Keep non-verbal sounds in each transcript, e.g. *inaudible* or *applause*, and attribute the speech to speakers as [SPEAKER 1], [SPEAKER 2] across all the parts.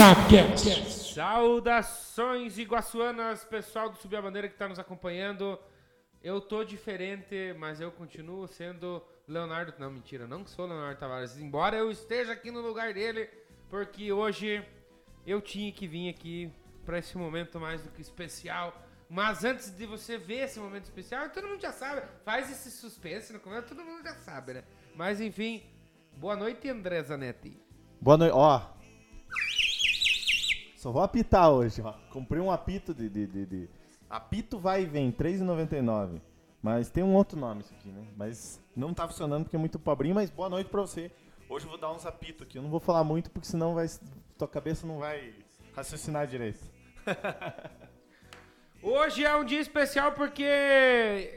[SPEAKER 1] Sapcast.
[SPEAKER 2] Saudações iguaçuanas, pessoal do Subir a Bandeira que está nos acompanhando. Eu tô diferente, mas eu continuo sendo Leonardo. Não, mentira, não sou Leonardo Tavares. Embora eu esteja aqui no lugar dele, porque hoje eu tinha que vir aqui para esse momento mais do que especial. Mas antes de você ver esse momento especial, todo mundo já sabe. Faz esse suspense no começo, todo mundo já sabe, né? Mas enfim, boa noite, André Zanetti.
[SPEAKER 3] Boa noite, ó. Só vou apitar hoje, ó. Comprei um apito de. de, de, de- Apito vai e vem, R$3,99. Mas tem um outro nome isso aqui, né? Mas não tá funcionando porque é muito pobrinho, mas boa noite pra você. Hoje eu vou dar uns apitos aqui. Eu não vou falar muito porque senão vai. Tua cabeça não vai raciocinar direito. *laughs*
[SPEAKER 2] Hoje é um dia especial porque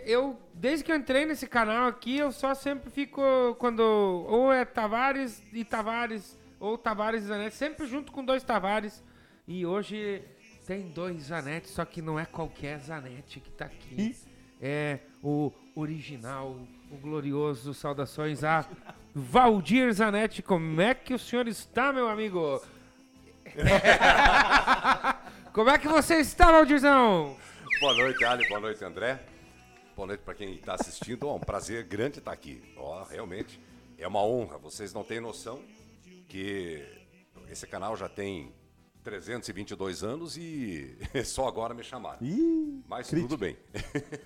[SPEAKER 2] eu, desde que eu entrei nesse canal aqui, eu só sempre fico quando ou é Tavares e Tavares, ou Tavares e Zanetti, sempre junto com dois Tavares. E hoje tem dois Zanetti, só que não é qualquer Zanetti que tá aqui. É o original, o glorioso. Saudações a Valdir Zanetti. Como é que o senhor está, meu amigo? *laughs* Como é que você está, Valdirzão?
[SPEAKER 4] Boa noite, Ali. Boa noite, André. Boa noite para quem está assistindo. Ó, um prazer grande estar aqui. Ó, realmente é uma honra. Vocês não têm noção que esse canal já tem 322 anos e *laughs* só agora me chamaram.
[SPEAKER 3] Ih,
[SPEAKER 4] Mas
[SPEAKER 3] crítica.
[SPEAKER 4] tudo bem.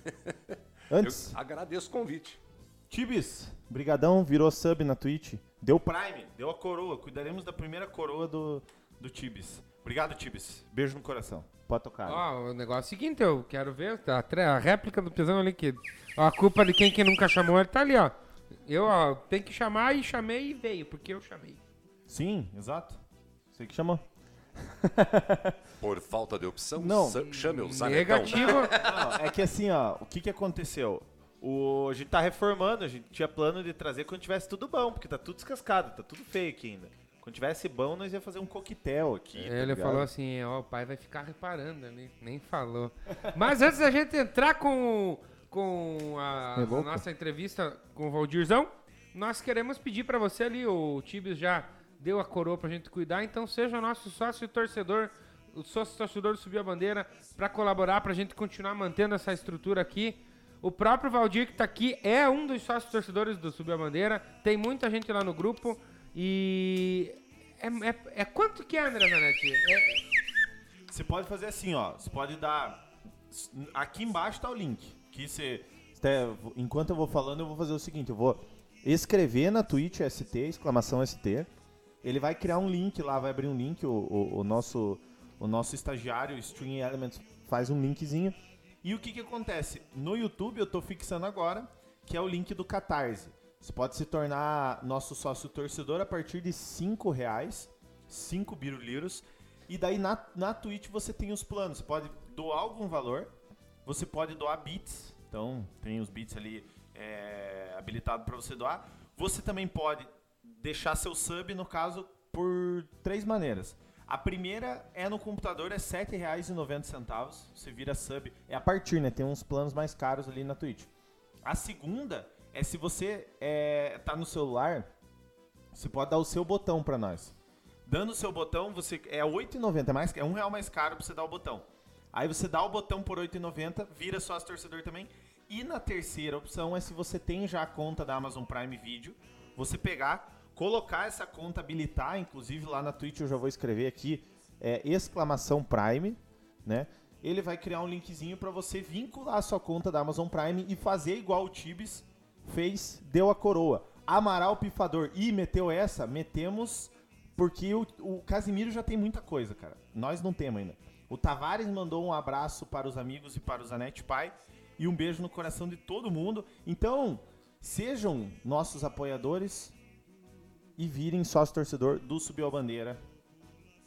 [SPEAKER 4] *laughs*
[SPEAKER 3] Antes,
[SPEAKER 4] Eu agradeço o convite.
[SPEAKER 3] Tibis, brigadão, virou sub na Twitch. Deu Prime, deu a coroa. Cuidaremos da primeira coroa do, do Tibis. Obrigado, Tibis. Beijo no coração. Pode tocar.
[SPEAKER 2] Ó, o negócio é o seguinte, eu quero ver a, a réplica do Pisão ali, que ó, a culpa de quem que nunca chamou, ele tá ali, ó. Eu, ó, tenho que chamar e chamei e veio, porque eu chamei.
[SPEAKER 3] Sim, exato. Você que chamou. *laughs*
[SPEAKER 4] Por falta de opção,
[SPEAKER 3] Não.
[SPEAKER 4] chame o Zanetão.
[SPEAKER 2] Negativo. *laughs*
[SPEAKER 3] Não, é que assim, ó, o que que aconteceu? O, a gente tá reformando, a gente tinha plano de trazer quando tivesse tudo bom, porque tá tudo descascado, tá tudo feio aqui ainda. Quando tivesse bom, nós ia fazer um coquetel aqui. tá
[SPEAKER 2] Ele
[SPEAKER 3] ligado?
[SPEAKER 2] falou assim, ó, o pai vai ficar reparando ali, nem falou. Mas antes da gente entrar com, com a,
[SPEAKER 3] É
[SPEAKER 2] a nossa entrevista com o Valdirzão, nós queremos pedir pra você ali, o Tibis já deu a coroa pra gente cuidar, então seja nosso sócio torcedor, o sócio torcedor do Subir a Bandeira, pra colaborar, pra gente continuar mantendo essa estrutura aqui. O próprio Valdir que tá aqui é um dos sócios torcedores do Subir a Bandeira, tem muita gente lá no grupo e... É, é, é quanto que é, André Zanetti? É,
[SPEAKER 3] Você pode fazer assim, ó. Você pode dar. Aqui embaixo tá o link. Que você. até- Enquanto eu vou falando, eu vou fazer o seguinte: eu vou escrever na Twitch ST, exclamação ST. Ele vai criar um link lá, vai abrir um link. O, o- o nosso, o nosso estagiário, String Elements, faz um linkzinho. E o que, que acontece? No YouTube eu tô fixando agora, que é o link do Catarse. Você pode se tornar nosso sócio torcedor a partir de 5 reais, 5 biruliros. E daí na, na Twitch você tem os planos. Você pode doar algum valor, você pode doar bits. Então tem os bits ali é, habilitado para você doar. Você também pode deixar seu sub, no caso, por três maneiras. A primeira é no computador, é R$ 7,90. Você vira sub. É a partir, né? Tem uns planos mais caros ali na Twitch. A segunda é se você é, tá no celular, você pode dar o seu botão pra nós. Dando o seu botão, você é R$ 8,90, é mais é um real mais caro pra você dar o botão. Aí você dá o botão por R$ 8,90, vira sócio torcedor também. E na terceira opção é se você tem já a conta da Amazon Prime Video, você pegar, colocar essa conta, habilitar, inclusive lá na Twitch eu já vou escrever aqui, é, exclamação Prime, né? Ele vai criar um linkzinho pra você vincular a sua conta da Amazon Prime e fazer igual o Tibis fez, deu a coroa. Amaral Pifador e meteu essa, metemos porque o, o Casimiro já tem muita coisa, cara. Nós não temos ainda. O Tavares mandou um abraço para os amigos e para o Zanetti Pai e um beijo no coração de todo mundo. Então, sejam nossos apoiadores e virem sócio torcedor do Subiu a Bandeira.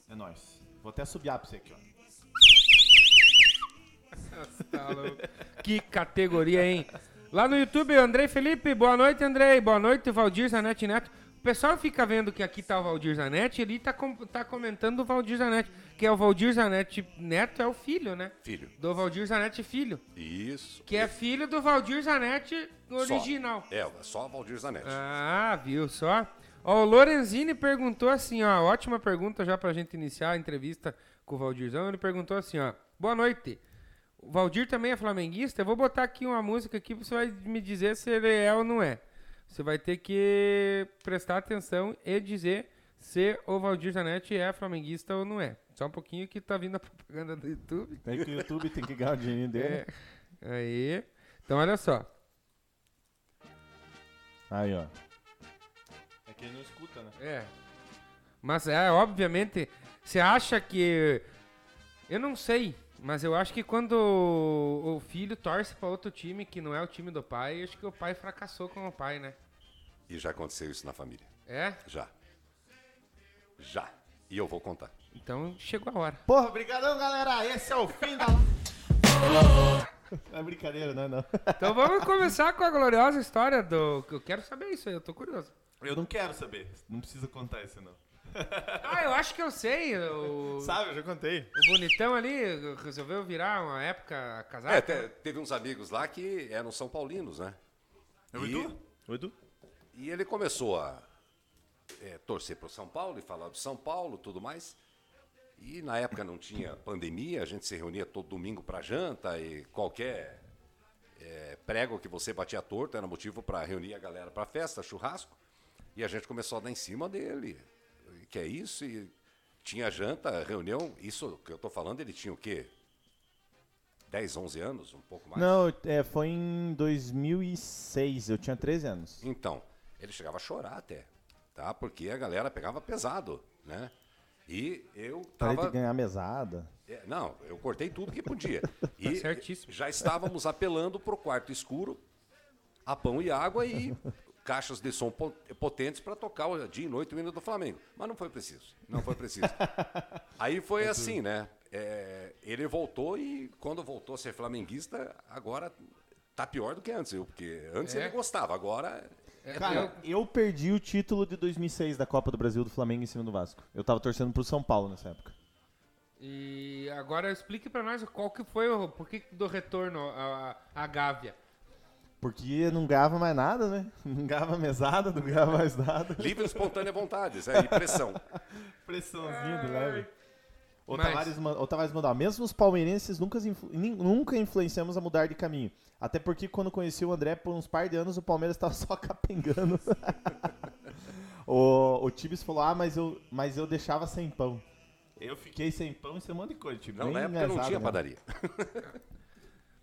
[SPEAKER 3] É nóis. Vou até subir pra você aqui, ó.
[SPEAKER 2] Tá louco. que categoria, hein? Lá no YouTube, Andrei Felipe, boa noite, Andrei. Boa noite, Valdir Zanetti Neto. O pessoal fica vendo que aqui tá o Valdir Zanetti, ele tá, com- tá comentando o Valdir Zanetti, que é o Valdir Zanetti Neto, é o filho, né?
[SPEAKER 4] Filho.
[SPEAKER 2] Do Valdir Zanetti Filho,
[SPEAKER 4] Isso.
[SPEAKER 2] que é filho do Valdir Zanetti
[SPEAKER 4] Só.
[SPEAKER 2] original.
[SPEAKER 4] É, só Valdir Zanetti.
[SPEAKER 2] Ah, viu só? Ó, o Lorenzini perguntou assim, ó, ótima pergunta já pra gente iniciar a entrevista com o Valdirzão. Ele perguntou assim, ó, boa noite. O Valdir também é flamenguista? Eu vou botar aqui uma música aqui, você vai me dizer se ele é ou não é. Você vai ter que prestar atenção e dizer se o Valdir Zanetti é flamenguista ou não é. Só um pouquinho que tá vindo a *laughs* propaganda do YouTube.
[SPEAKER 3] Tem que o YouTube tem que ganhar o dinheiro *laughs* dele.
[SPEAKER 2] É, aí. Então, olha só.
[SPEAKER 3] Aí, ó. É que ele não escuta, né?
[SPEAKER 2] É. Mas é, obviamente, você acha que. Eu não sei, mas eu acho que quando o filho torce pra outro time que não é o time do pai, acho que o pai fracassou com o pai, né?
[SPEAKER 4] E já aconteceu isso na família.
[SPEAKER 2] É?
[SPEAKER 4] Já. Já. E eu vou contar.
[SPEAKER 2] Então chegou a hora.
[SPEAKER 3] Porra, brigadão, galera. Esse é o fim da. É brincadeira, não é não.
[SPEAKER 2] Então vamos começar com a gloriosa história do. Eu quero saber isso aí, eu tô curioso.
[SPEAKER 3] Eu não quero saber. Não precisa contar isso, não.
[SPEAKER 2] Ah, eu acho que eu sei. O,
[SPEAKER 3] Sabe, eu já contei.
[SPEAKER 2] o bonitão ali resolveu virar uma época casado.
[SPEAKER 4] É, te- teve uns amigos lá que eram São Paulinos, né?
[SPEAKER 3] O
[SPEAKER 4] E-
[SPEAKER 3] Edu? O Edu?
[SPEAKER 4] E ele começou a é, torcer para o São Paulo e falar do São Paulo tudo mais. E na época não tinha pandemia, a gente se reunia todo domingo para janta e qualquer é, prego que você batia torto era motivo para reunir a galera para festa, churrasco. E a gente começou a dar em cima dele. Que é isso? E tinha janta, reunião. Isso que eu tô falando, ele tinha o quê? 10, 11 anos, um pouco mais.
[SPEAKER 3] Não, é, foi em 2006. Eu tinha 13 anos.
[SPEAKER 4] Então, ele chegava a chorar até, tá? Porque a galera pegava pesado, né? E eu
[SPEAKER 3] Parei
[SPEAKER 4] tava...
[SPEAKER 3] de ganhar mesada.
[SPEAKER 4] É, não, eu cortei tudo que podia. *laughs* E
[SPEAKER 2] certíssimo.
[SPEAKER 4] já estávamos apelando pro quarto escuro, a pão e água e *laughs* caixas de som po- potentes para tocar o dia e noite o hino do Flamengo. Mas não foi preciso, não foi preciso. *laughs* Aí foi assim, né? É, ele voltou e quando voltou a ser flamenguista, agora tá pior do que antes, viu? Porque antes
[SPEAKER 2] É.
[SPEAKER 4] ele gostava, agora
[SPEAKER 2] É,
[SPEAKER 3] Cara, eu perdi o título de 2006 da Copa do Brasil do Flamengo em cima do Vasco. Eu tava torcendo pro São Paulo nessa época.
[SPEAKER 2] E agora explique pra nós qual que foi o por que do retorno à, à Gávea.
[SPEAKER 3] Porque não ganhava mais nada, né? *laughs* Não ganhava mesada, não ganhava mais nada.
[SPEAKER 4] livre e espontânea vontade, isso é pressão. *laughs*
[SPEAKER 3] Pressãozinha de leve. O Tavares, o Tavares mandou, mesmo os palmeirenses nunca, nunca influenciamos a mudar de caminho. Até porque quando conheci o André por uns par de anos, o Palmeiras estava só *laughs* capengando. o, o Tibis falou, ah, mas eu, mas eu deixava sem pão. Eu fiquei sem pão e sem um monte de coisa. Tipo,
[SPEAKER 4] Não, na época não tinha
[SPEAKER 3] mesmo.
[SPEAKER 4] padaria.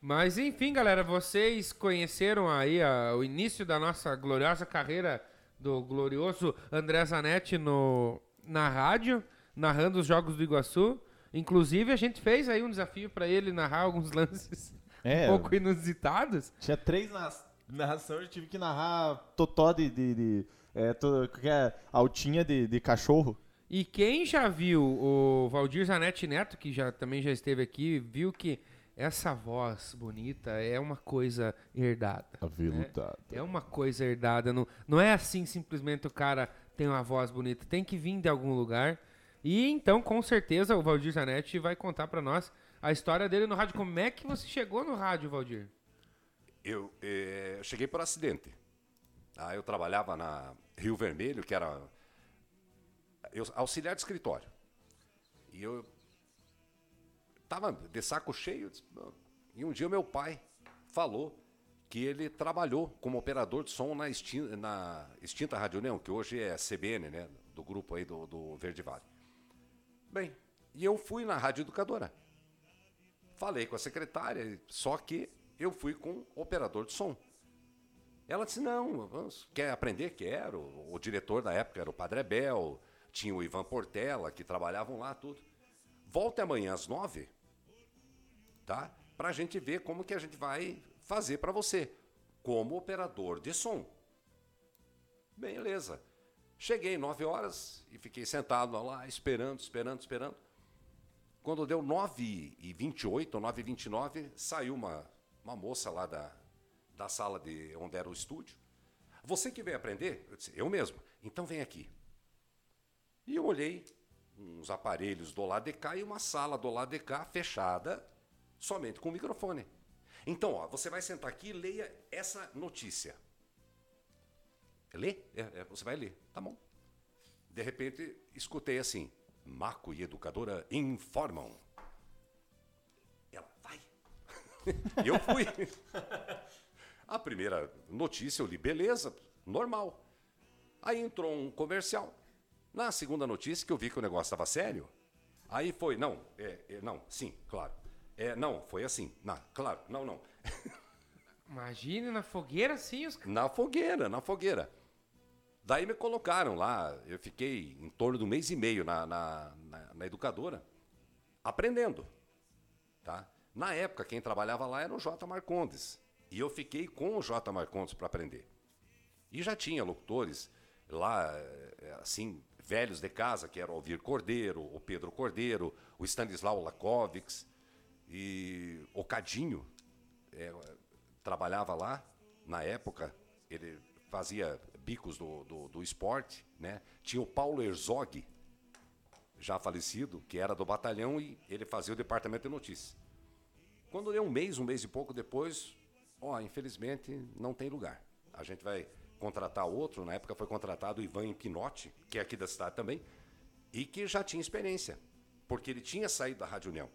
[SPEAKER 2] Mas enfim, galera, vocês conheceram aí a- o início da nossa gloriosa carreira do glorioso André Zanetti no, na rádio, narrando os jogos do Iguaçu. Inclusive, a gente fez aí um desafio pra ele narrar alguns *laughs* lances
[SPEAKER 3] É,
[SPEAKER 2] um pouco inusitados.
[SPEAKER 3] Tinha três nas- narrações, eu tive que narrar totó de... de, de é, to- é, altinha de, de cachorro.
[SPEAKER 2] E quem já viu o Valdir Zanetti Neto, que já também já esteve aqui, viu que essa voz bonita é uma coisa herdada.
[SPEAKER 3] Aveludado.
[SPEAKER 2] É uma coisa herdada. Não, não é assim simplesmente o cara tem uma voz bonita. Tem que vir de algum lugar. E então, com certeza, o Valdir Zanetti vai contar pra nós a história dele no rádio. Como é que você chegou no rádio, Valdir?
[SPEAKER 4] Eu eh, cheguei por acidente. Tá? Eu trabalhava na Rio Vermelho, que era eu, auxiliar de escritório. E eu estava de saco cheio. E um dia meu pai falou que ele trabalhou como operador de som na extinta, na extinta Rádio União, que hoje é CBN, né? Do grupo aí do, do Verde Vale. Bem, e eu fui na Rádio Educadora. Falei com a secretária, só que eu fui com o operador de som. Ela disse: Não, vamos- quer aprender? Quero. O diretor da época era o Padre Bel, tinha o Ivan Portela, que trabalhavam lá, tudo. Volte amanhã às nove, tá? Pra gente ver como que a gente vai fazer para você, como operador de som. Beleza. Cheguei nove horas e fiquei sentado lá, esperando, esperando, esperando. Quando deu 9 e 28 ou 9 e 29, saiu uma, uma moça lá da, da sala de onde era o estúdio. Você que veio aprender? Eu disse, eu mesmo. Então vem aqui. E eu olhei uns aparelhos do lado de cá e uma sala do lado de cá fechada, somente com microfone. Então, ó, você vai sentar aqui e leia essa notícia. Lê? É, é, você vai ler. Tá bom. De repente, escutei assim: Marco e educadora informam. Ela vai. *laughs* eu fui. A primeira notícia eu li, beleza, normal. Aí entrou um comercial. Na segunda notícia, que eu vi que o negócio estava sério, aí foi, não, é, é, não, sim, claro. É, não, foi assim, não, claro, não, não.
[SPEAKER 2] Imagine na fogueira assim os
[SPEAKER 4] Na fogueira, na fogueira. Daí me colocaram lá, eu fiquei em torno de um mês e meio na, na, na, na educadora, aprendendo. Tá? Na época, quem trabalhava lá era o J. Marcondes. E eu fiquei com o J. Marcondes para aprender. E já tinha locutores lá, eh, assim, velhos de casa, que era o Alvir Cordeiro, o Pedro Cordeiro, o Stanislau Lakovics e o Cadinho. É, trabalhava lá na época, ele fazia bicos do, do, do, esporte, né? Tinha o Paulo Herzog, já falecido, que era do batalhão e ele fazia o departamento de notícias. Quando deu um mês, um mês e pouco depois, ó, infelizmente não tem lugar. A gente vai contratar outro, na época foi contratado o Ivan Pinotti, que é aqui da cidade também, e que já tinha experiência, porque ele tinha saído da Rádio União.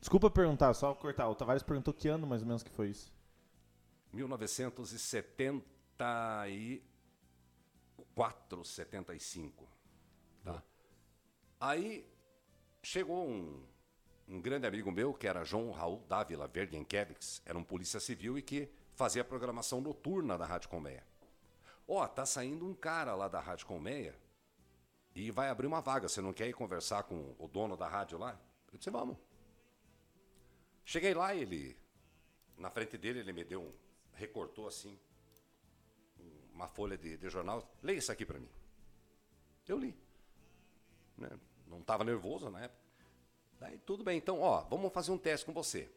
[SPEAKER 3] Desculpa perguntar, só cortar. O Tavares perguntou que ano mais ou menos que foi isso?
[SPEAKER 4] 1974, 75. Tá? Aí chegou um, um grande amigo meu, que era João Raul Dávila Vergenkevics, era um polícia civil e que fazia programação noturna da Rádio Colmeia. Ó, oh, tá saindo um cara lá da Rádio Colmeia e vai abrir uma vaga. Você não quer ir conversar com o dono da rádio lá? Eu disse, vamos. Cheguei lá, ele, na frente dele, ele me deu um, recortou assim, uma folha de, de jornal. Leia isso aqui para mim. Eu li. Né? Não estava nervoso na época. Daí, tudo bem, então, ó, vamos fazer um teste com você.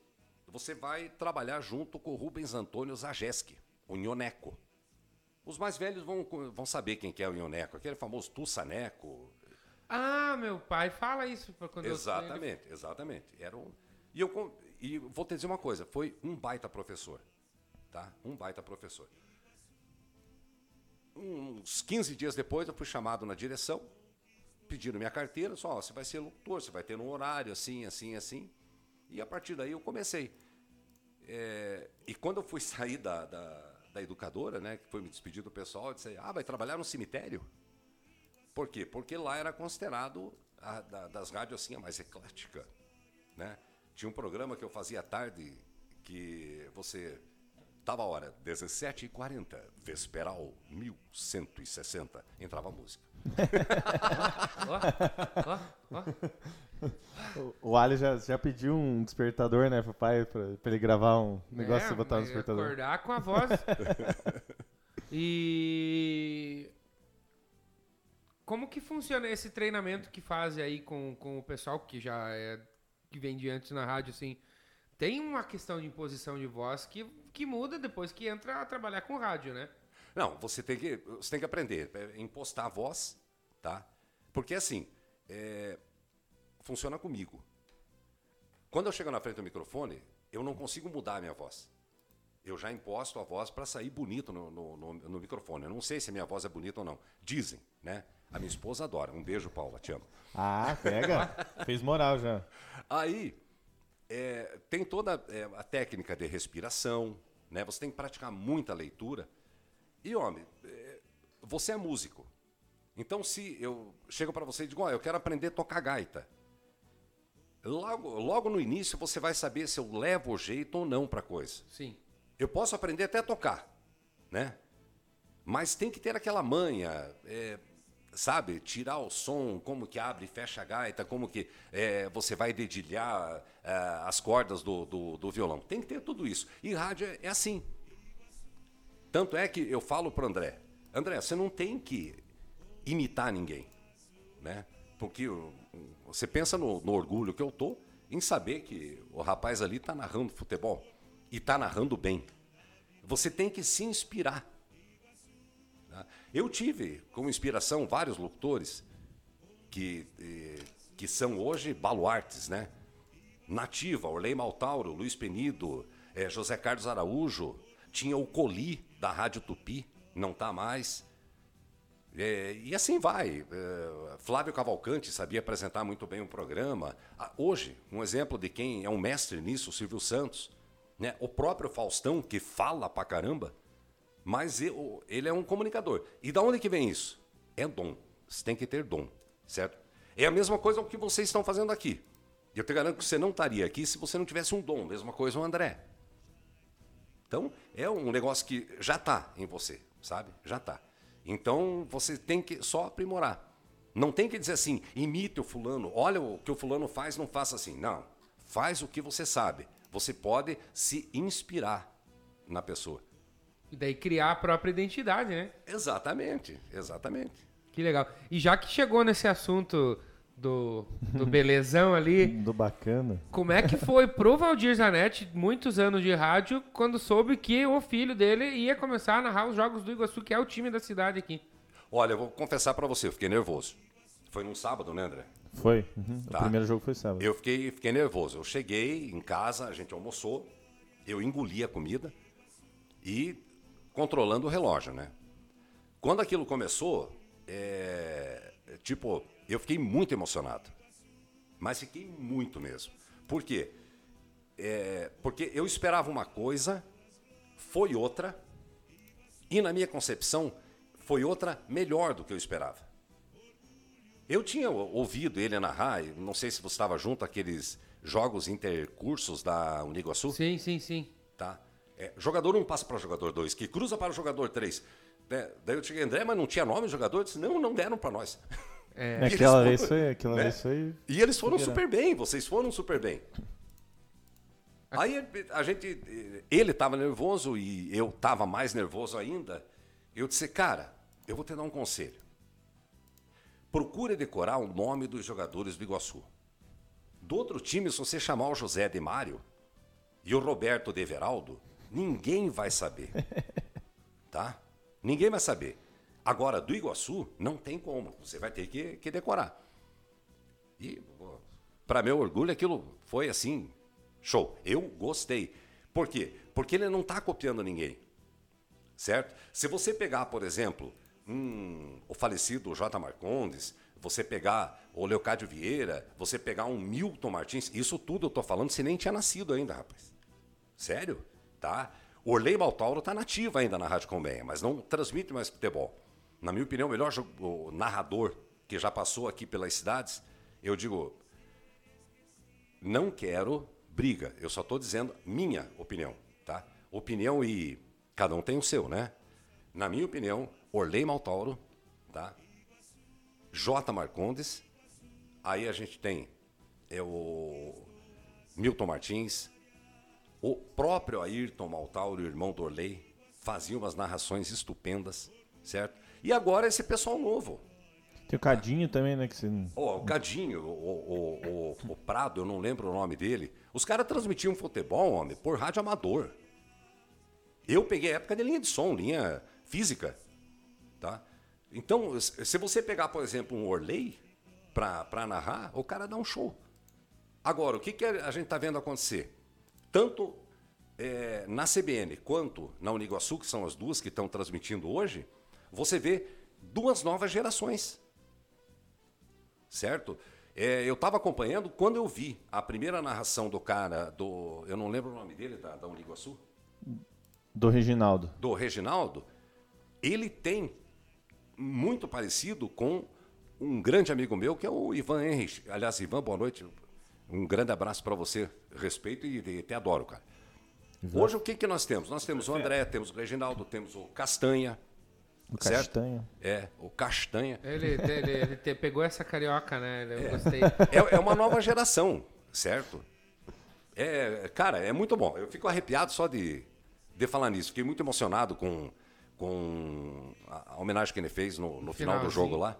[SPEAKER 4] Você vai trabalhar junto com o Rubens Antônio Zajeski, o Nhoneco. Os mais velhos vão, vão saber quem que é o Ioneco, aquele famoso Tussaneco.
[SPEAKER 2] Ah, meu pai, fala isso para quando
[SPEAKER 4] Exatamente, eu exatamente. Era um, e eu e vou te dizer uma coisa, foi um baita professor, tá? Um baita professor. Uns 15 dias depois eu fui chamado na direção, pediram minha carteira, só, você vai ser locutor, você vai ter um horário assim, assim, assim. E a partir daí eu comecei. É, e quando eu fui *laughs* sair da, da da educadora, né, que foi me despedir do pessoal, disse: Ah, vai trabalhar no cemitério? Por quê? Porque lá era considerado a, da, das rádios assim a mais eclética, né? Tinha um programa que eu fazia à tarde que você Tava a hora, 17h40, Vesperal 1160. Entrava a música.
[SPEAKER 3] ó, ó, ó. O Ali já, já pediu um despertador, né, pro pai, pra, pra ele gravar um negócio é, e botar no despertador.
[SPEAKER 2] Acordar com a voz. *laughs* e. Como que funciona esse treinamento que faz aí com, com o pessoal que já é. Que vem de antes na rádio, assim? Tem uma questão de imposição de voz que que muda depois que entra a trabalhar com rádio, né?
[SPEAKER 4] Não, você tem que, você tem que aprender a é, impostar a voz, tá? Porque assim, é, funciona comigo. Quando eu chego na frente do microfone, eu não consigo mudar a minha voz. Eu já imposto a voz para sair bonito no, no, no, no, microfone. Eu não sei se a minha voz é bonita ou não. Dizem, né? A minha esposa adora. Um beijo, Paula, te amo.
[SPEAKER 3] Ah, pega. *laughs* Fez moral já.
[SPEAKER 4] Aí, é, tem toda é, a técnica de respiração, né? Você tem que praticar muita leitura. E, homem, é, você é músico. Então, se eu chego para você e digo, oh, eu quero aprender a tocar gaita. Logo, logo no início você vai saber se eu levo o jeito ou não para a coisa.
[SPEAKER 2] Sim.
[SPEAKER 4] Eu posso aprender até a tocar, né? Mas tem que ter aquela manha. É, sabe, tirar o som, como que abre e fecha a gaita, como que é, você vai dedilhar é, as cordas do, do, do, violão. Tem que ter tudo isso. E rádio é, é assim. Tanto é que eu falo para André, André, você não tem que imitar ninguém, né? Porque você pensa no, no orgulho que eu tô em saber que o rapaz ali está narrando futebol e está narrando bem. Você tem que se inspirar? Eu tive como inspiração vários locutores que, eh, que são hoje baluartes, né? Nativa, Orley Maltauro, Luiz Penido, eh, José Carlos Araújo, tinha o Coli da Rádio Tupi, não está mais. É, e assim vai. É, Flávio Cavalcante sabia apresentar muito bem um programa. Ah, hoje, um exemplo de quem é um mestre nisso, o Silvio Santos. Né? O próprio Faustão, que fala pra caramba, mas ele é um comunicador. E da onde que vem isso? É dom. Você tem que ter dom, certo? É a mesma coisa que vocês estão fazendo aqui. Eu te garanto que você não estaria aqui se você não tivesse um dom. Mesma coisa o André. Então, é um negócio que já está em você, sabe? Já está. Então, você tem que só aprimorar. Não tem que dizer assim, imite o fulano, olha o que o fulano faz, não faça assim. Não. Faz o que você sabe. Você pode se inspirar na pessoa.
[SPEAKER 2] E daí criar a própria identidade, né?
[SPEAKER 4] Exatamente, exatamente.
[SPEAKER 2] Que legal. E já que chegou nesse assunto do, do belezão ali. *laughs*
[SPEAKER 3] do bacana.
[SPEAKER 2] Como é que foi pro Valdir Zanetti, muitos anos de rádio, quando soube que o filho dele ia começar a narrar os jogos do Iguaçu, que é o time da cidade aqui?
[SPEAKER 4] Olha, eu vou confessar para você, eu fiquei nervoso. Foi num sábado, né, André?
[SPEAKER 3] Foi. Uhum. Tá. O primeiro jogo foi sábado.
[SPEAKER 4] Eu fiquei, fiquei nervoso. Eu cheguei em casa, a gente almoçou, eu engoli a comida e controlando o relógio, né? Quando aquilo começou, é, tipo, eu fiquei muito emocionado. Mas fiquei muito mesmo. Por quê? É, porque eu esperava uma coisa, foi outra, e na minha concepção, foi outra melhor do que eu esperava. Eu tinha ouvido ele narrar, não sei se você estava junto aqueles jogos intercursos da Uniguaçu.
[SPEAKER 2] Sim, sim, sim.
[SPEAKER 4] Tá? É, jogador 1 um passa para jogador 2, que cruza para o jogador 3. Né? Daí eu cheguei, André, mas não tinha nome jogador? Eu disse, não, não deram para nós. *laughs*
[SPEAKER 3] É. Aquela vez foi. Aquela né? vez foi...
[SPEAKER 4] E eles foram super bem, vocês foram super bem. Aí a gente. Ele estava nervoso e eu estava mais nervoso ainda. Eu disse, cara, eu vou te dar um conselho. Procure decorar o nome dos jogadores do Iguaçu. Do outro time, se você chamar o José de Mário e o Roberto de Everaldo, ninguém vai saber. *laughs* Tá? Ninguém vai saber. Agora, do Iguaçu, não tem como. Você vai ter que, que decorar. E, para meu orgulho, aquilo foi assim, show. Eu gostei. Por quê? Porque ele não está copiando ninguém. Certo? Se você pegar, por exemplo, um, o falecido J. Marcondes, você pegar o Leocádio Vieira, você pegar um Milton Martins, isso tudo eu tô falando, você nem tinha nascido ainda, rapaz. Sério? Tá? Orley Baltauro tá nativo ainda na Rádio Combenha, mas não transmite mais futebol na minha opinião, o melhor jogo, o narrador que já passou aqui pelas cidades, eu digo, não quero briga, eu só estou dizendo minha opinião, tá? Opinião e cada um tem o seu, né? Na minha opinião, Orley Maltauro, tá? J. Marcondes, aí a gente tem é o Milton Martins, o próprio Ayrton Maltauro, irmão do Orley, fazia umas narrações estupendas, certo? E agora esse pessoal novo.
[SPEAKER 3] Tem o Cadinho também, né? Que você...
[SPEAKER 4] oh, o Cadinho, o, o, o, o, Prado, eu não lembro o nome dele. Os caras transmitiam futebol, homem, por rádio amador. Eu peguei a época de linha de som, linha física. Tá? Então, se você pegar, por exemplo, um Orley para narrar, o cara dá um show. Agora, o que, que a gente está vendo acontecer? Tanto é, na CBN quanto na Uniguaçu, que são as duas que estão transmitindo hoje, você vê duas novas gerações. Certo? É, eu estava acompanhando quando eu vi a primeira narração do cara, do. Eu não lembro o nome dele, da, da Uniguaçu.
[SPEAKER 3] Do Reginaldo.
[SPEAKER 4] Do Reginaldo. Ele tem muito parecido com um grande amigo meu, que é o Ivan Henrich. Aliás, Ivan, boa noite. Um grande abraço para você. Respeito e, e te adoro, cara. Exato. Hoje o que, que nós temos? Nós temos o André, temos o Reginaldo, temos o Castanha,
[SPEAKER 3] o Castanha.
[SPEAKER 4] É, o Castanha.
[SPEAKER 2] Ele, ele, ele te, pegou essa carioca, né? Eu
[SPEAKER 4] é.
[SPEAKER 2] gostei.
[SPEAKER 4] É, é uma nova geração, certo? É, cara, é muito bom. Eu fico arrepiado só de, de falar nisso. Fiquei muito emocionado com, com a, a homenagem que ele fez no, no final do jogo lá.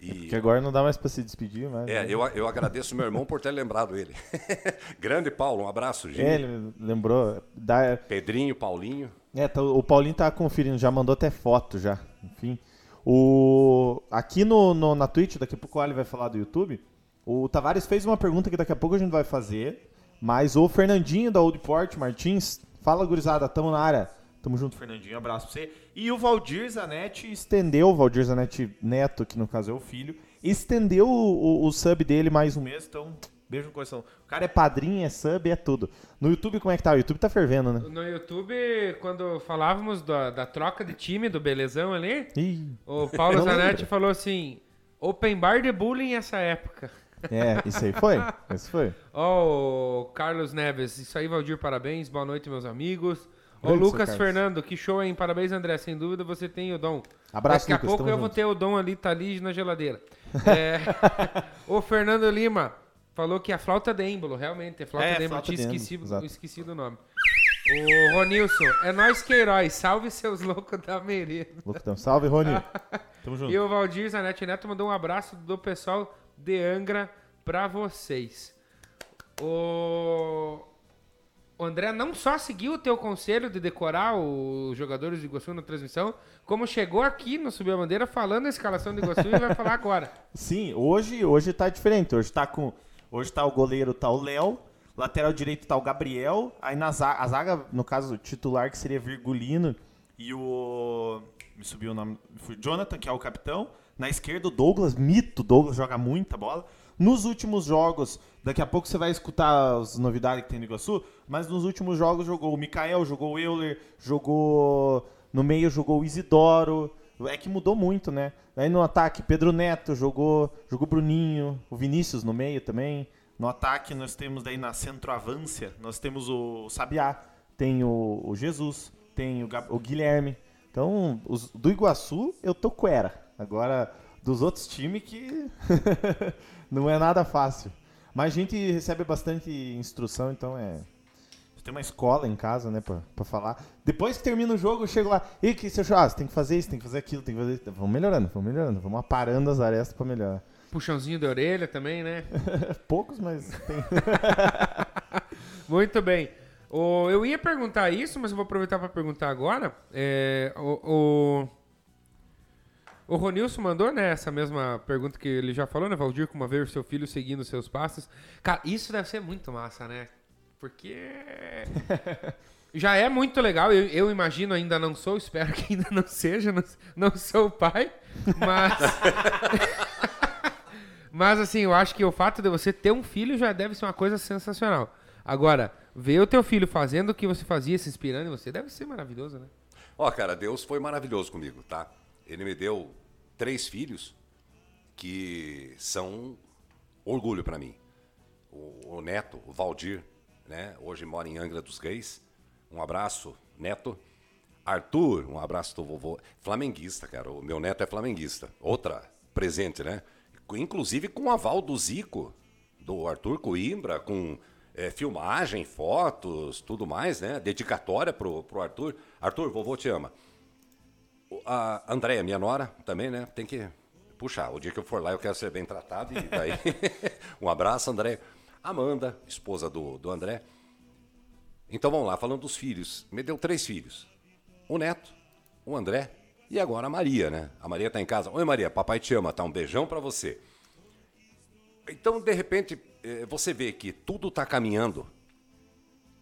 [SPEAKER 3] E... É porque agora não dá mais para se despedir, mas.
[SPEAKER 4] É, eu, eu agradeço meu irmão por ter lembrado ele. *laughs* Grande Paulo, um abraço,
[SPEAKER 3] gente. É, ele lembrou. Da...
[SPEAKER 4] Pedrinho, Paulinho.
[SPEAKER 3] É, tá, o Paulinho tá conferindo, já mandou até foto já. Enfim. O... Aqui no, no, na Twitch, daqui a pouco o Ali vai falar do YouTube. O Tavares fez uma pergunta que daqui a pouco a gente vai fazer. Mas o Fernandinho da Old Port Martins, fala gurizada, tamo na área. Tamo junto, Fernandinho. Abraço pra você. E o Valdir Zanetti estendeu, o Valdir Zanetti Neto, que no caso é o filho, estendeu o, o, o sub dele mais um mês, então beijo no coração. O cara é padrinho, é sub, é tudo. No YouTube, como é que tá? O YouTube tá fervendo, né?
[SPEAKER 2] No YouTube, quando falávamos da, da troca de time do Belezão ali,
[SPEAKER 3] Ih,
[SPEAKER 2] o Paulo Zanetti falou assim: open bar de bullying essa época.
[SPEAKER 3] é, isso aí foi? *laughs* Isso foi.
[SPEAKER 2] Ó, o Carlos Neves, isso aí, Valdir, parabéns. Boa noite, meus amigos.
[SPEAKER 3] Grande,
[SPEAKER 2] Lucas. Fernando, que show, hein? Parabéns, André. Sem dúvida você tem o dom.
[SPEAKER 3] Abraço,
[SPEAKER 2] Daqui a
[SPEAKER 3] Lucas,
[SPEAKER 2] pouco eu vou ter o dom ali, tá ali na geladeira. *laughs* É, o Fernando Lima falou que a flauta de êmbolo, realmente, é flauta
[SPEAKER 3] É,
[SPEAKER 2] de êmbolo. Tinha
[SPEAKER 3] de
[SPEAKER 2] esquecido,
[SPEAKER 3] exato.
[SPEAKER 2] esquecido o nome. O Ronilson, é nós Queiroz, salve seus loucos da merenda.
[SPEAKER 3] Loucão. Salve, Rony. *laughs* Tamo junto.
[SPEAKER 2] E o Valdir Zanetti Neto mandou um abraço do pessoal de Angra pra vocês. O... o André não só seguiu o teu conselho de decorar os jogadores de Iguaçu na transmissão, como chegou aqui no Subir a Bandeira falando a escalação de Iguaçu e vai falar agora. *laughs*
[SPEAKER 3] Sim, hoje, hoje tá diferente. Hoje tá com. Hoje tá o goleiro, tá o Léo. Lateral direito tá o Gabriel. Aí na zaga, a zaga, no caso, o titular, que seria Virgulino. E o. Me subiu o nome. Foi Jonathan, que é o capitão. Na esquerda, o Douglas, mito. Douglas joga muita bola. Nos últimos jogos, daqui a pouco você vai escutar as novidades que tem no Iguaçu, mas nos últimos jogos jogou o Mikael, jogou o Euler, jogou. No meio jogou o Isidoro. É que mudou muito, né? Aí no ataque, Pedro Neto jogou, jogou Bruninho, o Vinícius no meio também. No ataque, nós temos daí na centroavância, nós temos o Sabiá, tem o, o Jesus, tem o, o Guilherme. Então, os, do Iguaçu, eu tô cuera. Agora, dos outros times que *laughs* não é nada fácil. Mas a gente recebe bastante instrução, então é. Tem uma escola em casa, né, pra, pra falar. Depois que termina o jogo, eu chego lá. E que você achou? Ah, você tem que fazer isso, tem que fazer aquilo, tem que fazer isso. Vamos melhorando, vamos melhorando. Vamos aparando as arestas pra melhorar.
[SPEAKER 2] Puxãozinho de orelha também, né? *laughs*
[SPEAKER 3] Poucos, mas tem. *laughs*
[SPEAKER 2] Muito bem. O, eu ia perguntar isso, mas eu vou aproveitar para perguntar agora. É, o, o, o Ronilson mandou, né, essa mesma pergunta que ele já falou, né, Valdir, como ver o seu filho seguindo seus passos. Cara, isso deve ser muito massa, né? Porque *laughs* já é muito legal. Eu, eu imagino, ainda não sou, espero que ainda não seja, não, não sou o pai, mas... *laughs* Mas assim, eu acho que o fato de você ter um filho já deve ser uma coisa sensacional. Agora, ver o teu filho fazendo o que você fazia, se inspirando em você, deve ser maravilhoso, né?
[SPEAKER 4] Ó, cara, Deus foi maravilhoso comigo, tá? Ele me deu três filhos que são orgulho pra mim. O, o Neto, o Valdir, né? Hoje mora em Angra dos Reis. Um abraço, Neto. Arthur, um abraço do vovô. Flamenguista, cara. O meu neto é flamenguista. Outra presente, né? Inclusive com o aval do Zico, do Arthur Coimbra, com é, filmagem, fotos, tudo mais, né? Dedicatória pro, pro Arthur. Arthur, vovô te ama. A Andréia, minha nora, também, né? Tem que puxar. O dia que eu for lá, eu quero ser bem tratado. E daí, *laughs* um abraço, André. Amanda, esposa do, do André. Então vamos lá, falando dos filhos. Me deu três filhos: o Neto, o André e agora a Maria, né? A Maria tá em casa. Oi, Maria, papai te ama, tá? Um beijão pra você. Então, de repente, eh, você vê que tudo tá caminhando,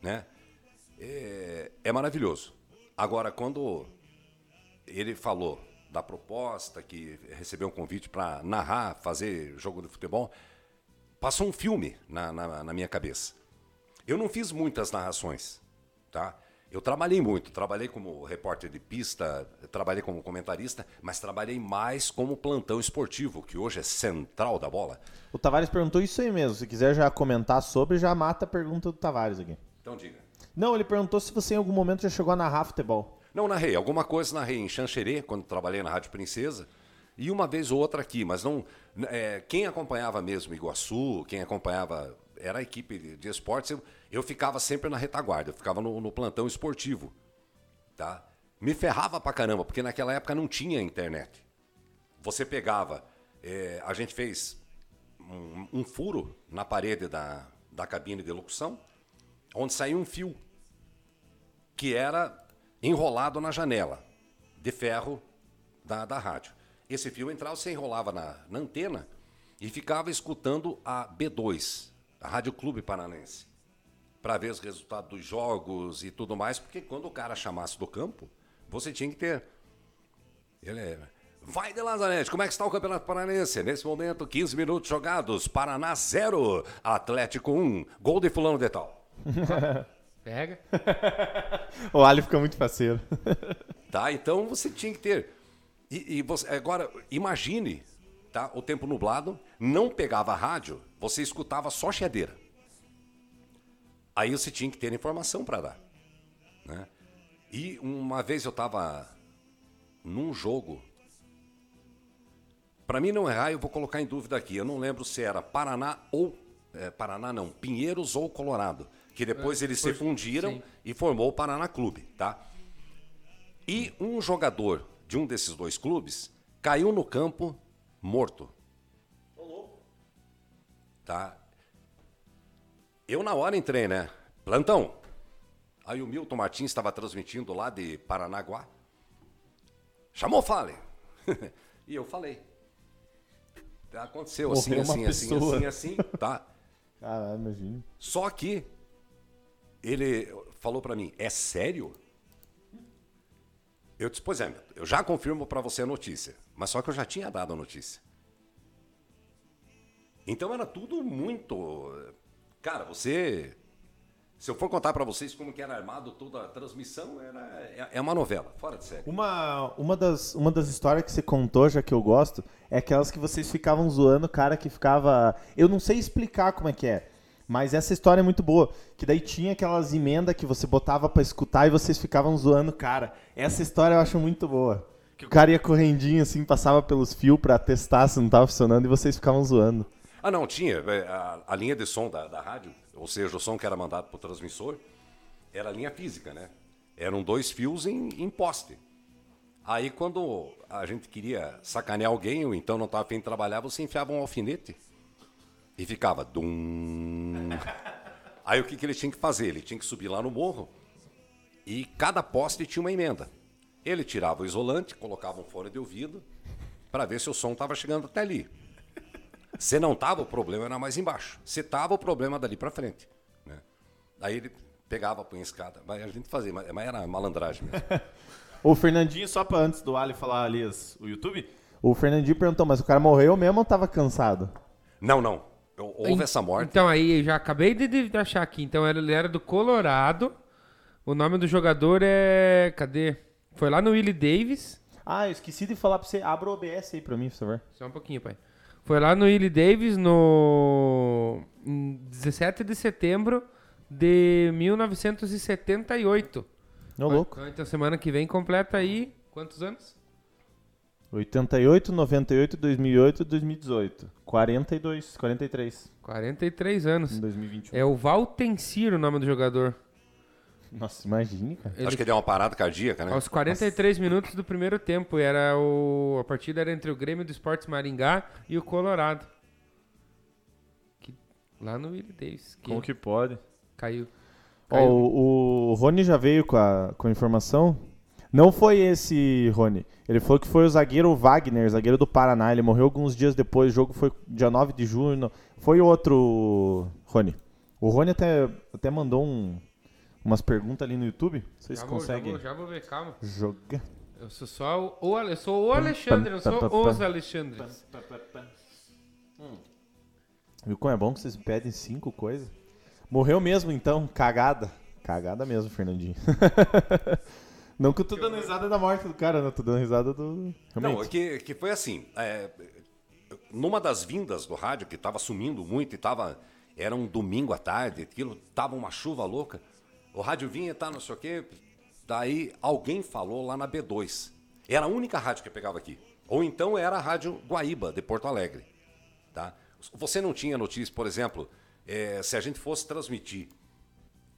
[SPEAKER 4] né? É, é maravilhoso. Agora, quando ele falou da proposta, que recebeu um convite para narrar, fazer jogo de futebol, passou um filme na, na, na minha cabeça. Eu não fiz muitas narrações, tá? Eu trabalhei muito, trabalhei como repórter de pista, trabalhei como comentarista, mas trabalhei mais como plantão esportivo, que hoje é central da bola.
[SPEAKER 3] O Tavares perguntou isso aí mesmo. Se quiser já comentar sobre, já mata a pergunta do Tavares aqui.
[SPEAKER 4] Então diga.
[SPEAKER 3] Não, ele perguntou se você em algum momento já chegou a narrar futebol.
[SPEAKER 4] Não, narrei. Alguma coisa narrei em Xanxerê, quando trabalhei na Rádio Princesa. E uma vez ou outra aqui, mas não. é, quem acompanhava mesmo Iguaçu, quem acompanhava. Era a equipe de, esportes, eu, eu ficava sempre na retaguarda, eu ficava no, no plantão esportivo. Tá? Me ferrava pra caramba, porque naquela época não tinha internet. Você pegava. é, a gente fez um, um furo na parede da, da cabine de locução, onde saía um fio que era enrolado na janela de ferro da, da rádio. Esse fio entrava, você enrolava na, na antena e ficava escutando a B2, a Rádio Clube Paranense. para ver os resultados dos jogos e tudo mais, porque quando o cara chamasse do campo, você tinha que ter. Ele é. Vai de Lazarete, como é que está o Campeonato Paranense? Nesse momento, 15 minutos jogados, Paraná 0, Atlético 1, gol de fulano de tal. *laughs*
[SPEAKER 2] Pega. *laughs*
[SPEAKER 3] o Ali fica muito parceiro. *laughs*
[SPEAKER 4] Tá, então você tinha que ter. E, e você, agora, imagine, tá? O tempo nublado, não pegava rádio, você escutava só cheadeira. Aí você tinha que ter informação para dar. Né? E uma vez eu estava num jogo. Para mim não errar, eu vou colocar em dúvida aqui. Eu não lembro se era Paraná ou. É, Paraná não, Pinheiros ou Colorado. Que depois
[SPEAKER 2] É,
[SPEAKER 4] eles
[SPEAKER 2] foi-
[SPEAKER 4] se fundiram
[SPEAKER 2] sim.
[SPEAKER 4] e formou o Paraná Clube, tá? E um jogador de um desses dois clubes caiu no campo morto. Tá? Eu na hora entrei, né? Plantão. Aí o Milton Martins estava transmitindo lá de Paranaguá. Chamou Fale. *laughs* e eu falei. Aconteceu assim,
[SPEAKER 3] Morreu
[SPEAKER 4] assim, assim,
[SPEAKER 3] pessoa.
[SPEAKER 4] assim, assim, tá?
[SPEAKER 3] Caralho, imagina.
[SPEAKER 4] Só que ele falou pra mim, é sério? Eu disse, pois é, eu já confirmo pra você a notícia. Mas só que eu já tinha dado a notícia. Então era tudo muito. Cara, você. Se eu for contar pra vocês como que era armado toda a transmissão, era, é, é uma novela, fora de série.
[SPEAKER 3] Uma, uma, das, uma das histórias que você contou, já que eu gosto, é aquelas que vocês ficavam zoando o cara que ficava. Eu não sei explicar como é que é. Mas essa história é muito boa. Que daí tinha aquelas emendas que você botava pra escutar e vocês ficavam zoando o cara. Essa história eu acho muito boa. Que o cara ia correndinho assim, passava pelos fios pra testar se não tava funcionando e vocês ficavam zoando.
[SPEAKER 4] Ah, não, tinha. é, A, a linha de som da, da rádio, ou seja, o som que era mandado para o transmissor, era a linha física, né? Eram dois fios em, em poste. Aí, quando a gente queria sacanear alguém, ou então não estava afim de trabalhar, você enfiava um alfinete e ficava. Dum. Aí, o que, que ele tinha que fazer? Ele tinha que subir lá no morro e cada poste tinha uma emenda. Ele tirava o isolante, colocava um fone de ouvido para ver se o som estava chegando até ali. Se não tava, o problema era mais embaixo. Se tava, o problema dali para frente. Né? Aí ele pegava, punha a escada. Mas a gente fazia, mas mas era malandragem mesmo. *laughs*
[SPEAKER 3] O Fernandinho, só pra antes do Ali falar ali o YouTube, o Fernandinho perguntou, mas o cara morreu mesmo ou tava cansado?
[SPEAKER 4] não, não. Houve essa morte.
[SPEAKER 2] Então aí, eu já acabei de, de achar aqui. Então ele era do Colorado. O nome do jogador é. Cadê? Foi lá no Willie Davis.
[SPEAKER 3] Ah, eu esqueci de falar pra você. Abra o OBS aí pra mim, por favor.
[SPEAKER 2] Só um pouquinho, pai. Foi lá no Willie Davis no. Em 17 de setembro de 1978.
[SPEAKER 3] Ô, louco.
[SPEAKER 2] Então semana que vem completa aí. Quantos anos?
[SPEAKER 3] 88, 98, 2008, 2018. 42, 43
[SPEAKER 2] 43 anos.
[SPEAKER 3] em 2021.
[SPEAKER 2] É o Valtencir o nome do jogador.
[SPEAKER 3] Nossa, imagine, cara.
[SPEAKER 2] Ele
[SPEAKER 4] Acho que deu uma parada cardíaca, né?
[SPEAKER 2] Aos 43 minutos do primeiro tempo, era o, a partida era entre o Grêmio do Esportes Maringá e o Colorado. Que- lá no Willie Davis, que,
[SPEAKER 3] Como que pode?
[SPEAKER 2] caiu. Caiu.
[SPEAKER 3] o, o Rony já veio com a, com a informação. Não foi esse, Rony. Ele falou que foi o zagueiro Wagner, zagueiro do Paraná. Ele morreu alguns dias depois. O jogo foi dia 9 de junho. Foi outro, Rony. O Rony até, até mandou um- umas perguntas ali no YouTube. Vocês
[SPEAKER 2] já, vou, já,
[SPEAKER 3] conseguem
[SPEAKER 2] vou, já vou ver, calma.
[SPEAKER 3] jogar?
[SPEAKER 2] Eu sou só o, eu sou o Alexandre, não sou os. Alexandres.
[SPEAKER 3] Viu como é bom que vocês pedem cinco coisas? Morreu mesmo, então. Cagada. Cagada mesmo, Fernandinho. *laughs* Não que eu tô dando risada da morte do cara, não. Tô dando risada do...
[SPEAKER 4] Não,
[SPEAKER 3] Realmente.
[SPEAKER 4] é que, que foi assim. é, numa das vindas do rádio, que estava sumindo muito e tava. Era um domingo à tarde, aquilo tava uma chuva louca. O rádio vinha, tá, não sei o quê. Daí alguém falou lá na B2. Era a única rádio que pegava aqui. Ou então era a Rádio Guaíba, de Porto Alegre. Tá? Você não tinha notícia, por exemplo, é, se a gente fosse transmitir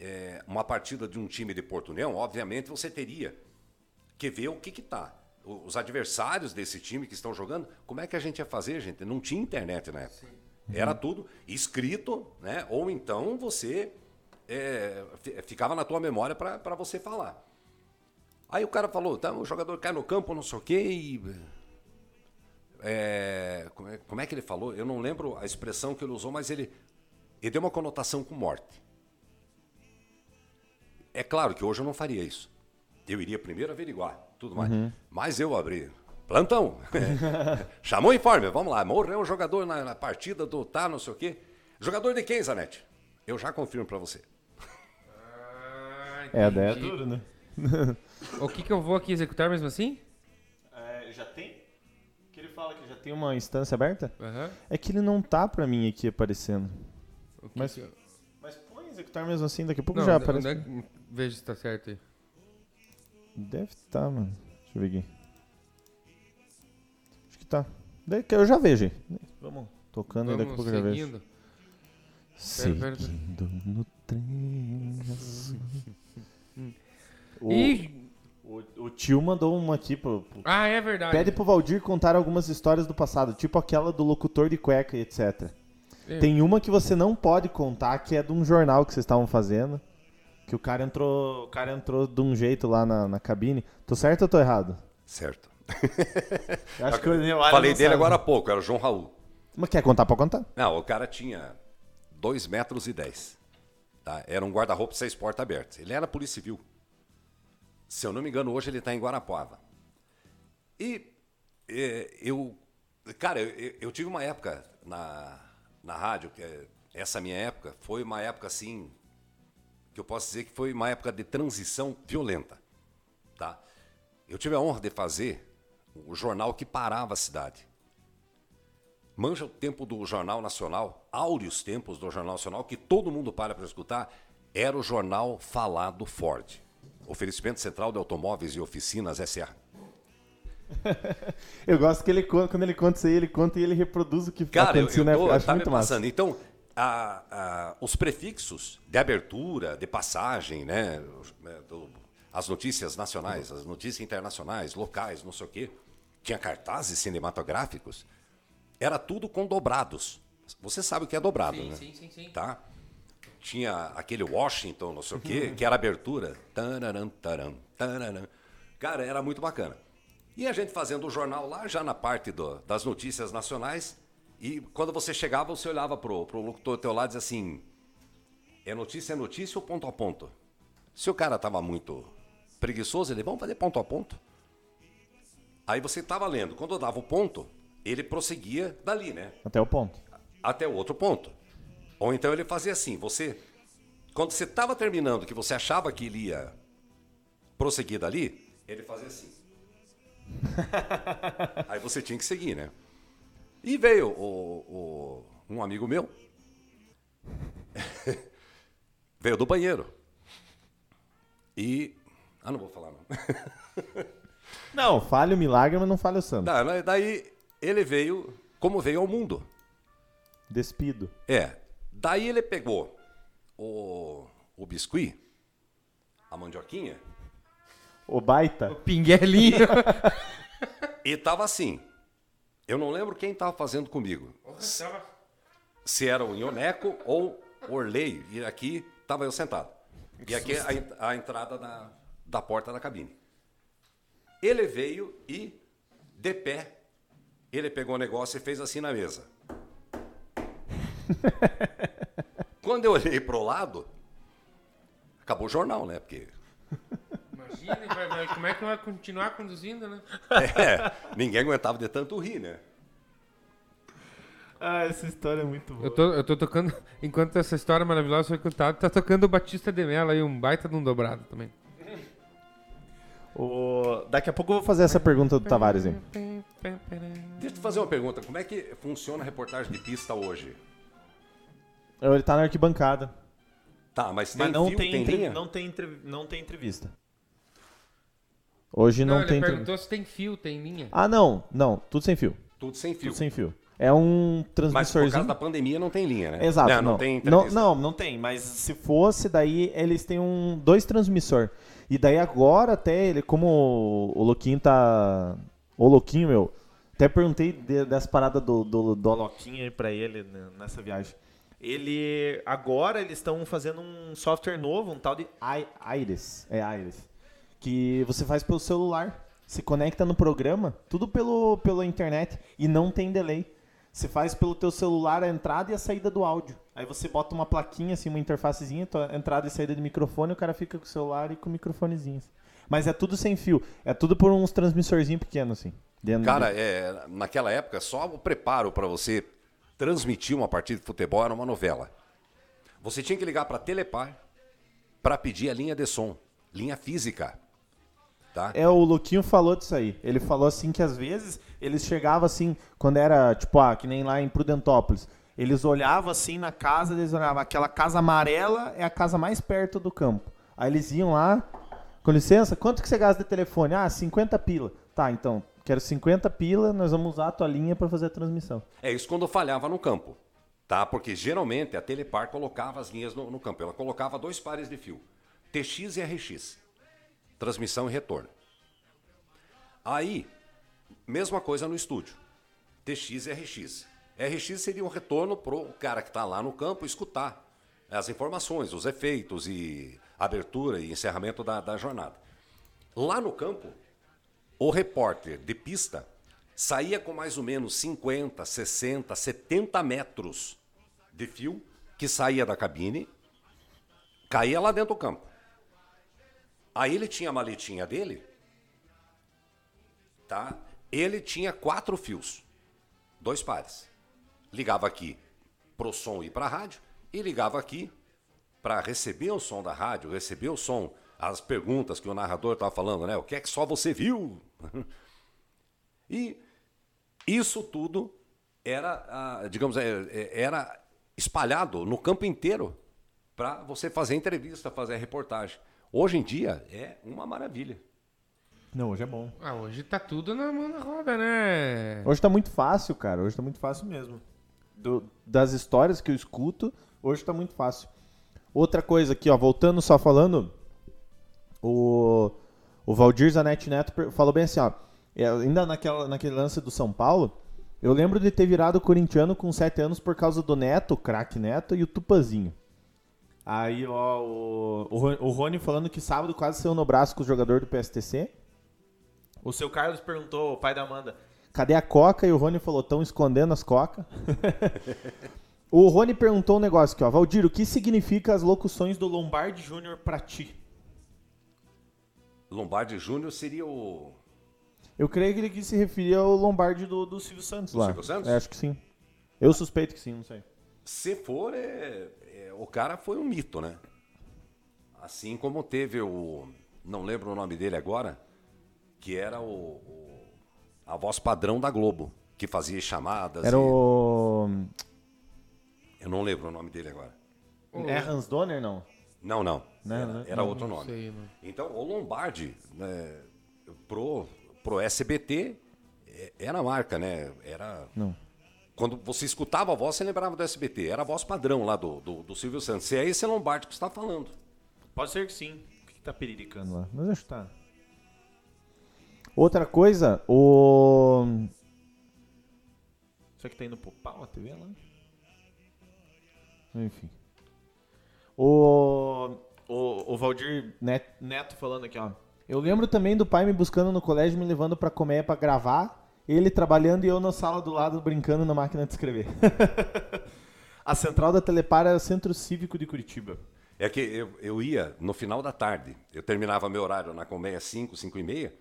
[SPEAKER 4] é, uma partida de um time de Porto União, obviamente você teria que ver o que tá. O- Os adversários desse time que estão jogando, como é que a gente ia fazer, gente? Não tinha internet na época. Era tudo escrito, né? Ou então você é, fi- ficava na tua memória para você falar. Aí o cara falou, tá, o jogador cai no campo, não sei o quê, e. é, como, é, como é que ele falou? Eu não lembro a expressão que ele usou, mas ele, ele deu uma conotação com morte. É claro que hoje eu não faria isso. Eu iria primeiro averiguar, tudo mais.
[SPEAKER 3] Uhum.
[SPEAKER 4] Mas eu abri. Plantão. *laughs* *laughs* Chamou o informe, vamos lá. Morreu um jogador na, na partida do tá, não sei o quê. Jogador de quem, Zanetti? Eu já confirmo pra você.
[SPEAKER 2] Ah,
[SPEAKER 3] É, daí é
[SPEAKER 2] entendi.
[SPEAKER 3] duro, né?
[SPEAKER 2] O que, que eu vou aqui executar mesmo assim?
[SPEAKER 3] É, já tem? Que ele fala que já tem uma instância aberta?
[SPEAKER 2] Aham.
[SPEAKER 3] É que ele não tá pra mim aqui aparecendo.
[SPEAKER 2] O que
[SPEAKER 3] Mas-
[SPEAKER 2] que eu-
[SPEAKER 3] Mas põe executar mesmo assim, daqui a pouco
[SPEAKER 2] Não,
[SPEAKER 3] já
[SPEAKER 2] onde-
[SPEAKER 3] aparece.
[SPEAKER 2] é Veja se tá certo aí.
[SPEAKER 3] Deve estar, mano. Deixa eu ver aqui. Acho que tá. Daí que eu já vejo aí. Vamos tocando aí daqui a
[SPEAKER 2] Vamos
[SPEAKER 3] pouco eu já vejo.
[SPEAKER 2] seguindo.
[SPEAKER 3] No trem. *laughs* o,
[SPEAKER 2] Ih,
[SPEAKER 3] o, o tio mandou uma aqui pro, pro-
[SPEAKER 2] Ah, é verdade.
[SPEAKER 3] Pede pro Valdir contar algumas histórias do passado, tipo aquela do locutor de cueca e etc.
[SPEAKER 2] É.
[SPEAKER 3] Tem uma que você não pode contar, que é de um jornal que vocês estavam fazendo. Que o cara entrou. O cara entrou de um jeito lá na, na cabine. Tô certo ou tô errado?
[SPEAKER 4] Certo.
[SPEAKER 3] Eu acho que o Neymar
[SPEAKER 4] Falei dele
[SPEAKER 3] sabe.
[SPEAKER 4] agora há pouco, era o João Raul.
[SPEAKER 3] Mas quer contar pra contar?
[SPEAKER 4] Não, o cara tinha 2 metros e 10. Tá? Era um guarda-roupa seis portas abertas. Ele era polícia civil. Se eu não me engano, hoje ele está em Guarapuava. E eu. Cara, eu, eu tive uma época na, na rádio, que é- essa minha época foi uma época assim. Que eu posso dizer que foi uma época de transição violenta. Tá? Eu tive a honra de fazer o jornal que parava a cidade. Manja o tempo do Jornal Nacional, áureos tempos do Jornal Nacional, que todo mundo para para escutar, era o jornal falado Ford. Oferecimento Central de Automóveis e Oficinas SA. *laughs*
[SPEAKER 3] Eu gosto que ele quando ele conta isso aí, ele conta e ele reproduz o que
[SPEAKER 4] Cara, eu,
[SPEAKER 3] aconteceu,
[SPEAKER 4] eu
[SPEAKER 3] né?
[SPEAKER 4] tô,
[SPEAKER 3] Acho
[SPEAKER 4] tá
[SPEAKER 3] muito massa.
[SPEAKER 4] Então, a- a- os prefixos de abertura, de passagem, né? os- é, do- as notícias nacionais, as notícias internacionais, locais, não sei o quê, tinha cartazes cinematográficos, era tudo com dobrados. Você sabe o que é dobrado,
[SPEAKER 2] Sim,
[SPEAKER 4] né?
[SPEAKER 2] sim, sim, sim.
[SPEAKER 4] tá? Tinha aquele Washington, não sei o quê, que era abertura. Taram. Cara, era muito bacana. E a gente fazendo o jornal lá, já na parte do- das notícias nacionais, e quando você chegava, você olhava pro, pro locutor do teu lado e dizia assim, é notícia, é notícia ou ponto a ponto? Se o cara tava muito preguiçoso, ele, vamos fazer ponto a ponto? Aí você tava lendo. Quando eu dava o ponto, ele prosseguia dali, né?
[SPEAKER 3] Até o ponto.
[SPEAKER 4] até o outro ponto. Ou então ele fazia assim, você quando você estava terminando, que você achava que ele ia prosseguir dali, ele fazia assim. *laughs* Aí você tinha que seguir, né? E veio o, o- um amigo meu, *laughs* veio do banheiro. E. Ah, não vou falar não. *laughs*
[SPEAKER 3] Não, falha o milagre, mas não falha o santo.
[SPEAKER 4] Daí ele veio como veio ao mundo.
[SPEAKER 3] Despido.
[SPEAKER 4] É. Daí ele pegou o, o biscuit, a mandioquinha,
[SPEAKER 3] O baita.
[SPEAKER 2] Pinguelinho. *laughs*
[SPEAKER 4] e tava assim. Eu não lembro quem tava fazendo comigo. Se era o Ioneco ou o Orley. E aqui tava eu sentado. E aqui a, a entrada da, da porta da cabine. Ele veio e, de pé, ele pegou o negócio e fez assim na mesa. *laughs* Quando eu olhei pro lado, acabou o jornal, né? Porque
[SPEAKER 2] Imagina, vai- vai- como é que vai continuar conduzindo, né?
[SPEAKER 4] é, ninguém aguentava de tanto rir, né?
[SPEAKER 3] Ah, essa história é muito boa.
[SPEAKER 2] Eu tô, eu tô tocando, *laughs* enquanto essa história maravilhosa foi contada, tá tocando o Batista de Mello aí, um baita de um dobrado também.
[SPEAKER 3] O... Daqui a pouco eu vou fazer essa pergunta do Tavares aí.
[SPEAKER 4] Deixa eu te fazer uma pergunta. Como é que funciona a reportagem de pista hoje?
[SPEAKER 3] Ele tá na arquibancada.
[SPEAKER 4] Tá, mas tem
[SPEAKER 3] Mas não
[SPEAKER 4] fio,
[SPEAKER 3] tem,
[SPEAKER 4] tem linha?
[SPEAKER 3] não, tem não tem entrevista. Hoje não,
[SPEAKER 2] Não, ele
[SPEAKER 3] tem entrevista.
[SPEAKER 2] perguntou se tem fio, tem linha.
[SPEAKER 3] Ah, não. Não, tudo sem fio.
[SPEAKER 4] Tudo sem fio.
[SPEAKER 3] Tudo sem fio. É um
[SPEAKER 4] Mas por
[SPEAKER 3] transmissorzinho.
[SPEAKER 4] causa da pandemia não tem linha, né?
[SPEAKER 3] Exato,
[SPEAKER 4] não.
[SPEAKER 3] não.
[SPEAKER 4] Não tem
[SPEAKER 3] não, não, não tem, mas se fosse, daí eles têm um, dois transmissor. E daí agora até ele, como o, o Louquinho tá. O Louquinho, meu, até perguntei de- dessa parada do, do, do Aloquinho aí pra ele né, nessa viagem. Ele. Agora eles estão fazendo um software novo, um tal de I- Iris. É Iris. Que você faz pelo celular. Se conecta no programa, tudo pelo, pela internet. E não tem delay. Você faz pelo teu celular a entrada e a saída do áudio. Aí você bota uma plaquinha, assim, uma interfacezinha, entrada e saída de microfone, o cara fica com o celular e com o microfonezinho. assim. Mas é tudo sem fio. É tudo por uns transmissorzinhos pequenos, assim.
[SPEAKER 4] Cara, é, naquela época, só o preparo para você transmitir uma partida de futebol era uma novela. Você tinha que ligar para Telepar para pedir a linha de som, linha física. Tá?
[SPEAKER 3] É, o Luquinho falou disso aí. Ele falou assim que às vezes eles chegavam assim, quando era, tipo, ah, que nem lá em Prudentópolis. Eles olhavam assim na casa, eles olhavam, aquela casa amarela é a casa mais perto do campo. Aí eles iam lá, com licença, quanto que você gasta de telefone? Ah, 50 pila. Tá, então, quero 50 pila, nós vamos usar a tua linha para fazer a transmissão.
[SPEAKER 4] É isso quando falhava no campo, tá? Porque geralmente a Telepar colocava as linhas no, no campo. Ela colocava dois pares de fio, TX e RX, transmissão e retorno. Aí, mesma coisa no estúdio, TX e RX. RX seria um retorno para o cara que está lá no campo escutar as informações, os efeitos e abertura e encerramento da, da jornada. Lá no campo, o repórter de pista saía com mais ou menos 50, 60, 70 metros de fio que saía da cabine, caía lá dentro do campo. Aí ele tinha a maletinha dele, tá? Ele tinha quatro fios, dois pares. Ligava aqui pro som ir para a rádio e ligava aqui para receber o som da rádio, receber o som, as perguntas que o narrador estava falando, né? O que é que só você viu? *laughs* E isso tudo era, ah, digamos, é, é, era espalhado no campo inteiro para você fazer entrevista, fazer reportagem. Hoje em dia é uma maravilha.
[SPEAKER 3] Não, hoje é bom.
[SPEAKER 2] Ah, hoje tá tudo na mão da roda, né?
[SPEAKER 3] Hoje tá muito fácil, cara. Hoje tá muito fácil mesmo. Do- das histórias que eu escuto, hoje tá muito fácil. Outra coisa aqui, ó, voltando só falando, o, o Valdir Zanetti Neto falou bem assim, ó, é, ainda naquela, naquele lance do São Paulo, eu lembro de ter virado corintiano com 7 anos por causa do Neto, o craque Neto, e o Tupazinho. Aí, ó, o, o, Ro- o Rony falando que sábado quase saiu no braço com o jogador do PSTC. O seu Carlos perguntou, o pai da Amanda, cadê a coca? E o Rony falou, estão escondendo as coca. *laughs* o Rony perguntou um negócio aqui, ó. Valdir, o que significa as locuções do Lombardi Júnior pra ti?
[SPEAKER 4] Lombardi Júnior seria o.
[SPEAKER 3] Eu creio que ele quis se referir ao Lombardi do, do Silvio Santos
[SPEAKER 4] Do
[SPEAKER 3] lá.
[SPEAKER 4] Silvio Santos?
[SPEAKER 3] É, acho que sim. Eu suspeito que sim, não sei.
[SPEAKER 4] Se for, é, é- o cara foi um mito, né? Assim como teve o. Não lembro o nome dele agora, que era o, o- a voz padrão da Globo, que fazia chamadas.
[SPEAKER 3] Era
[SPEAKER 4] e-
[SPEAKER 3] o...
[SPEAKER 4] Eu não lembro o nome dele agora.
[SPEAKER 3] É Hans Donner, não?
[SPEAKER 4] Não, não.
[SPEAKER 3] Não,
[SPEAKER 4] era
[SPEAKER 3] não.
[SPEAKER 4] era outro
[SPEAKER 2] Não
[SPEAKER 4] nome.
[SPEAKER 2] sei, não.
[SPEAKER 4] Então, o Lombardi, né, pro, pro SBT, é- era a marca, né? Era.
[SPEAKER 3] Não.
[SPEAKER 4] Quando você escutava a voz, você lembrava do SBT. Era a voz padrão lá do, do, do Silvio Santos. Se é esse Lombardi que você está falando.
[SPEAKER 3] Pode ser que sim. O que, que tá periricando lá? Mas acho que tá. Outra coisa, o. Será que tá indo pro pau a TV lá? Enfim. O. O, o Valdir Net- Neto falando aqui, ó. Eu lembro também do pai me buscando no colégio, me levando pra comer pra gravar. Ele trabalhando e eu na sala do lado brincando na máquina de escrever. *laughs* a central da Telepar era o Centro Cívico de Curitiba.
[SPEAKER 4] É que eu, eu ia no final da tarde. Eu terminava meu horário na Colmeia 5, 5 e meia.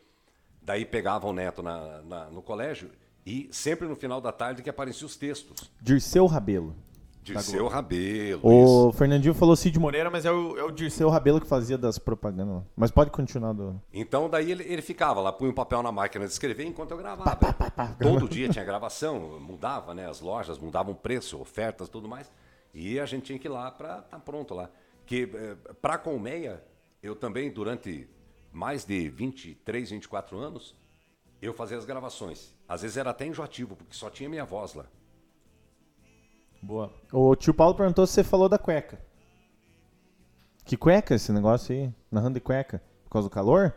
[SPEAKER 4] Daí pegava o neto na, na- no colégio. E sempre no final da tarde que apareciam os textos.
[SPEAKER 3] Dirceu Rabelo.
[SPEAKER 4] De seu Rabelo.
[SPEAKER 3] O Fernandinho falou Cid Moreira, mas é o, é o Dirceu Rabelo que fazia das propagandas. Mas pode continuar do.
[SPEAKER 4] Então daí ele, ele ficava lá, punha um papel na máquina de escrever enquanto eu gravava. Todo dia tinha gravação, mudava, né? As lojas mudavam preço, ofertas, tudo mais. E a gente tinha que ir lá para estar pronto lá. Que eh, para Colmeia, eu também durante mais de 23, 24 anos, eu fazia as gravações. Às vezes era até enjoativo, porque só tinha minha voz lá.
[SPEAKER 3] Boa. O tio Paulo perguntou se você falou da cueca. Que cueca esse negócio aí? Narrando de cueca? Por causa do calor?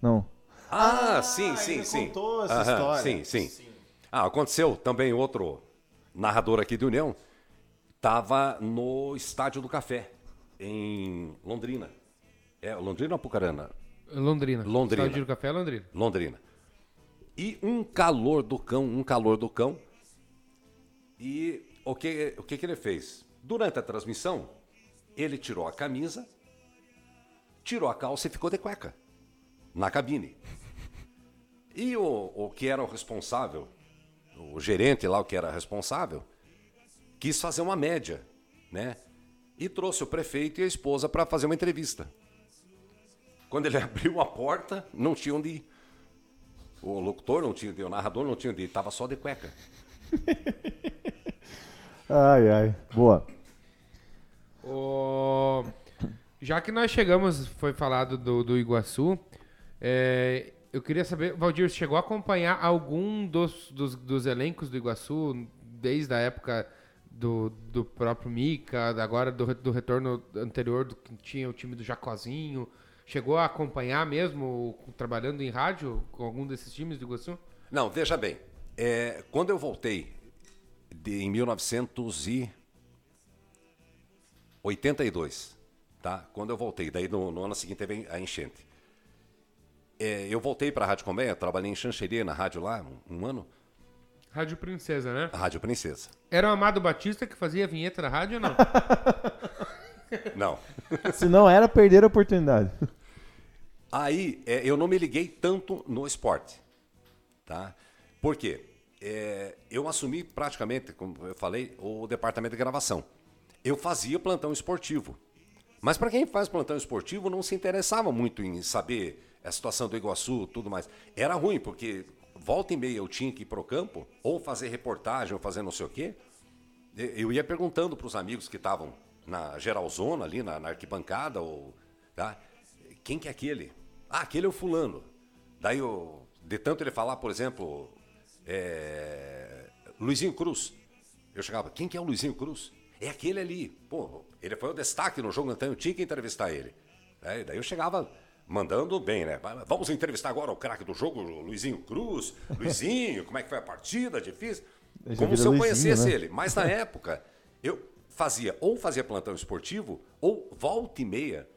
[SPEAKER 3] Não.
[SPEAKER 4] Ah, sim, sim,
[SPEAKER 3] ele
[SPEAKER 4] sim.
[SPEAKER 3] contou essa
[SPEAKER 4] Aham,
[SPEAKER 3] história.
[SPEAKER 4] Sim, sim, Ah, aconteceu também outro narrador aqui de União. Tava no Estádio do Café, em Londrina. É, Londrina ou Apucarana?
[SPEAKER 2] Londrina.
[SPEAKER 4] Londrina.
[SPEAKER 2] Estádio do Café é Londrina.
[SPEAKER 4] Londrina. E um calor do cão, um calor do cão. E o que, o que, que ele fez? Durante a transmissão, ele tirou a camisa, tirou a calça e ficou de cueca na cabine. E o, o que era o responsável, o gerente lá, o que era responsável, quis fazer uma média, né? E trouxe o prefeito e a esposa para fazer uma entrevista. Quando ele *laughs* abriu a porta, não tinha onde ir. O locutor não tinha onde ir, o narrador não tinha onde ir, estava só de cueca. *laughs*
[SPEAKER 3] Ai, ai. Boa.
[SPEAKER 2] O... Já que nós chegamos, foi falado do, do Iguaçu, é, eu queria saber, Valdir, você chegou a acompanhar algum dos, dos, dos elencos do Iguaçu desde a época do, do próprio Mica, agora do, do retorno anterior do que tinha o time do Jacozinho? Chegou a acompanhar mesmo, trabalhando em rádio, com algum desses times do Iguaçu?
[SPEAKER 4] Não, veja bem. é, quando eu voltei de- em 1982, tá? Quando eu voltei, daí no, no ano seguinte teve a enchente. É, eu voltei para a Rádio Colmeia, trabalhei em Chancheria, na rádio lá, um, um ano,
[SPEAKER 2] Rádio Princesa, né?
[SPEAKER 4] a Rádio Princesa.
[SPEAKER 2] Era o Amado Batista que fazia a vinheta da rádio ou não? *laughs*
[SPEAKER 4] Não. *laughs*
[SPEAKER 3] Se não era, perder a oportunidade.
[SPEAKER 4] Aí é, eu não me liguei tanto no esporte, tá? Por quê? É, eu assumi praticamente, como eu falei, o departamento de gravação. Eu fazia plantão esportivo. Mas para quem faz plantão esportivo não se interessava muito em saber a situação do Iguaçu, tudo mais. Era ruim porque volta e meia eu tinha que ir pro campo ou fazer reportagem ou fazer não sei o quê. Eu ia perguntando para os amigos que estavam na geralzona ali na, na arquibancada ou tá? Quem que é aquele? Ah, aquele é o fulano. Daí eu, de tanto ele falar, por exemplo, é, Luizinho Cruz. Eu chegava, quem que é o Luizinho Cruz? É aquele ali. Pô, ele foi o destaque no jogo, então eu tinha que entrevistar ele. Aí, daí eu chegava mandando bem, né? Vamos entrevistar agora o craque do jogo, o Luizinho Cruz. *laughs* Luizinho, como é que foi a partida? Difícil. Como se eu
[SPEAKER 3] Luizinho,
[SPEAKER 4] conhecesse
[SPEAKER 3] né?
[SPEAKER 4] ele. Mas na *laughs* época, eu fazia ou fazia plantão esportivo, ou volta e meia,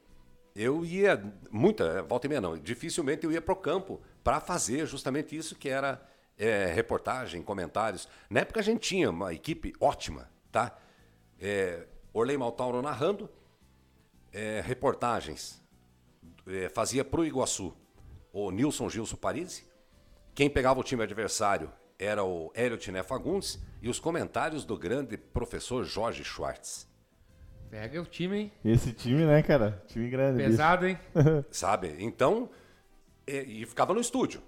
[SPEAKER 4] eu ia, muita, volta e meia não, dificilmente eu ia pro campo para fazer justamente isso que era é, reportagem, comentários. Na época a gente tinha uma equipe ótima, tá? É, Orley Maltauro narrando, é, reportagens, é, fazia pro Iguaçu o Nilson Gilson Parisi, quem pegava o time adversário era o Hélio Tiné Fagundes e os comentários do grande professor Jorge Schwartz.
[SPEAKER 2] Pega o time, hein?
[SPEAKER 3] Esse time, né, cara? Time grande. bicho.
[SPEAKER 2] Pesado, hein? *laughs*
[SPEAKER 4] Sabe? Então, e, e ficava no estúdio.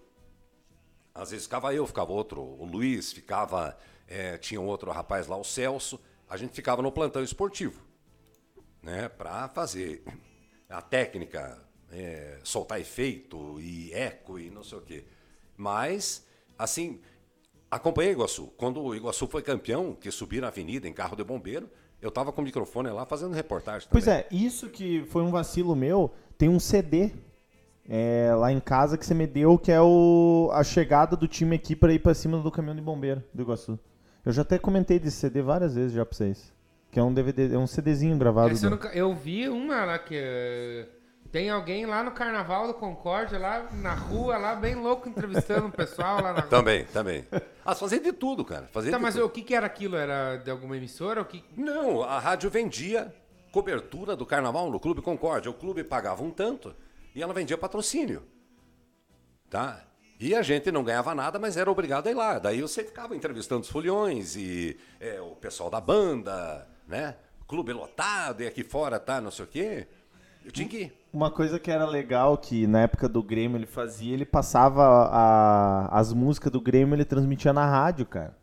[SPEAKER 4] Às vezes ficava eu, ficava outro, o Luiz, ficava. é, tinha outro rapaz lá, o Celso. A gente ficava no plantão esportivo, né? Pra fazer a técnica, é, soltar efeito e eco e não sei o quê. Mas, assim, acompanhei Iguaçu. Quando o Iguaçu foi campeão, que subiram a avenida em carro de bombeiro, eu tava com o microfone lá fazendo reportagem também.
[SPEAKER 3] Pois é, isso que foi um vacilo meu, tem um CD é, lá em casa que você me deu, que é o, a chegada do time aqui pra ir pra cima do caminhão de bombeiro do Iguaçu. Eu já até comentei desse CD várias vezes já pra vocês. Que é um DVD, é um CDzinho gravado.
[SPEAKER 2] Esse eu,
[SPEAKER 3] do-
[SPEAKER 2] nunca- eu vi uma lá que. eh, Tem alguém lá no Carnaval do Concórdia, lá na rua, lá bem louco, entrevistando o pessoal lá na rua.
[SPEAKER 4] Também, também. Ah, fazia de tudo, cara. Fazia
[SPEAKER 2] Tá,
[SPEAKER 4] de
[SPEAKER 2] mas
[SPEAKER 4] tudo.
[SPEAKER 2] o que, que era aquilo? Era de alguma emissora? O que...
[SPEAKER 4] Não, a rádio vendia cobertura do carnaval no Clube Concórdia. O clube pagava um tanto e ela vendia patrocínio. Tá? E a gente não ganhava nada, mas era obrigado a ir lá. Daí você ficava entrevistando os foliões e é, o pessoal da banda, né? Clube lotado e aqui fora tá, não sei o quê. Eu tinha que ir.
[SPEAKER 3] Uma coisa que era legal, que na época do Grêmio ele fazia, ele passava a- as músicas do Grêmio, ele transmitia na rádio, cara.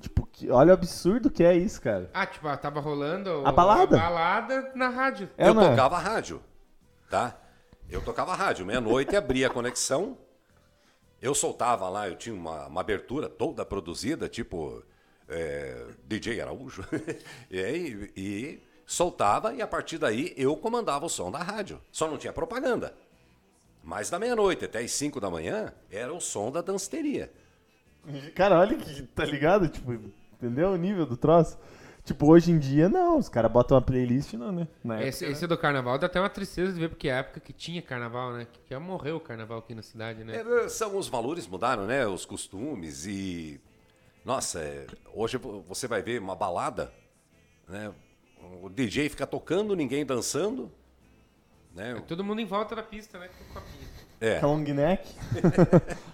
[SPEAKER 3] Tipo, que- olha o absurdo que é isso, cara.
[SPEAKER 2] Ah, tipo, tava rolando
[SPEAKER 3] A balada?
[SPEAKER 2] a balada na rádio.
[SPEAKER 3] É,
[SPEAKER 4] eu
[SPEAKER 3] não é?
[SPEAKER 4] tocava rádio, tá? Eu tocava rádio. Meia-noite abria a conexão. Eu soltava lá, eu tinha uma, uma abertura toda produzida, tipo é, DJ Araújo. *laughs* e, aí, e soltava, e a partir daí eu comandava o som da rádio. Só não tinha propaganda. Mas da meia-noite até as 5 da manhã era o som da danceteria.
[SPEAKER 3] Cara, olha que, tá ligado? Tipo, entendeu o nível do troço? Tipo, hoje em dia, não. Os caras botam uma playlist, não, né? Na época,
[SPEAKER 2] Esse, esse do carnaval dá até uma tristeza de ver, porque é a época que tinha carnaval, né? Que já morreu o carnaval aqui na cidade, né?
[SPEAKER 4] É, são os valores mudaram, né? Os costumes e Nossa, é, hoje você vai ver uma balada, né? O DJ fica tocando, ninguém dançando, né?
[SPEAKER 2] Todo mundo em volta da pista, né? Com o copinho.
[SPEAKER 4] É.
[SPEAKER 3] Long neck.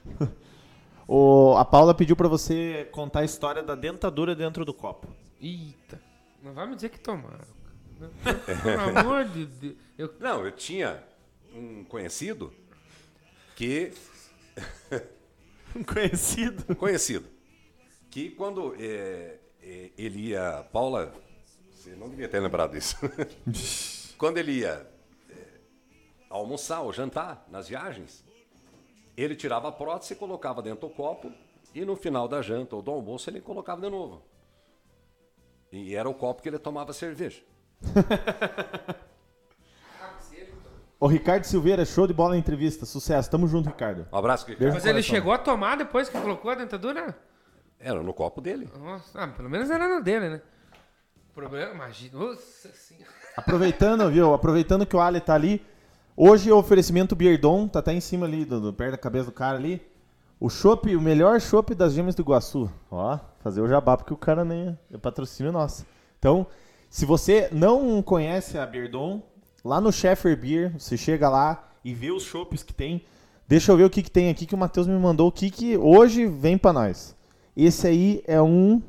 [SPEAKER 3] *laughs* o, a Paula pediu pra você contar a história da dentadura dentro do copo.
[SPEAKER 2] Eita. Não vai me dizer que tomaram. Não, *laughs* Pelo amor de Deus. Eu,
[SPEAKER 4] Não, eu tinha um conhecido que
[SPEAKER 3] Um Conhecido.
[SPEAKER 4] um *laughs* conhecido que quando é, é, ele ia Paula, você não devia ter lembrado disso. *laughs* quando ele ia é, almoçar ou jantar nas viagens, ele tirava a prótese e colocava dentro do copo e no final da janta ou do almoço ele colocava de novo. E era o copo que ele tomava cerveja. *laughs*
[SPEAKER 3] Ô, Ricardo Silveira, show de bola na entrevista. Sucesso. Tamo junto, Ricardo.
[SPEAKER 4] Um abraço, Ricardo.
[SPEAKER 3] Beijo.
[SPEAKER 2] mas ele chegou a tomar depois que colocou a dentadura?
[SPEAKER 4] Era no copo dele.
[SPEAKER 2] Nossa, ah, pelo menos era na dele, né? O problema, imagina. Nossa senhora.
[SPEAKER 3] Aproveitando, viu? Aproveitando que o Ali tá ali. Hoje é o oferecimento Bierdon, tá até em cima ali, do, do- perto da cabeça do cara ali. O chopp, o melhor chopp das gemas do Iguaçu. Ó, fazer o jabá, porque o cara nem é patrocínio nosso. Então, se você não conhece a Bierdon, lá no Sheffer Beer, você chega lá e vê os chopps que tem. Deixa eu ver o que, que tem aqui que o Matheus me mandou, o que, que hoje vem pra nós. Esse aí é um.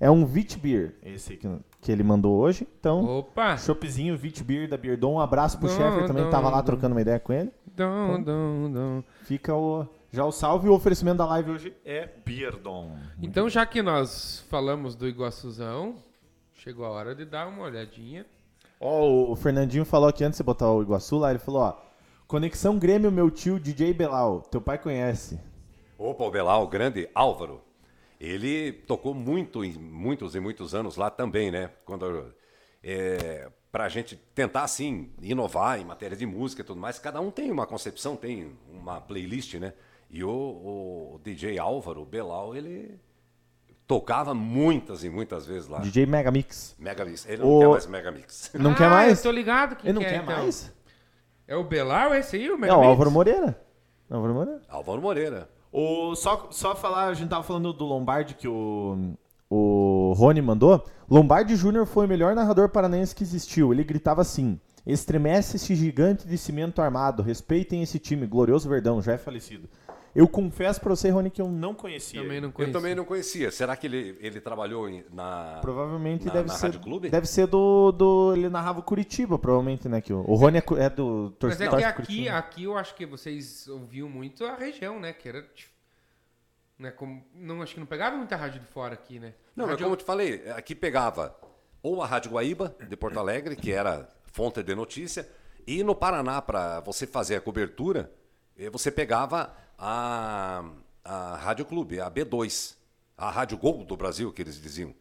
[SPEAKER 3] É um Vit Beer. Esse que, que ele mandou hoje. Então,
[SPEAKER 2] Opa!
[SPEAKER 3] Choppzinho, Vit Beer da Beardon. Um abraço pro Sheffer, também
[SPEAKER 2] dom,
[SPEAKER 3] tava lá
[SPEAKER 2] dom.
[SPEAKER 3] trocando uma ideia com ele.
[SPEAKER 2] Dom, dom, dom.
[SPEAKER 3] Fica o. Já o salve e o oferecimento da live hoje é Beardon.
[SPEAKER 2] Então, já que nós falamos do Iguaçuzão, chegou a hora de dar uma olhadinha.
[SPEAKER 3] Ó, o- o Fernandinho falou aqui antes de você botar o Iguaçu lá, ele falou, ó. Conexão Grêmio, meu tio DJ Belal. Teu pai conhece.
[SPEAKER 4] Opa, o Belal, o grande Álvaro. Ele tocou muito, em muitos e muitos anos lá também, né? Quando é, para a gente tentar assim inovar em matéria de música e tudo mais, cada um tem uma concepção, tem uma playlist, né? E o, o DJ Álvaro, o Belal, ele tocava muitas e muitas vezes lá.
[SPEAKER 3] DJ Megamix.
[SPEAKER 4] Megamix. Ele não
[SPEAKER 3] O-
[SPEAKER 4] quer mais Megamix.
[SPEAKER 3] Não
[SPEAKER 2] ah,
[SPEAKER 3] quer mais?
[SPEAKER 2] Eu tô ligado que
[SPEAKER 3] Ele não
[SPEAKER 2] que é,
[SPEAKER 3] quer
[SPEAKER 2] então.
[SPEAKER 3] mais?
[SPEAKER 2] É o Belau esse aí, o
[SPEAKER 3] É o
[SPEAKER 2] Megamix?
[SPEAKER 3] Álvaro Moreira. Álvaro Moreira.
[SPEAKER 4] Álvaro Moreira.
[SPEAKER 3] O, só, só falar, a gente tava falando do Lombardi que o, o Rony mandou. Lombardi Júnior foi o melhor narrador paranaense que existiu. Ele gritava assim: Estremece esse gigante de cimento armado, respeitem esse time, glorioso Verdão, já é falecido. Eu confesso pra você, Rony, que eu não conhecia.
[SPEAKER 2] Também não
[SPEAKER 4] Eu
[SPEAKER 2] conheço.
[SPEAKER 4] também não conhecia. Será que ele, ele trabalhou em- na.
[SPEAKER 3] Provavelmente
[SPEAKER 4] Na-
[SPEAKER 3] deve
[SPEAKER 4] na
[SPEAKER 3] ser.
[SPEAKER 4] Rádio Clube?
[SPEAKER 3] Deve ser do, do. Ele narrava o Curitiba, provavelmente, né? Que o, o Rony é, é do
[SPEAKER 2] Mas
[SPEAKER 3] torcedor
[SPEAKER 2] é que aqui, aqui eu acho que vocês ouviam muito a região, né? Que era. Né, como, não, acho que não pegava muita rádio de fora aqui, né?
[SPEAKER 4] Não, mas
[SPEAKER 2] rádio,
[SPEAKER 4] como eu te falei, aqui pegava ou a Rádio Guaíba, de Porto Alegre, que era fonte de notícia, e no Paraná, para você fazer a cobertura, eh, você pegava a, a Rádio Clube, a B2, a Rádio Gol do Brasil, que eles diziam.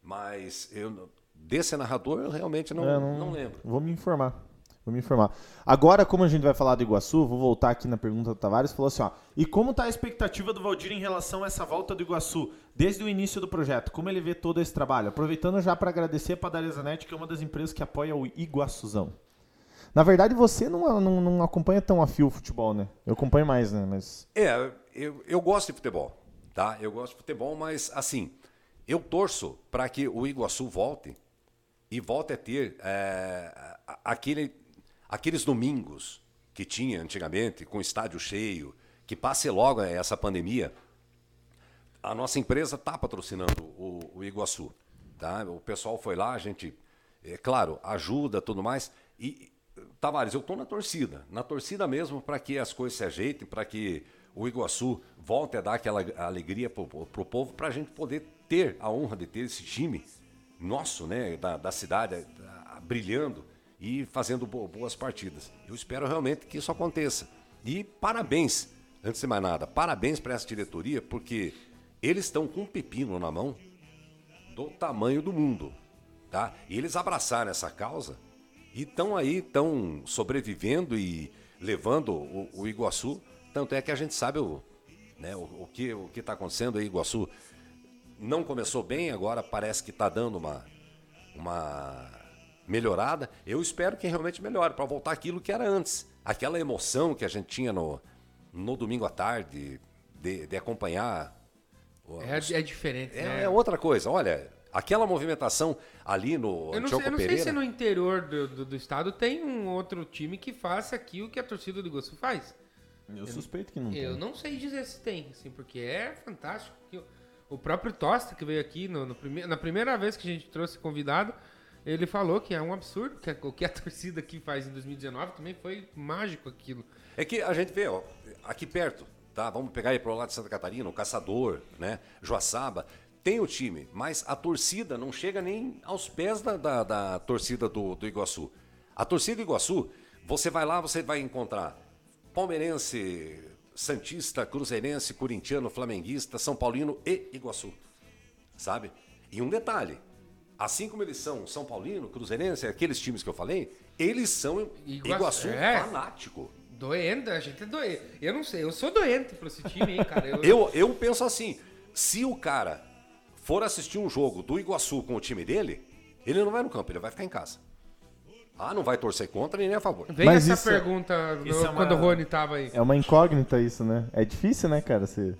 [SPEAKER 4] Mas eu, desse narrador eu realmente não,
[SPEAKER 3] É,
[SPEAKER 4] não... lembro.
[SPEAKER 3] Vou me informar. Vou me informar. Agora, como a gente vai falar do Iguaçu, vou voltar aqui na pergunta do Tavares. Falou assim: ó, e como tá a expectativa do Valdir em relação a essa volta do Iguaçu, desde o início do projeto? Como ele vê todo esse trabalho? Aproveitando já para agradecer a Padaria Zanetti, que é uma das empresas que apoia o Iguaçuzão. Na verdade, você não, não, não acompanha tão a fio o futebol, né? Eu acompanho mais, né? Mas.
[SPEAKER 4] É, eu, eu gosto de futebol, tá? Eu gosto de futebol, mas assim, eu torço para que o Iguaçu volte e volte a ter é, aquele, aqueles domingos que tinha antigamente, com estádio cheio, que passe logo essa pandemia. A nossa empresa está patrocinando o, o Iguaçu, tá? O pessoal foi lá, a gente, é claro, ajuda tudo mais. E, Tavares, eu estou na torcida, na torcida mesmo para que as coisas se ajeitem, para que o Iguaçu volte a dar aquela alegria pro, pro povo, para a gente poder ter a honra de ter esse time nosso, né, da, da cidade, ah, brilhando e fazendo bo- boas partidas. Eu espero realmente que isso aconteça. E parabéns, antes de mais nada, parabéns para essa diretoria, porque eles estão com um pepino na mão do tamanho do mundo, tá? E eles abraçaram essa causa e estão aí, estão sobrevivendo e levando o, o Iguaçu. Tanto é que a gente sabe o, né, o, o que o está acontecendo aí, Iguaçu não começou bem, agora parece que está dando uma, uma melhorada. Eu espero que realmente melhore, para voltar aquilo que era antes. Aquela emoção que a gente tinha no, no domingo à tarde, de, de acompanhar
[SPEAKER 2] É, é diferente,
[SPEAKER 4] É,
[SPEAKER 2] né?
[SPEAKER 4] é outra coisa. Olha, aquela movimentação ali no
[SPEAKER 2] Eu não, sei, eu não sei se no interior do, do, do estado tem um outro time que faça aqui o que a torcida do Iguaçu faz.
[SPEAKER 3] Eu suspeito que não
[SPEAKER 2] Eu
[SPEAKER 3] tem.
[SPEAKER 2] não sei dizer se tem, assim, porque é fantástico. que o- O próprio Tosta, que veio aqui no, no prime- na primeira vez que a gente trouxe convidado, ele falou que é um absurdo que *laughs* a- o que a torcida aqui faz em 2019 também foi mágico aquilo.
[SPEAKER 4] É que a gente vê, ó, aqui perto, tá? Vamos pegar aí pro lado de Santa Catarina, o Caçador, né? Joaçaba. Tem o time, mas a torcida não chega nem aos pés da, da, da torcida do, do Iguaçu. A torcida do Iguaçu, você vai lá, você vai encontrar palmeirense, santista, cruzeirense, corintiano, flamenguista, são paulino e Iguaçu. Sabe? E um detalhe, assim como eles são São Paulino, Cruzeirense, aqueles times que eu falei, eles são
[SPEAKER 2] Iguaçu-
[SPEAKER 4] Iguaçu,
[SPEAKER 2] é.
[SPEAKER 4] fanático.
[SPEAKER 2] Doente, a gente é doente. Eu não sei, eu sou doente pra esse time, hein, cara. Eu, *laughs*
[SPEAKER 4] Eu, eu penso assim, se o cara for assistir um jogo do Iguaçu com o time dele, ele não vai no campo, ele vai ficar em casa. Ah, não vai torcer contra nem a favor.
[SPEAKER 2] Vem
[SPEAKER 3] Mas
[SPEAKER 2] essa
[SPEAKER 3] isso é-
[SPEAKER 2] pergunta no-
[SPEAKER 3] isso é uma-
[SPEAKER 2] quando o Rony tava aí.
[SPEAKER 3] É uma incógnita isso, né? É difícil, né, cara? Você...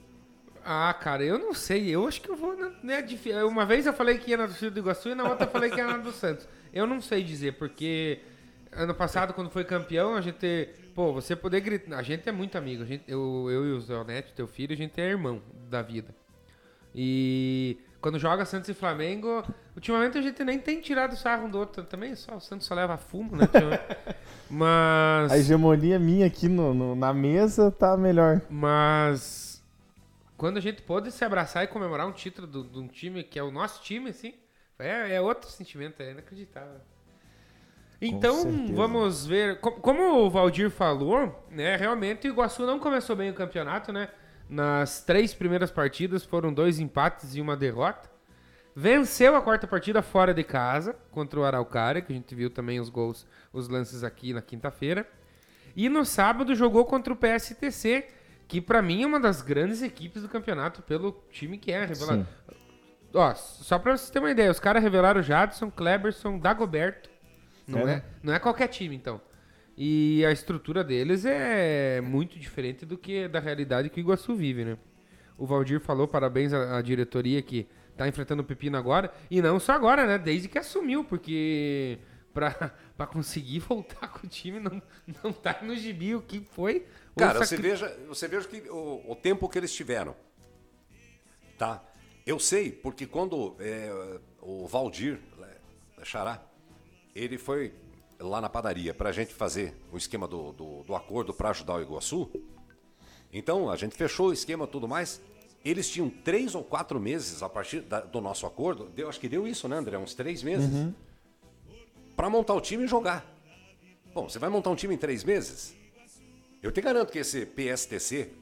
[SPEAKER 2] Ah, cara, eu não sei. Eu acho que eu vou. Né, Uma vez eu falei que ia na torcida do Iguaçu e na outra eu falei que ia na do Santos. Eu não sei dizer, porque ano passado, quando foi campeão, a gente. Pô, você poder gritar. A gente é muito amigo. A gente, eu, eu e o Zé Neto, teu filho, a gente é irmão da vida. E quando joga Santos e Flamengo, ultimamente a gente nem tem tirado sarro um do outro também. Só, o Santos só leva fumo, né? *laughs* Mas.
[SPEAKER 3] A hegemonia minha aqui no, no- na mesa tá melhor.
[SPEAKER 2] Mas quando a gente pôde se abraçar e comemorar um título de um time que é o nosso time, assim, é, é outro sentimento, é inacreditável. Então, vamos ver. Co- Como o Valdir falou, né? Realmente o Iguaçu não começou bem o campeonato, né? Nas três primeiras partidas foram dois empates e uma derrota. Venceu a quarta partida fora de casa contra o Araucária, que a gente viu também os gols, os lances aqui na quinta-feira. E no sábado jogou contra o PSTC, que pra mim é uma das grandes equipes do campeonato pelo time que é revelado.
[SPEAKER 3] Sim.
[SPEAKER 2] Ó, só pra você ter uma ideia, os caras revelaram Jadson, Kleberson, Dagoberto. Não
[SPEAKER 3] É,
[SPEAKER 2] é,
[SPEAKER 3] né?
[SPEAKER 2] não é qualquer time, então. E a estrutura deles é muito diferente do que da realidade que o Iguaçu vive, né? O Valdir falou, parabéns à, à diretoria que tá enfrentando o Pepino agora. E não só agora, né? Desde que assumiu, porque pra, *laughs* pra conseguir *laughs* voltar com o time não, não tá no gibi o que foi.
[SPEAKER 4] Cara, você veja, você veja que o, o tempo que eles tiveram. Tá? Eu sei, porque quando é, o Valdir, né, Xará, ele foi lá na padaria pra gente fazer o esquema do, do, do acordo pra ajudar o Iguaçu. Então, a gente fechou o esquema e tudo mais. Eles tinham três ou quatro meses a partir da- do nosso acordo. Deu, acho que deu isso, né, André? Uns três meses. Pra montar o time e jogar. Bom, você vai montar um time em três meses? Eu te garanto que esse PSTC,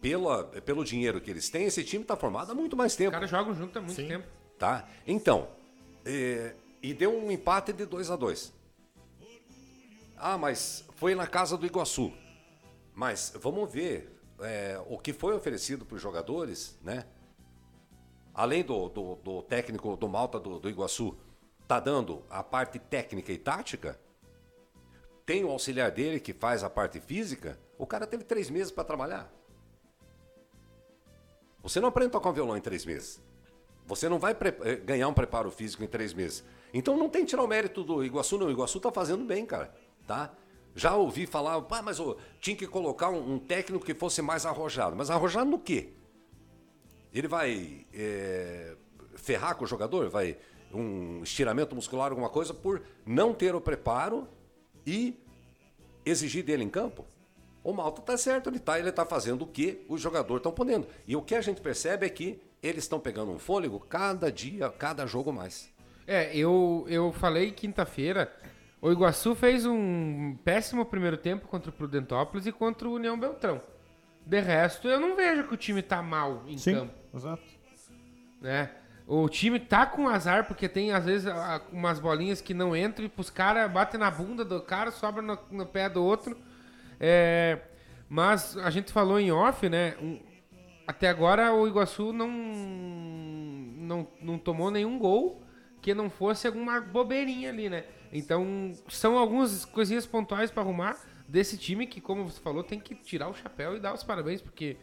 [SPEAKER 4] pela, pelo dinheiro que eles têm, esse time está formado há muito mais
[SPEAKER 2] Os
[SPEAKER 4] tempo.
[SPEAKER 2] caras jogam junto há muito
[SPEAKER 1] Sim.
[SPEAKER 2] tempo.
[SPEAKER 4] Tá? Então, é, e deu um empate de 2 a 2 Ah, mas foi na casa do Iguaçu. Mas vamos ver é, o que foi oferecido para os jogadores, né? Além do, do, do técnico do Malta do, do Iguaçu, tá dando a parte técnica e tática. Tem o auxiliar dele que faz a parte física. O cara teve três meses para trabalhar. Você não aprende a tocar um violão em três meses. Você não vai eh, ganhar um preparo físico em três meses. Então não tem tirar o mérito do Iguaçu, não. O Iguaçu tá fazendo bem, cara. Tá? Já ouvi falar, pá, mas ô, tinha que colocar um, um técnico que fosse mais arrojado. Mas arrojado no quê? Ele vai eh, ferrar com o jogador? Vai um estiramento muscular, alguma coisa, por não ter o preparo e exigir dele em campo? O Malta tá certo, ele tá, ele tá fazendo o que os jogadores estão podendo. E o que a gente percebe é que eles estão pegando um fôlego cada dia, cada jogo mais.
[SPEAKER 2] É, eu, eu falei quinta-feira. O Iguaçu fez um péssimo primeiro tempo contra o Prudentópolis e contra o União Beltrão. De resto, eu não vejo que o time tá mal em
[SPEAKER 3] Sim,
[SPEAKER 2] campo.
[SPEAKER 3] exato.
[SPEAKER 2] né? O time tá com azar porque tem às vezes umas bolinhas que não entram e pros caras batem na bunda do cara, sobra no, no pé do outro. É, mas a gente falou em off, né? um- até agora o Iguaçu não, não, não tomou nenhum gol que não fosse alguma bobeirinha ali, né? Então são algumas coisinhas pontuais para arrumar desse time que, como você falou, tem que tirar o chapéu e dar os parabéns, porque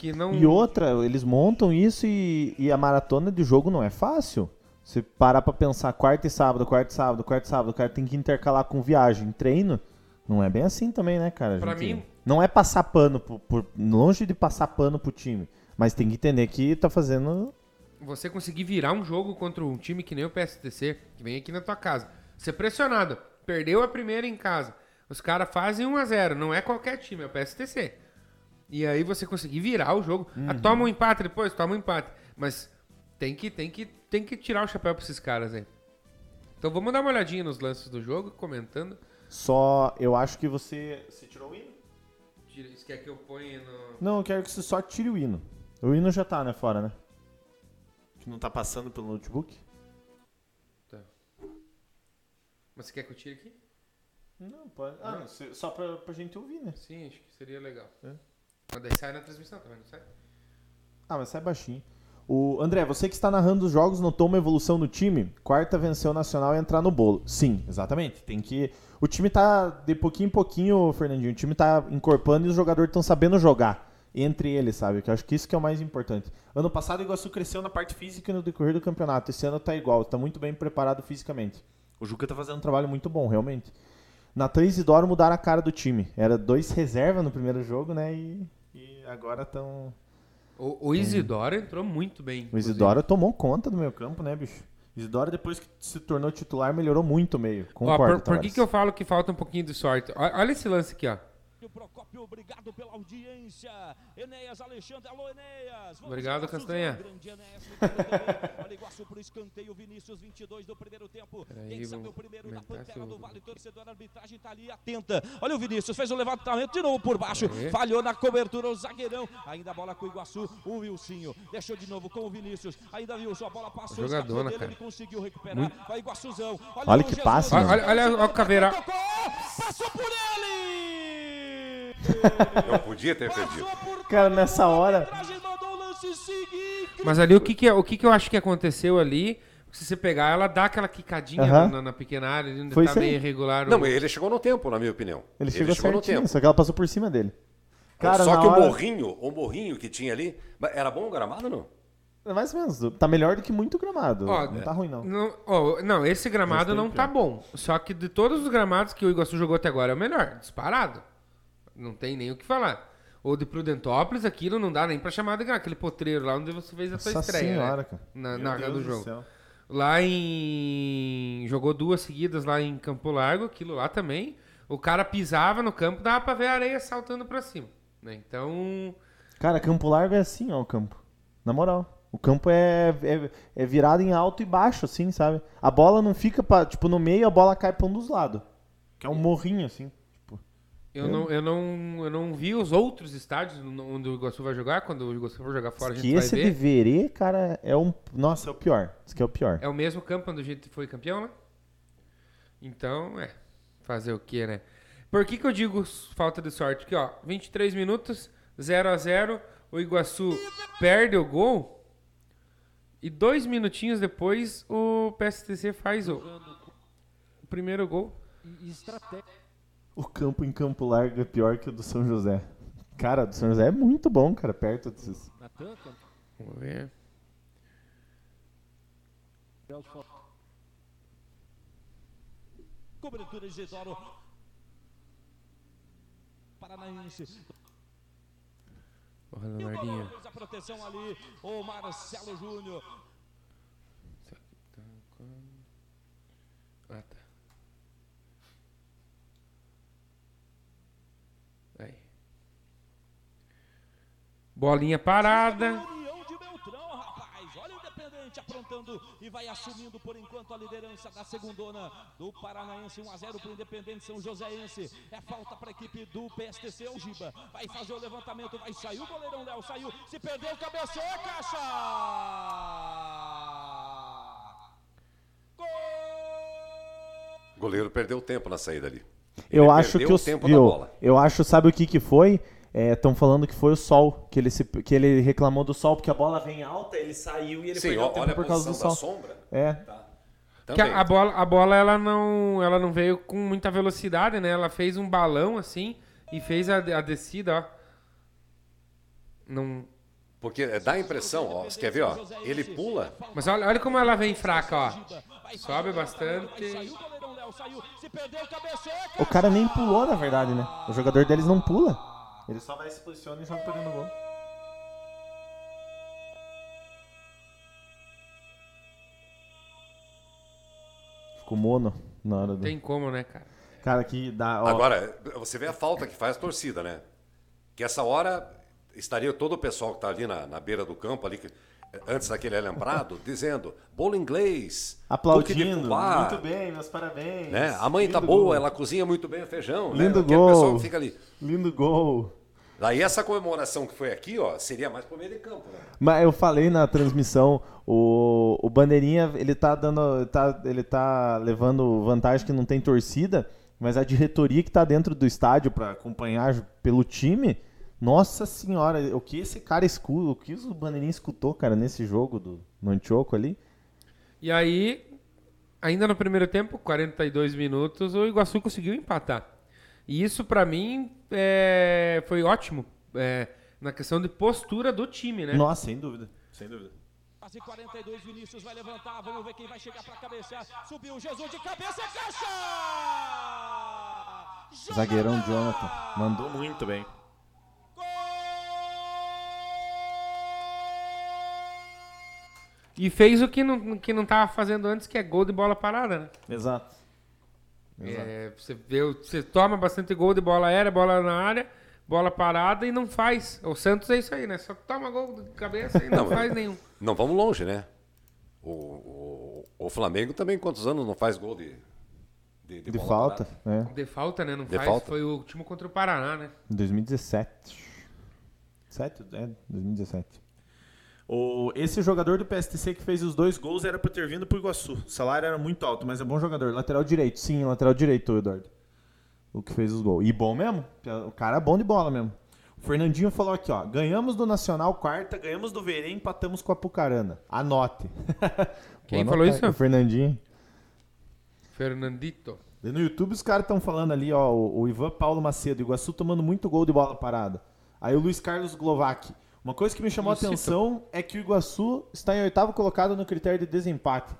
[SPEAKER 2] que não.
[SPEAKER 3] E outra, eles montam isso e, e a maratona de jogo não é fácil. Você parar pra pensar quarta e sábado, quarta e sábado, quarta e sábado, o cara tem que intercalar com viagem, treino. Não é bem assim também, né, cara? A
[SPEAKER 2] Pra
[SPEAKER 3] gente-
[SPEAKER 2] mim-
[SPEAKER 3] Não é passar pano, por, por- longe de passar pano pro time. Mas tem que entender que tá fazendo.
[SPEAKER 2] Você conseguir virar um jogo contra um time que nem o PSTC, que vem aqui na tua casa. Ser pressionado. Perdeu a primeira em casa. Os caras fazem 1x0. Não é qualquer time, é o PSTC. E aí você conseguir virar o jogo. Ah, toma um empate depois, toma um empate. Mas tem que, tem que, tem que tirar o chapéu pra esses caras aí. Então vamos dar uma olhadinha nos lances do jogo, comentando.
[SPEAKER 3] Só. Eu acho que você. Você tirou o hino?
[SPEAKER 2] Tira- Isso quer que eu ponha no.
[SPEAKER 3] Não, eu quero que você só tire o hino. O hino já tá, né, fora, né? Que não tá passando pelo notebook?
[SPEAKER 2] Mas você quer que eu tire aqui?
[SPEAKER 3] Não, pode. Ah, se- só pra, pra gente ouvir, né?
[SPEAKER 2] Sim, acho que seria legal.
[SPEAKER 3] É.
[SPEAKER 2] Mas daí sai na transmissão também, não sai?
[SPEAKER 3] Ah, mas sai baixinho. O André, você que está narrando os jogos, notou uma evolução no time? Quarta venceu o Nacional e entrar no bolo. Sim, exatamente. Tem que. O time tá de pouquinho em pouquinho, Fernandinho. O time tá encorpando e os jogadores estão sabendo jogar entre eles, sabe? Que eu acho que isso que é o mais importante. Ano passado o Iguaçu cresceu na parte física e no decorrer do campeonato. Esse ano tá igual, tá muito bem preparado fisicamente. O Juca tá fazendo um trabalho muito bom, realmente. Natan e Isidoro mudaram a cara do time. Era dois reserva no primeiro jogo, né? E agora estão.
[SPEAKER 2] O, o Isidoro entrou muito bem.
[SPEAKER 3] O. Isidoro tomou conta do meio campo, né, bicho? Isidoro, depois que se tornou titular, melhorou muito o meio.
[SPEAKER 2] Ó,
[SPEAKER 3] Concordo,
[SPEAKER 2] por, por que, que eu falo que falta um pouquinho de sorte? Ó- Olha esse lance aqui, ó.
[SPEAKER 1] Procópio, obrigado pela audiência. Enéas Alexandre, alô Enéas. Vamos
[SPEAKER 2] Obrigado, Castanha.
[SPEAKER 1] grande Enéas. Olha Iguaçu pro escanteio, Vinícius 22 do primeiro tempo.
[SPEAKER 2] Peraí,
[SPEAKER 1] Quem sabe o primeiro da Pantera do
[SPEAKER 2] o-
[SPEAKER 1] Vale, torcedor, a arbitragem tá ali atenta. Olha o Vinícius, fez o levantamento de novo por baixo.
[SPEAKER 2] Aê.
[SPEAKER 1] Falhou na cobertura o zagueirão. Ainda a bola com o Iguaçu, o Wilsinho. Deixou de novo com o Vinícius. Ainda Wilson, a bola passou, dele,
[SPEAKER 2] cara.
[SPEAKER 1] ele conseguiu recuperar. Vai Iguaçuzão.
[SPEAKER 3] Olha
[SPEAKER 1] o
[SPEAKER 3] que
[SPEAKER 1] Jesus.
[SPEAKER 3] passe,
[SPEAKER 2] Olha, olha, olha, olha o Caveira.
[SPEAKER 1] Tocou, Passou por ele!
[SPEAKER 4] Não podia ter perdido.
[SPEAKER 3] Cara, nessa hora.
[SPEAKER 2] Mas ali o que que, é- o que que eu acho que aconteceu ali? Se você pegar, ela dá aquela quicadinha
[SPEAKER 3] Aham.
[SPEAKER 2] na, na pequena área, onde
[SPEAKER 3] Foi
[SPEAKER 2] tá
[SPEAKER 3] isso aí.
[SPEAKER 2] meio irregular. o-
[SPEAKER 4] Não, ele chegou no tempo, na minha opinião.
[SPEAKER 3] Ele chegou
[SPEAKER 4] no
[SPEAKER 3] certinho,
[SPEAKER 4] tempo.
[SPEAKER 3] só que ela passou por cima dele. Cara,
[SPEAKER 4] Só
[SPEAKER 3] na
[SPEAKER 4] que
[SPEAKER 3] hora-
[SPEAKER 4] o morrinho, o morrinho que tinha ali, mas era bom o gramado ou não?
[SPEAKER 3] Mais ou menos. Tá melhor do que muito gramado.
[SPEAKER 2] Ó,
[SPEAKER 3] não tá ruim, não.
[SPEAKER 2] Não, ó, não, esse gramado não tá bom. Só que de todos os gramados que o Iguaçu jogou até agora é o melhor, disparado. Não tem nem o que falar. O de Prudentópolis, aquilo não dá nem pra chamar de. Aquele potreiro lá onde você fez a sua
[SPEAKER 3] Nossa
[SPEAKER 2] estreia.
[SPEAKER 3] senhora,
[SPEAKER 2] né?
[SPEAKER 3] cara.
[SPEAKER 2] Na,
[SPEAKER 3] Meu
[SPEAKER 2] na
[SPEAKER 3] Deus
[SPEAKER 2] do
[SPEAKER 3] do
[SPEAKER 2] jogo.
[SPEAKER 3] céu.
[SPEAKER 2] Lá em. Jogou duas seguidas lá em Campo Largo, aquilo lá também. O cara pisava no campo, dava pra ver a areia saltando pra cima. né? Então.
[SPEAKER 3] Cara, Campo Largo é assim, ó, o campo. Na moral. O campo é, é, é virado em alto e baixo, assim, sabe? A bola não fica, pra, tipo, no meio, a bola cai pra um dos lados. Que é um morrinho, assim.
[SPEAKER 2] Eu não, eu, não, eu não vi os outros estádios onde o Iguaçu vai jogar. Quando o Iguaçu for jogar fora, a
[SPEAKER 3] que
[SPEAKER 2] gente vai
[SPEAKER 3] esse
[SPEAKER 2] ver.
[SPEAKER 3] de Verê, cara, é um... Nossa, é o pior. Esse que é o pior.
[SPEAKER 2] É o mesmo campo onde a gente foi campeão, né? Então, é. Fazer o quê, né? Por que, que eu digo falta de sorte? Aqui, ó. 23 minutos, 0 a 0 O Iguaçu perde o gol. E dois minutinhos depois, o PSTC faz o, o primeiro gol.
[SPEAKER 3] O campo em Campo Largo é pior que o do São José. Cara, o do São José é muito bom, cara, perto desses...
[SPEAKER 2] Vamos ver.
[SPEAKER 1] Cobertura Isidoro. Paranaense.
[SPEAKER 2] Porra,
[SPEAKER 1] o
[SPEAKER 2] Leonardinho.
[SPEAKER 1] a proteção ali. O Marcelo Júnior.
[SPEAKER 2] Ah, tá. Aí. Bolinha parada.
[SPEAKER 1] União de Beltrão, rapaz. Olha o Independente aprontando e vai assumindo por enquanto a liderança da segundona do Paranaense. 1 a 0 para o Independente São Joséense. É falta para a equipe do PSTC. O Giba vai fazer o levantamento. Vai sair o goleirão Léo. Saiu. Se perdeu, cabeceou, caixa! Gol!
[SPEAKER 4] O goleiro perdeu tempo na saída ali.
[SPEAKER 3] Eu
[SPEAKER 4] Ele
[SPEAKER 3] acho
[SPEAKER 4] perdeu
[SPEAKER 3] que
[SPEAKER 4] o
[SPEAKER 3] viu. Eu acho, sabe o que que foi? Estão falando que foi o sol, que ele, se, que ele reclamou do sol, porque a bola vem alta, ele saiu e ele
[SPEAKER 4] Sim,
[SPEAKER 3] perdeu tempo
[SPEAKER 4] olha a
[SPEAKER 3] por causa do sol.
[SPEAKER 4] sombra.
[SPEAKER 3] É,
[SPEAKER 2] Que
[SPEAKER 4] Também.
[SPEAKER 2] a, a bola, a bola ela, não, ela não veio com muita velocidade, né? Ela fez um balão assim e fez a, a descida, ó. Não...
[SPEAKER 4] Porque dá a impressão, ó, você quer ver, ó, ele pula,
[SPEAKER 2] Mas olha, olha como ela vem fraca, ó. Sobe bastante.
[SPEAKER 1] O
[SPEAKER 3] cara nem pulou, na verdade, né? O jogador deles não pula. Ele só vai se posiciona e joga pra dentro do gol. Ficou mono na hora do.
[SPEAKER 2] Tem como, né, cara?
[SPEAKER 3] Cara, que dá. Ó,
[SPEAKER 4] Agora, você vê a falta que faz a torcida, né? Que essa hora estaria todo o pessoal que está ali na, na beira do campo, ali, que- antes daquele alambrado, dizendo, bolo inglês,
[SPEAKER 3] aplaudindo.
[SPEAKER 4] fubá",
[SPEAKER 3] Muito bem, meus parabéns.
[SPEAKER 4] Né? A mãe tá
[SPEAKER 3] Lindo
[SPEAKER 4] boa,
[SPEAKER 3] gol.
[SPEAKER 4] ela cozinha muito bem o feijão.
[SPEAKER 3] Lindo
[SPEAKER 4] né?
[SPEAKER 3] Gol.
[SPEAKER 4] pessoal que fica ali.
[SPEAKER 3] Lindo gol.
[SPEAKER 4] Daí essa comemoração que foi aqui, ó, seria mais pro meio de campo, né?
[SPEAKER 3] Mas eu falei na transmissão, o, o Bandeirinha, ele tá dando. Tá, ele tá levando vantagem que não tem torcida, mas a diretoria que tá dentro do estádio pra acompanhar pelo time. Nossa senhora, o que esse cara escuta, o que o Bandeirinha escutou, cara, nesse jogo do no Antioco ali?
[SPEAKER 2] E aí, ainda no primeiro tempo, 42 minutos, o Iguaçu conseguiu empatar. E isso, pra mim, é, foi ótimo é, na questão de postura do time, né?
[SPEAKER 3] Nossa, sem dúvida. Sem dúvida.
[SPEAKER 1] Quase 42, Vinícius vai levantar. Vamos ver quem vai chegar pra cabecear. Subiu Jesus de cabeça, caixa!
[SPEAKER 3] Zagueirão Jonathan. Mandou muito bem.
[SPEAKER 2] E fez o que não, que não tava fazendo antes, que é gol de bola parada, né?
[SPEAKER 3] Exato. Exato.
[SPEAKER 2] É, você, vê, o- você toma bastante gol de bola aérea, bola na área, bola parada e não faz. O Santos é isso aí, né? Só toma gol de cabeça e *laughs* não,
[SPEAKER 4] Não,
[SPEAKER 2] faz nenhum.
[SPEAKER 4] Não vamos longe, né? O, o, o Flamengo também, quantos anos não faz gol de, de,
[SPEAKER 3] De
[SPEAKER 4] bola
[SPEAKER 3] falta,
[SPEAKER 4] parada?
[SPEAKER 3] é.
[SPEAKER 2] De falta, né? Não
[SPEAKER 4] De
[SPEAKER 2] faz.
[SPEAKER 4] falta.
[SPEAKER 2] Foi o último contra o Paraná, né?
[SPEAKER 3] Em 2017. 7? É, 2017. O, esse jogador do PSTC que fez os dois gols era pra ter vindo pro Iguaçu. O salário era muito alto, mas é bom jogador. Lateral direito, sim, lateral direito, Eduardo. O que fez os gols. E bom mesmo. O cara é bom de bola mesmo. O Fernandinho falou aqui, ó. Ganhamos do Nacional quarta, ganhamos do Verém, empatamos com a Pucarana. Anote. *laughs*
[SPEAKER 2] Quem falou isso?
[SPEAKER 3] O Fernandinho.
[SPEAKER 2] Fernandito.
[SPEAKER 3] E no YouTube os caras estão falando ali, ó, o, o Ivan Paulo Macedo, Iguaçu tomando muito gol de bola parada. Aí o Luiz Carlos Glovac. Uma coisa que me chamou a atenção é que o Iguaçu está em oitavo colocado no critério de desempate.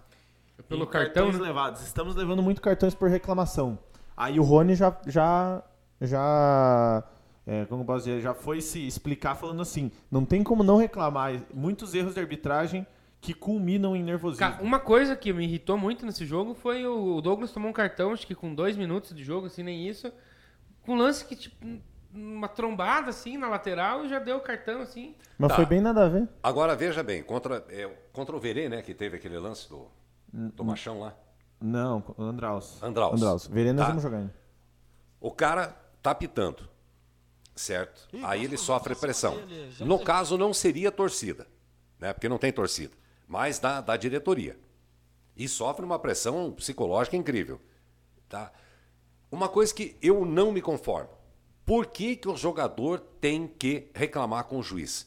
[SPEAKER 2] Pelo
[SPEAKER 3] Em
[SPEAKER 2] cartão,
[SPEAKER 3] cartões
[SPEAKER 2] né?
[SPEAKER 3] levados. Estamos levando muito cartões por reclamação. Aí o Rony já já já é, como posso dizer, já foi se explicar falando assim, não tem como não reclamar, muitos erros de arbitragem que culminam em nervosismo.
[SPEAKER 2] Uma coisa que me irritou muito nesse jogo foi o Douglas tomou um cartão, acho que com dois minutos de jogo, assim, nem isso. Com um lance que, tipo, uma trombada, assim, na lateral e já deu o cartão, assim.
[SPEAKER 3] Mas
[SPEAKER 4] Tá.
[SPEAKER 3] foi bem nada a ver.
[SPEAKER 4] Agora, veja bem, contra, é, contra o Verê, né, que teve aquele lance do, do machão lá.
[SPEAKER 3] Não, Andraus.
[SPEAKER 4] Andraus.
[SPEAKER 3] Andraus. Verena nós
[SPEAKER 4] Tá.
[SPEAKER 3] vamos jogar.
[SPEAKER 4] O cara tá pitando, certo? Aí ele sofre pressão. No caso, não seria torcida, né? Porque não tem torcida, mas da, da diretoria. E sofre uma pressão psicológica incrível, tá? Uma coisa que eu não me conformo. Por que, que o jogador tem que reclamar com o juiz?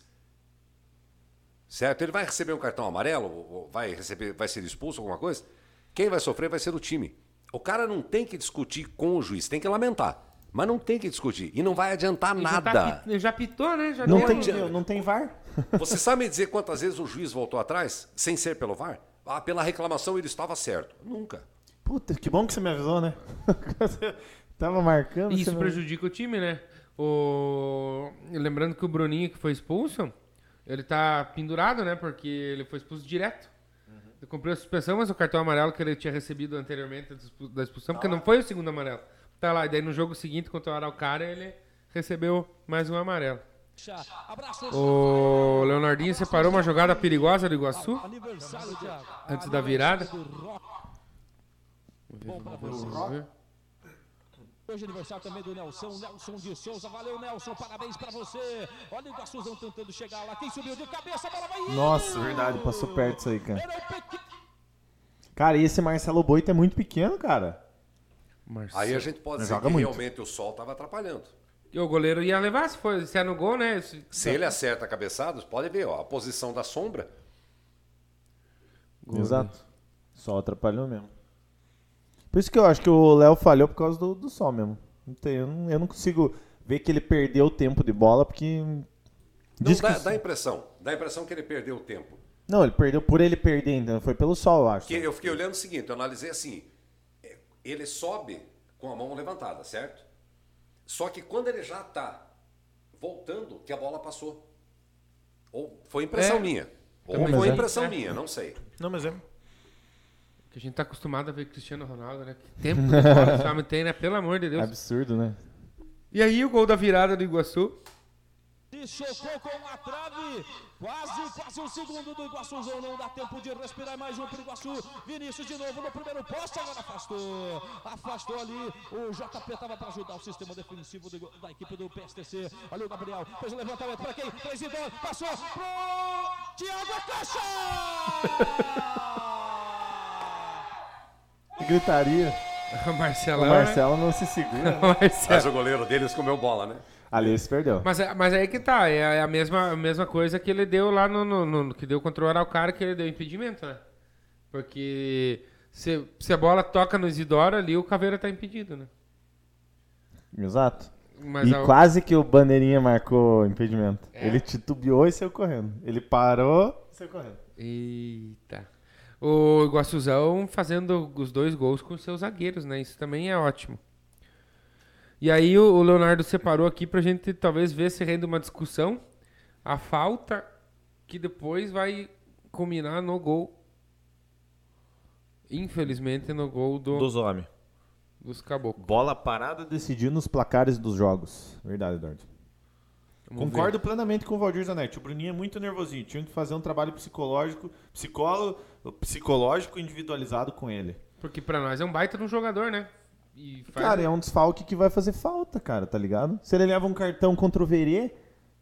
[SPEAKER 4] Certo? Ele vai receber um cartão amarelo, vai receber, vai ser expulso alguma coisa? Quem vai sofrer vai ser o time. O cara não tem que discutir com o juiz, tem que lamentar, mas não tem que discutir e não vai adiantar
[SPEAKER 2] Ele já tá
[SPEAKER 4] nada.
[SPEAKER 2] já pitou, né? Já
[SPEAKER 3] Não
[SPEAKER 2] deu-
[SPEAKER 3] tem, não tem VAR. *laughs*
[SPEAKER 4] Você sabe me dizer quantas vezes o juiz voltou atrás sem ser pelo VAR? Ah, pela reclamação ele estava certo. Nunca.
[SPEAKER 3] Puta, que bom que você me avisou, né? *laughs* Tava marcando.
[SPEAKER 2] Isso prejudica o time, né? O... Lembrando que o Bruninho que foi expulso, ele tá pendurado, né? Porque ele foi expulso direto. Ele cumpriu a suspensão, mas o cartão amarelo que ele tinha recebido anteriormente da expu- da expulsão, porque não foi o segundo amarelo. Tá lá, e daí no jogo seguinte, contra o Araucária, ele recebeu mais um amarelo. O Leonardinho separou uma jogada perigosa do Iguaçu antes da virada.
[SPEAKER 1] Bom pra
[SPEAKER 2] Vamos ver.
[SPEAKER 1] Hoje é aniversário também do Nelson, Nelson de Souza. Valeu, Nelson, parabéns pra você. Olha o Iguaçuzão tentando chegar lá. Quem subiu de cabeça, a bola vai indo.
[SPEAKER 3] Nossa, verdade, passou perto isso aí, cara. Cara, e esse Marcelo Boito é muito pequeno, cara.
[SPEAKER 2] Marcelo.
[SPEAKER 4] Aí a gente pode dizer
[SPEAKER 3] Joga
[SPEAKER 4] que
[SPEAKER 3] muito.
[SPEAKER 4] realmente o sol estava atrapalhando.
[SPEAKER 2] E o goleiro ia levar, se, for, se é no gol, né? Se-
[SPEAKER 4] Se ele acerta cabeçados, pode ver, ó, a posição da sombra.
[SPEAKER 2] Gol,
[SPEAKER 3] Exato. Só atrapalhou mesmo. Por isso que eu acho que o Léo falhou por causa do, do sol mesmo. Não tem, eu, não, eu não consigo ver que ele perdeu o tempo de bola, porque
[SPEAKER 4] Não,
[SPEAKER 3] Diz
[SPEAKER 4] dá,
[SPEAKER 3] que-
[SPEAKER 4] dá a impressão. Dá a impressão que ele perdeu o tempo.
[SPEAKER 3] Não, ele perdeu por ele perder, então foi pelo sol, eu acho.
[SPEAKER 4] Que eu fiquei olhando o seguinte, eu analisei assim. é, Ele sobe com a mão levantada, certo? Só que quando ele já está voltando, que a bola passou. Ou foi impressão
[SPEAKER 2] É.
[SPEAKER 4] minha. Ou
[SPEAKER 2] Também
[SPEAKER 4] foi
[SPEAKER 3] é.
[SPEAKER 4] impressão
[SPEAKER 2] É.
[SPEAKER 4] minha, não sei.
[SPEAKER 3] Não, mas é.
[SPEAKER 2] Que a gente tá acostumado a ver Cristiano Ronaldo, né? Que tempo bola esse homem tem, né? Pelo amor de Deus.
[SPEAKER 3] Absurdo, né?
[SPEAKER 2] E aí o gol da virada do Iguaçu.
[SPEAKER 1] E chocou com a trave. Quase, quase um segundo do Iguaçuzão. Não dá tempo de respirar. Mais um pro Iguaçu. Vinícius de novo no primeiro poste. Agora afastou. Afastou ali. O JP estava para ajudar o sistema defensivo do- da equipe do PSTC. Olha o Gabriel. Fez o levantamento para quem? Presidão. Passou pro Thiago Caixa.
[SPEAKER 3] Gritaria. *laughs*
[SPEAKER 2] O
[SPEAKER 3] O
[SPEAKER 2] Marcelão.
[SPEAKER 3] Marcelo não se segura. né? *laughs*
[SPEAKER 2] Marcelo.
[SPEAKER 4] Mas o goleiro deles comeu bola, né?
[SPEAKER 3] Ali se perdeu.
[SPEAKER 2] Mas, é- mas aí que tá, é a- é a mesma, a mesma coisa que ele deu lá no, no- no- que deu contra o Araucária, que ele deu impedimento, né? Porque se, se a bola toca no Isidoro ali, o Caveira tá impedido, né?
[SPEAKER 3] Exato.
[SPEAKER 2] Mas
[SPEAKER 3] e
[SPEAKER 2] a-
[SPEAKER 3] quase que o Bandeirinha marcou impedimento.
[SPEAKER 2] É?
[SPEAKER 3] Ele titubeou e saiu correndo. Ele parou e saiu correndo.
[SPEAKER 2] Eita. O Iguaçuzão fazendo os dois gols com seus zagueiros, né? Isso também é ótimo. E aí o, Leonardo separou aqui pra gente talvez ver se rende uma discussão. A falta que depois vai culminar no gol. Infelizmente no gol do,
[SPEAKER 3] Dos homens.
[SPEAKER 2] dos caboclos.
[SPEAKER 3] Bola parada decidindo os placares dos jogos. Verdade, Eduardo.
[SPEAKER 2] Vamos
[SPEAKER 3] Concordo plenamente com o Valdir Zanetti. O Bruninho é muito nervosinho. Tinha que fazer um trabalho psicológico, psicólogo, psicológico individualizado com ele.
[SPEAKER 2] ver. Porque pra nós é um baita de um jogador, né? E faz-
[SPEAKER 3] Cara, é um desfalque que vai fazer falta, cara, tá ligado? Se ele leva um cartão contra o Verê,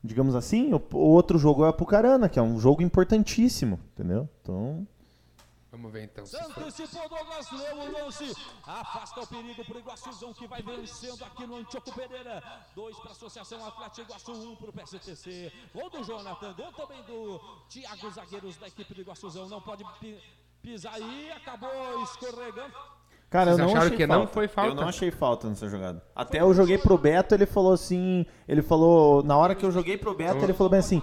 [SPEAKER 3] digamos assim, o, o outro jogo é a Pucarana, que é um jogo importantíssimo, entendeu? Então,
[SPEAKER 2] Vamos ver então. se
[SPEAKER 1] Se
[SPEAKER 2] foi.
[SPEAKER 1] antecipou Douglas, leu o lance, afasta o perigo pro Iguaçuzão que vai vencendo aqui no Antioco Pereira. Dois para a Associação Atlético Iguaçu, um pro PSTC. Gol do Jonathan, gol também do Thiago, zagueiros da equipe do Iguaçuzão. Não pode pi- pisar aí, acabou escorregando.
[SPEAKER 3] cara,
[SPEAKER 2] Vocês
[SPEAKER 3] eu não
[SPEAKER 2] acharam
[SPEAKER 3] achei
[SPEAKER 2] que
[SPEAKER 3] falta.
[SPEAKER 2] não foi falta?
[SPEAKER 3] Eu não achei falta nessa jogada. Até eu joguei pro Beto, ele falou assim, ele falou, na hora que eu joguei pro Beto, ele falou bem assim,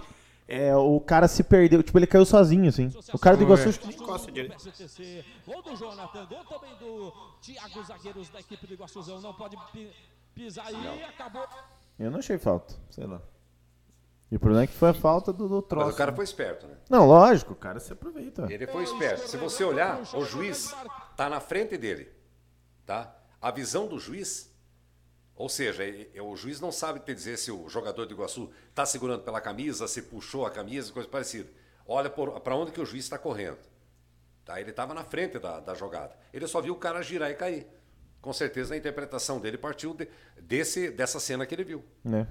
[SPEAKER 3] é, o cara se perdeu, tipo, ele caiu sozinho, assim. O cara do Iguaçu
[SPEAKER 2] ver.
[SPEAKER 3] acho que nem encosta direito.
[SPEAKER 1] PSTC. Gol do Jonathan, gol também do Thiago, zagueiros da equipe do Iguaçuzão. Não pode pi- pisar aí, acabou.
[SPEAKER 3] Eu não achei falta, sei lá. E o problema é que foi a falta do, do troço.
[SPEAKER 4] Mas o cara foi esperto, né?
[SPEAKER 3] Não, lógico, o cara se aproveita.
[SPEAKER 4] Ele foi esperto. Se você olhar, o juiz tá na frente dele, tá? A visão do juiz, ou seja, e- e o juiz não sabe te dizer se o jogador do Iguaçu está segurando pela camisa, se puxou a camisa, coisa parecida. Olha para onde que o juiz está correndo. Tá? Ele estava na frente da, da jogada. Ele só viu o cara girar e cair. Com certeza a interpretação dele partiu de- desse, dessa cena que ele viu.
[SPEAKER 3] Né?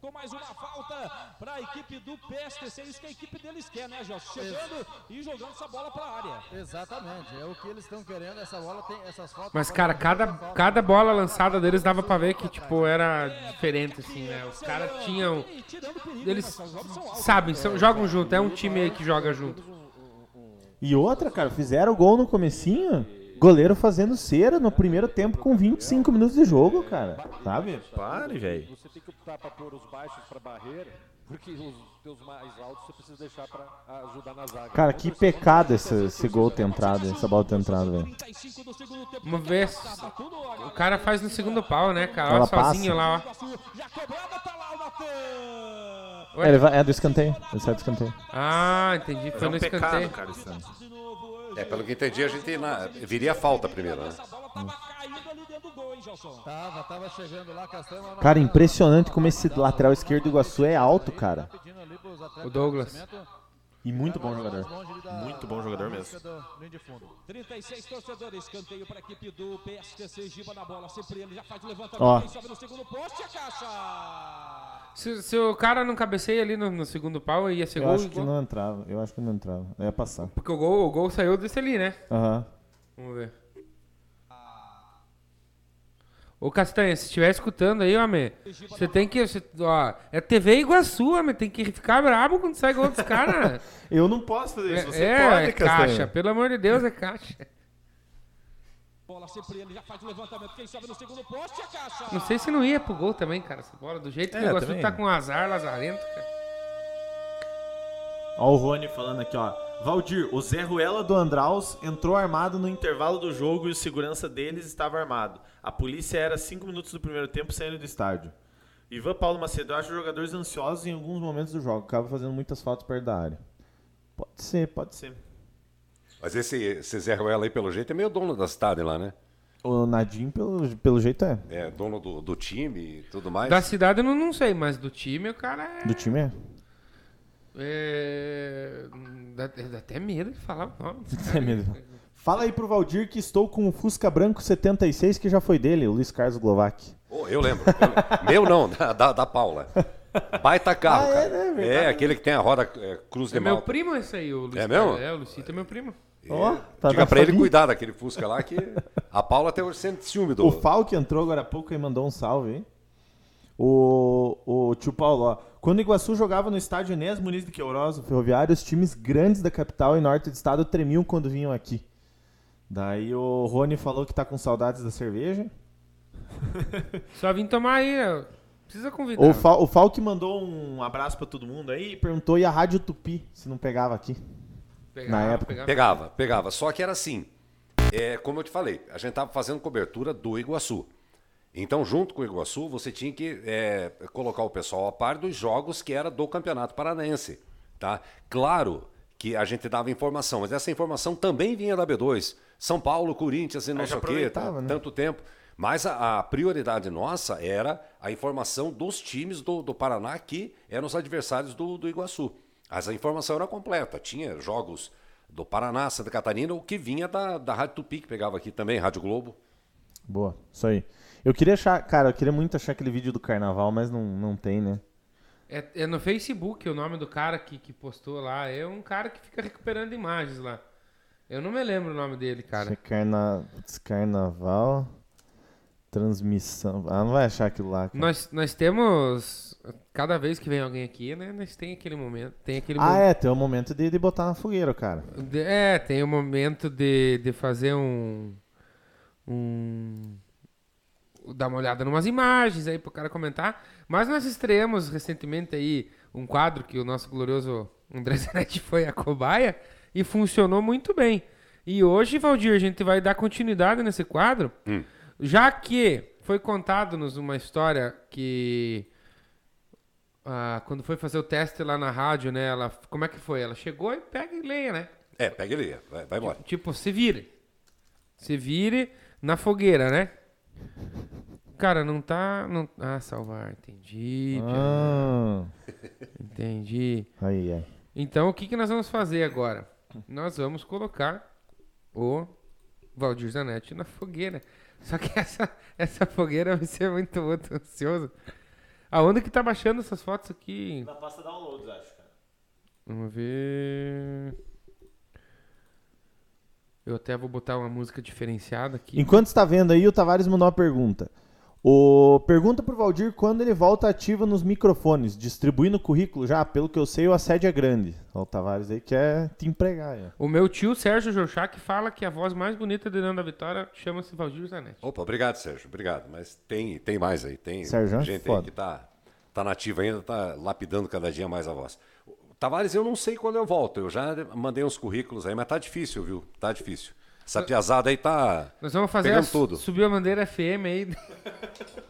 [SPEAKER 1] Com mais uma falta para a equipe do PSTC. Isso que a equipe deles quer, né, Gelson? Chegando e jogando essa bola para a área.
[SPEAKER 5] Exatamente, é o que eles estão querendo. Essa bola tem essas faltas.
[SPEAKER 2] Mas, cara, cada, cada bola lançada deles dava pra ver que, tipo, era diferente, assim, né? Os caras tinham. Eles sabem, são- jogam junto, é um time aí que joga junto.
[SPEAKER 3] E outra, cara, fizeram o gol no comecinho, goleiro fazendo cera no primeiro tempo com 25 minutos de jogo, cara. Sabe? Pare, velho.
[SPEAKER 6] Optar para pôr os baixos para barreira, porque os teus mais altos você precisa deixar para ajudar na zaga.
[SPEAKER 3] Cara, que pecado esse, esse gol ter entrado, essa bola ter entrado, velho.
[SPEAKER 1] 35 do segundo tempo.
[SPEAKER 2] Vamos ver.
[SPEAKER 1] Tava tudo, olha.
[SPEAKER 2] O cara faz no segundo pau, né, cara?
[SPEAKER 3] Ela
[SPEAKER 2] sozinho
[SPEAKER 3] passa.
[SPEAKER 2] lá, ó.
[SPEAKER 1] Tá.
[SPEAKER 3] É, ele vai- é do escanteio, ele sai do escanteio.
[SPEAKER 2] Ah, entendi. Foi no escanteio.
[SPEAKER 3] cara, isso.
[SPEAKER 1] De novo hoje.
[SPEAKER 4] É, pelo que entendi, a gente na- viria a falta primeiro, né?
[SPEAKER 1] Essa bola tava?
[SPEAKER 5] Tava, chegando lá, Castanho.
[SPEAKER 3] Cara, impressionante como esse lateral esquerdo do Iguaçu é alto, cara.
[SPEAKER 2] O Douglas.
[SPEAKER 3] E muito bom jogador. Muito bom jogador mesmo.
[SPEAKER 5] busca do linha de fundo.
[SPEAKER 1] 36 torcedores, escanteio para a equipe do PSTC, Giba na bola, sempre ele já faz o levantamento, sobe no segundo poste, a caixa.
[SPEAKER 2] Se, se o cara não cabeceia ali no, no segundo pau, ia ser
[SPEAKER 3] Eu
[SPEAKER 2] gol.
[SPEAKER 3] acho que não entrava, eu acho que não entrava. Ia passar.
[SPEAKER 2] Porque o gol, o gol saiu desse ali, né?
[SPEAKER 3] Aham.
[SPEAKER 2] Vamos ver. Ô Castanha, se estiver escutando aí, homem, você tem que. você- ó, é TV Iguaçu, homem, tem que ficar brabo quando sai gol dos caras. *laughs*
[SPEAKER 3] Eu não posso fazer isso, você
[SPEAKER 2] é,
[SPEAKER 3] pode,
[SPEAKER 2] é
[SPEAKER 3] Castanha.
[SPEAKER 2] caixa, pelo amor de Deus, é caixa.
[SPEAKER 1] Bola sempre ele já faz o levantamento. Quem sobe no segundo poste é caixa.
[SPEAKER 2] Não sei se não ia pro gol também, cara, essa bola. Do jeito que
[SPEAKER 3] É,
[SPEAKER 2] o Iguaçu
[SPEAKER 3] também.
[SPEAKER 2] tá com azar, lazarento, cara.
[SPEAKER 3] Ó o Rony falando aqui, ó. Valdir, o Zé Ruela do Andraus entrou armado no intervalo do jogo e o segurança deles estava armado. A polícia era cinco minutos do primeiro tempo saindo do estádio. Ivan Paulo Macedo, eu acho jogadores ansiosos em alguns momentos do jogo. Acaba fazendo muitas faltas perto da área. Pode ser, pode ser.
[SPEAKER 4] Mas esse, esse Zé Ruela aí, pelo jeito, é meio dono da cidade lá, né?
[SPEAKER 3] O Nadim, pelo, pelo jeito, é.
[SPEAKER 4] É dono do, do time e tudo mais.
[SPEAKER 2] Da cidade eu não, não sei, mas do time o cara é.
[SPEAKER 3] Do time é.
[SPEAKER 2] é... Dá, dá até medo de falar o nome. *laughs*
[SPEAKER 3] É mesmo. Fala aí pro Valdir que estou com o Fusca Branco 76, que já foi dele, o Luiz Carlos Glovac.
[SPEAKER 4] Oh, eu lembro. eu- *laughs* meu não, da, da, Paula. Baita carro,
[SPEAKER 3] Ah, é,
[SPEAKER 4] cara.
[SPEAKER 3] né?
[SPEAKER 4] É,
[SPEAKER 3] Verdade.
[SPEAKER 4] aquele que tem a roda é, cruz de
[SPEAKER 2] É meu
[SPEAKER 4] malta.
[SPEAKER 2] primo esse aí, o Luiz.
[SPEAKER 4] É mesmo?
[SPEAKER 2] Carlos. É, o Lucito é meu primo.
[SPEAKER 3] Ó, tá
[SPEAKER 4] Diga pra ele
[SPEAKER 3] família.
[SPEAKER 4] cuidar daquele Fusca lá, que a Paula até hoje sente ciúme do...
[SPEAKER 3] O Falk entrou agora há pouco e mandou um salve, hein? O, o tio Paulo, ó. Quando o Iguaçu jogava no estádio Enéas Muniz de Queiroz, o Ferroviário, os times grandes da capital e norte do estado tremiam quando vinham aqui. Daí o Rony falou que tá com saudades da cerveja. *laughs*
[SPEAKER 2] Só vim tomar aí. Precisa convidar.
[SPEAKER 3] O, Fal, o Falk mandou um abraço pra todo mundo aí e perguntou e a Rádio Tupi, se não pegava aqui.
[SPEAKER 2] Pegava,
[SPEAKER 3] na época.
[SPEAKER 2] pegava.
[SPEAKER 4] Pegava, pegava. Só que era assim. É, como eu te falei, a gente estava fazendo cobertura do Iguaçu. Então, junto com o Iguaçu, você tinha que é, colocar o pessoal a par dos jogos que era do Campeonato Paranaense. Tá? Claro que a gente dava informação, mas essa informação também vinha da B2. São Paulo, Corinthians e não sei o quê, tá?
[SPEAKER 3] né?
[SPEAKER 4] tanto tempo. Mas a, a prioridade nossa era a informação dos times do, do Paraná que eram os adversários do, do Iguaçu. Mas a informação era completa. Tinha jogos do Paraná, Santa Catarina, o que vinha da, da Rádio Tupi, que pegava aqui também, Rádio Globo.
[SPEAKER 3] Boa, isso aí. Eu queria achar, cara, eu queria muito achar aquele vídeo do carnaval, mas não, não tem, né?
[SPEAKER 2] É, é no Facebook o nome do cara que, que postou lá. É um cara que fica recuperando imagens lá. Eu não me lembro o nome dele,
[SPEAKER 3] Isso é
[SPEAKER 2] cara.
[SPEAKER 3] carna... Carnaval. Transmissão. Ah, não vai achar aquilo lá. cara.
[SPEAKER 2] Nós, nós temos. Cada vez que vem alguém aqui, né? Nós tem aquele momento. Tem aquele
[SPEAKER 3] Ah, é, tem o momento de, de botar na fogueira, cara.
[SPEAKER 2] de- É, tem o momento de, de fazer um. Um. Dar uma olhada em umas imagens aí pro cara comentar. Mas nós estreamos recentemente aí um quadro que o nosso glorioso André Zanetti foi a cobaia e funcionou muito bem. E hoje, Valdir, a gente vai dar continuidade nesse quadro, já que foi contado-nos uma história que ah, quando foi fazer o teste lá na rádio, né? Ela, como é que foi? Ela chegou e pega e leia, né?
[SPEAKER 4] É, pega ele, vai, vai embora.
[SPEAKER 2] Tipo, se vire. Se vire na fogueira, né? Cara, não tá. Não... Ah, salvar, entendi.
[SPEAKER 3] Ah,
[SPEAKER 2] Entendi.
[SPEAKER 3] aí, aí.
[SPEAKER 2] Então, o que, que nós vamos fazer agora? Nós vamos colocar o Valdir Zanetti na fogueira. Só que essa, essa fogueira vai ser muito, muito ansioso. Aonde que tá baixando essas fotos aqui?
[SPEAKER 3] Na pasta downloads, acho, cara.
[SPEAKER 2] Vamos ver. Eu até vou botar uma música diferenciada aqui.
[SPEAKER 3] Enquanto está vendo aí, o Tavares mandou uma pergunta. O... Pergunta pro Valdir quando ele volta ativo nos microfones, distribuindo currículo já. Pelo que eu sei, o assédio é grande. O Tavares aí quer te empregar. É.
[SPEAKER 2] O meu tio Sérgio Jorchak fala que a voz mais bonita de Leão da Vitória chama-se Valdir Zanetti.
[SPEAKER 4] Opa, obrigado, Sérgio, obrigado. Mas tem, tem mais aí, tem
[SPEAKER 3] Sérgio,
[SPEAKER 4] gente aí que tá, tá nativa ainda, tá lapidando cada dia mais a voz. O Tavares, eu não sei quando eu volto, eu já mandei uns currículos aí, mas tá difícil, viu? Tá difícil. Essa piazada aí tá...
[SPEAKER 2] Nós vamos fazer
[SPEAKER 4] Pegando
[SPEAKER 2] a,
[SPEAKER 4] tudo.
[SPEAKER 2] subir a bandeira FM aí.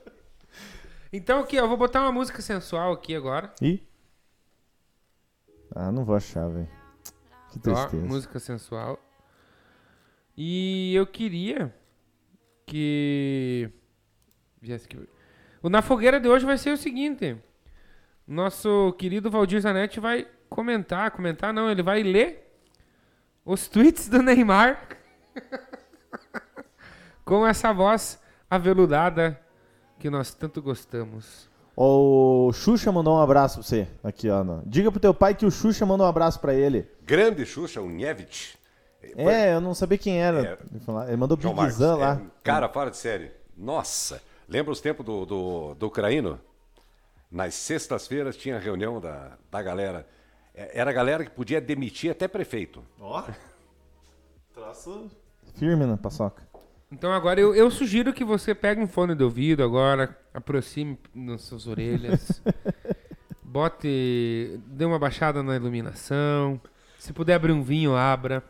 [SPEAKER 2] *laughs* então aqui, ó, eu vou botar uma música sensual aqui agora.
[SPEAKER 3] Ih. Ah, não vou achar, velho. Que
[SPEAKER 2] Ó,
[SPEAKER 3] tristeza.
[SPEAKER 2] música sensual. E eu queria que. O Na Fogueira de hoje vai ser o seguinte. Nosso querido Valdir Zanetti vai comentar, comentar não, ele vai ler os tweets do Neymar *laughs* com essa voz aveludada que nós tanto gostamos.
[SPEAKER 3] O Xuxa mandou um abraço pra você. Aqui, ó. no- Diga pro teu pai que o Xuxa mandou um abraço pra ele.
[SPEAKER 4] Grande Xuxa, o Nievich.
[SPEAKER 3] É, eu não sabia quem era.
[SPEAKER 4] É.
[SPEAKER 3] Ele mandou
[SPEAKER 4] João
[SPEAKER 3] Big. Zan
[SPEAKER 4] é
[SPEAKER 3] lá.
[SPEAKER 4] um cara fora de série. Nossa, lembra os tempos do, do, do Ucraíno? Nas sextas-feiras tinha reunião da, da galera. É, Era a galera que podia demitir até prefeito.
[SPEAKER 3] Ó. *laughs* Troço. Firme na paçoca.
[SPEAKER 2] Então agora eu, eu sugiro que você pegue um fone de ouvido agora, aproxime nas suas orelhas, *laughs* bote, dê uma baixada na iluminação. Se puder abrir um vinho, abra.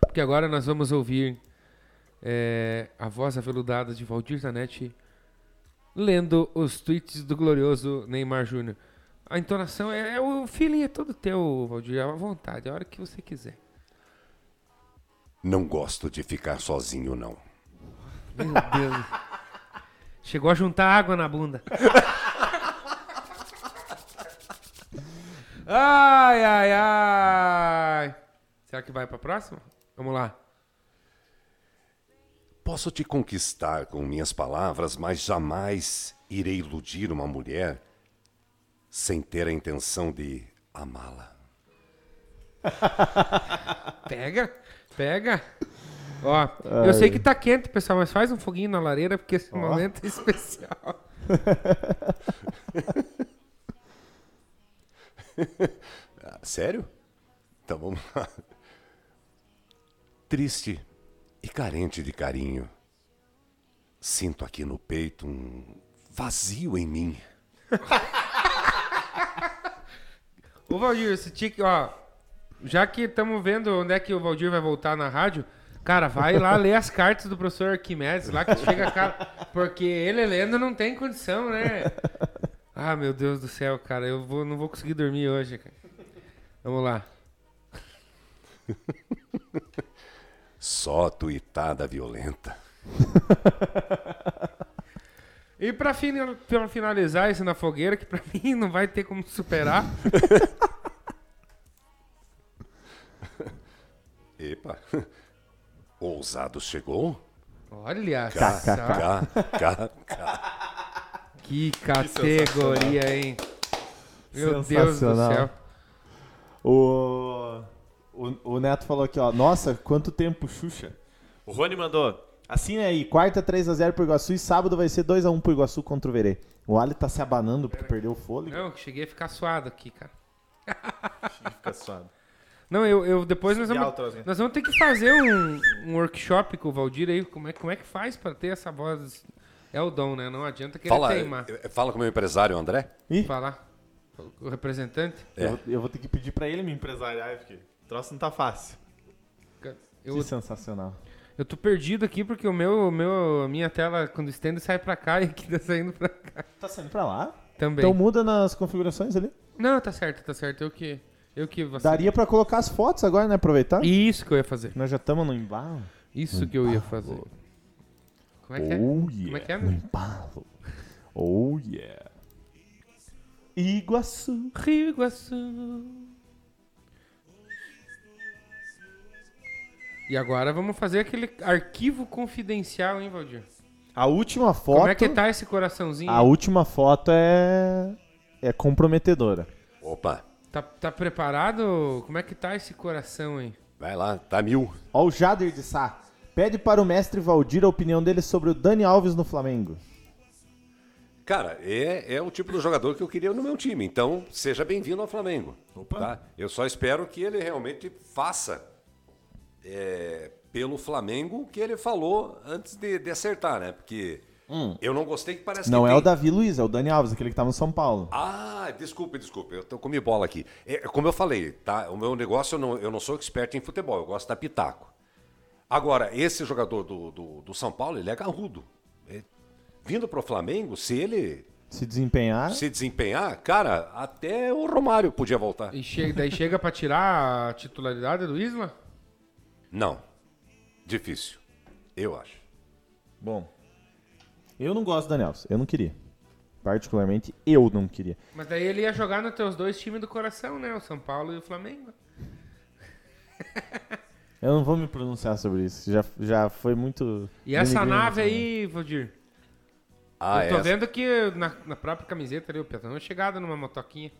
[SPEAKER 2] Porque agora nós vamos ouvir é, a voz aveludada de Valdir Zanetti lendo os tweets do glorioso Neymar Júnior. A entonação é, é o feeling é todo teu, Valdir, à vontade, a hora que você quiser.
[SPEAKER 4] Não gosto de ficar sozinho, não.
[SPEAKER 2] Meu Deus. Chegou a juntar água na bunda. Ai, ai, ai. Será que vai pra próxima? Vamos lá.
[SPEAKER 4] Posso te conquistar com minhas palavras, mas jamais irei iludir uma mulher sem ter a intenção de amá-la.
[SPEAKER 2] Pega, pega. Ó, eu sei que tá quente, pessoal, mas faz um foguinho na lareira porque esse momento é especial. *laughs*
[SPEAKER 4] Sério? Então vamos lá. Triste e carente de carinho. Sinto aqui no peito um vazio em mim. *laughs*
[SPEAKER 2] Ô Valdir, você tinha que, ó, já que estamos vendo onde é que o Valdir vai voltar na rádio, cara, vai lá ler as cartas do professor Arquimedes lá que chega cara, porque ele lendo não tem condição, né? Ah, meu Deus do céu, cara, eu vou, não vou conseguir dormir hoje, cara. Vamos lá.
[SPEAKER 4] Só tuitada violenta. *laughs*
[SPEAKER 2] E pra, fini- pra finalizar esse na fogueira, que pra mim não vai ter como superar, *laughs*
[SPEAKER 4] Epa. *laughs* Ousado chegou?
[SPEAKER 2] olha
[SPEAKER 3] cá.
[SPEAKER 2] que categoria, hein? Meu Deus do
[SPEAKER 3] Sensacional.
[SPEAKER 2] céu.
[SPEAKER 3] O, o, o Neto falou aqui, ó. Nossa, quanto tempo, Xuxa. O Rony mandou. Assim aí, quarta 3x0 pro Iguaçu e sábado vai ser 2x1 pro Iguaçu contra o Verê. O Ali tá se abanando porque perdeu o fôlego.
[SPEAKER 2] Não, cheguei a ficar suado aqui, cara.
[SPEAKER 3] Fica suado.
[SPEAKER 2] Não, eu, eu depois nós vamos,
[SPEAKER 3] assim.
[SPEAKER 2] nós vamos ter que fazer um, um workshop com o Valdir aí. Como é, como é que faz pra ter essa voz? É o dom, né? Não adianta querer
[SPEAKER 4] Fala,
[SPEAKER 2] teimar.
[SPEAKER 4] eh, fala com o meu empresário, André.
[SPEAKER 3] Ih,
[SPEAKER 2] Falar. O representante.
[SPEAKER 4] É.
[SPEAKER 3] eu, vou- eu vou ter que pedir pra ele me empresariar, porque o troço não tá fácil.
[SPEAKER 2] Eu,
[SPEAKER 3] Que sensacional.
[SPEAKER 2] eu tô perdido aqui porque o meu, meu, a minha tela, quando estende, sai pra cá *laughs* e aqui tá saindo pra cá
[SPEAKER 3] Tá saindo pra lá?
[SPEAKER 2] também.
[SPEAKER 3] Então muda nas configurações ali.
[SPEAKER 2] Não, tá certo, tá certo. Eu que. Eu que vacilei.
[SPEAKER 3] Daria pra colocar as fotos agora, né? Aproveitar.
[SPEAKER 2] Isso que eu ia fazer.
[SPEAKER 3] Nós já estamos no embalo.
[SPEAKER 2] Isso que eu ia fazer. Como é que é?
[SPEAKER 3] Oh, yeah.
[SPEAKER 2] Como é que é,
[SPEAKER 3] No embalo. Oh, yeah. Iguaçu.
[SPEAKER 2] Rio Iguaçu. E agora vamos fazer aquele arquivo confidencial, hein, Valdir?
[SPEAKER 3] A última foto.
[SPEAKER 2] Como é que tá esse coraçãozinho?
[SPEAKER 3] A última foto é. É comprometedora.
[SPEAKER 4] Opa,
[SPEAKER 2] Tá, tá preparado? Como é que tá esse coração, hein?
[SPEAKER 4] vai lá, tá mil.
[SPEAKER 3] Ó, o Jader de Sá. Pede para o mestre Valdir a opinião dele sobre o Dani Alves no Flamengo.
[SPEAKER 4] Cara, é, é o tipo do jogador que eu queria no meu time. Então, seja bem-vindo ao Flamengo. Tá? Eu só espero que ele realmente faça é, pelo Flamengo o que ele falou antes de, de acertar, né? Porque eu não gostei que parece
[SPEAKER 3] Não
[SPEAKER 4] que
[SPEAKER 3] é
[SPEAKER 4] tem-
[SPEAKER 3] o Davi Luiz, é o Dani Alves, aquele que tá no São Paulo.
[SPEAKER 4] Ah, desculpe, desculpe. Eu tô comi bola aqui. É, como eu falei, tá? O meu negócio, eu não, eu não sou expert em futebol, eu gosto da pitaco. Agora, esse jogador do, do, do São Paulo, ele é garrudo. É, vindo pro Flamengo, se ele
[SPEAKER 3] Se desempenhar.
[SPEAKER 4] se desempenhar, cara, até o Romário podia voltar.
[SPEAKER 2] E chega, daí chega pra tirar a titularidade do Isla?
[SPEAKER 4] Não. Difícil. Eu acho.
[SPEAKER 3] Bom. Eu não gosto do Dani Alves. Eu não queria. Particularmente, eu não queria.
[SPEAKER 2] Mas daí ele ia jogar nos teus dois times do coração, né? O São Paulo e o Flamengo. *laughs*
[SPEAKER 3] Eu não vou me pronunciar sobre isso. Já, já foi muito.
[SPEAKER 2] E essa nave
[SPEAKER 3] né?
[SPEAKER 2] aí, Valdir?
[SPEAKER 4] Ah,
[SPEAKER 2] eu tô
[SPEAKER 4] é.
[SPEAKER 2] vendo que na, na própria camiseta ali, o Petão é chegada numa motoquinha.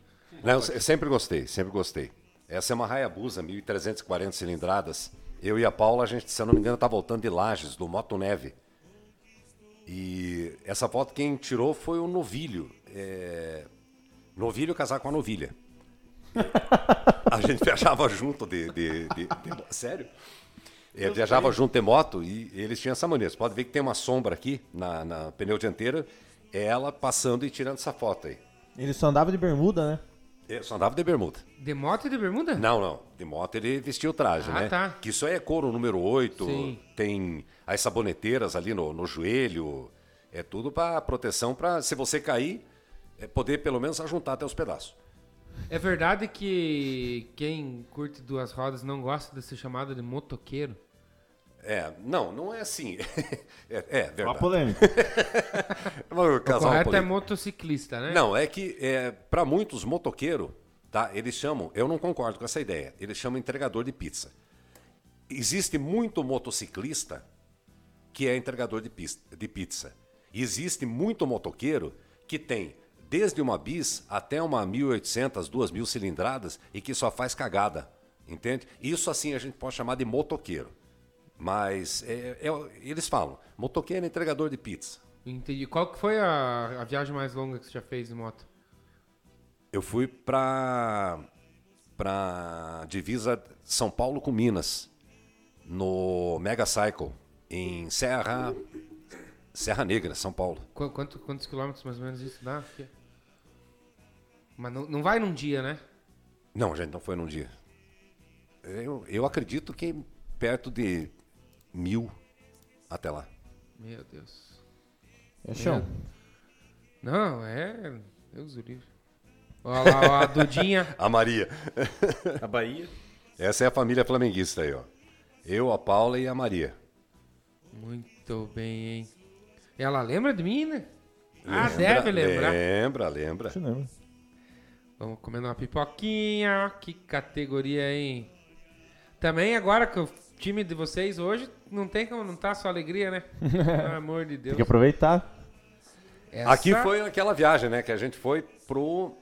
[SPEAKER 4] Não, eu se- sempre gostei, sempre gostei. Essa é uma Hayabusa, 1340 cilindradas. Eu e a Paula, a gente, se eu não me engano, tá voltando de Lages, do Moto Neve. E essa foto quem tirou foi o Novilho. É... Novilho casar com a Novilha. *laughs* A gente viajava junto de, de- de- de- Sério? Eu viajava junto de moto e eles tinham essa mania. Você pode ver que tem uma sombra aqui na, na pneu dianteira. É ela passando e tirando essa foto aí.
[SPEAKER 3] Ele só andava de bermuda, né?
[SPEAKER 4] Eu só andava de bermuda.
[SPEAKER 2] De moto e de bermuda?
[SPEAKER 4] Não, não. De moto ele vestia o traje,
[SPEAKER 2] Ah,
[SPEAKER 4] né?
[SPEAKER 2] tá.
[SPEAKER 4] Que isso aí é couro número 8.
[SPEAKER 2] Sim.
[SPEAKER 4] Tem as saboneteiras ali no, no joelho. É tudo para proteção, para se você cair, é poder pelo menos ajuntar até os pedaços.
[SPEAKER 2] É verdade que quem curte duas rodas não gosta de ser chamado de motoqueiro?
[SPEAKER 4] É, não, não é assim. *laughs* é, é
[SPEAKER 3] Uma
[SPEAKER 4] verdade.
[SPEAKER 3] polêmica. *laughs*
[SPEAKER 4] O
[SPEAKER 2] correto é motociclista, né?
[SPEAKER 4] Não, é que é, para muitos motoqueiros, tá? Eles chamam, eu não concordo com essa ideia. Eles chamam entregador de pizza. Existe muito motociclista que é entregador de, pis- de pizza. Existe muito motoqueiro que tem desde uma bis até uma 1800, 2000 cilindradas e que só faz cagada, entende? Isso assim a gente pode chamar de motoqueiro. Mas é- é- eles falam, motoqueiro é entregador de pizza.
[SPEAKER 2] Entendi. Qual que foi a, a viagem mais longa que você já fez de moto?
[SPEAKER 4] Eu fui pra pra divisa São Paulo com Minas no Mega Cycle em Serra Serra Negra, São Paulo.
[SPEAKER 2] Qu- quanto- quantos quilômetros mais ou menos isso dá? Mas não, não vai num dia, né?
[SPEAKER 4] Não, gente, não foi num dia. Eu, eu acredito que perto de mil até lá.
[SPEAKER 2] Meu Deus.
[SPEAKER 3] É chão.
[SPEAKER 2] Não, é. Deus o livre. Olha lá, ó, a Dudinha. *laughs*
[SPEAKER 4] A Maria.
[SPEAKER 3] A Bahia.
[SPEAKER 4] Essa é a família flamenguista aí, ó. Eu, a Paula e a Maria.
[SPEAKER 2] Muito bem, hein? Ela lembra de mim, né? Ah, deve lembrar.
[SPEAKER 4] Lembra, lembra.
[SPEAKER 3] Não.
[SPEAKER 2] Vamos comendo uma pipoquinha. Que categoria, hein? Também agora que o time de vocês hoje não tem como não tá só alegria, né? *laughs* Pelo amor de Deus.
[SPEAKER 3] Tem que aproveitar.
[SPEAKER 2] Essa-
[SPEAKER 4] Aqui foi aquela viagem, né? Que a gente foi pro.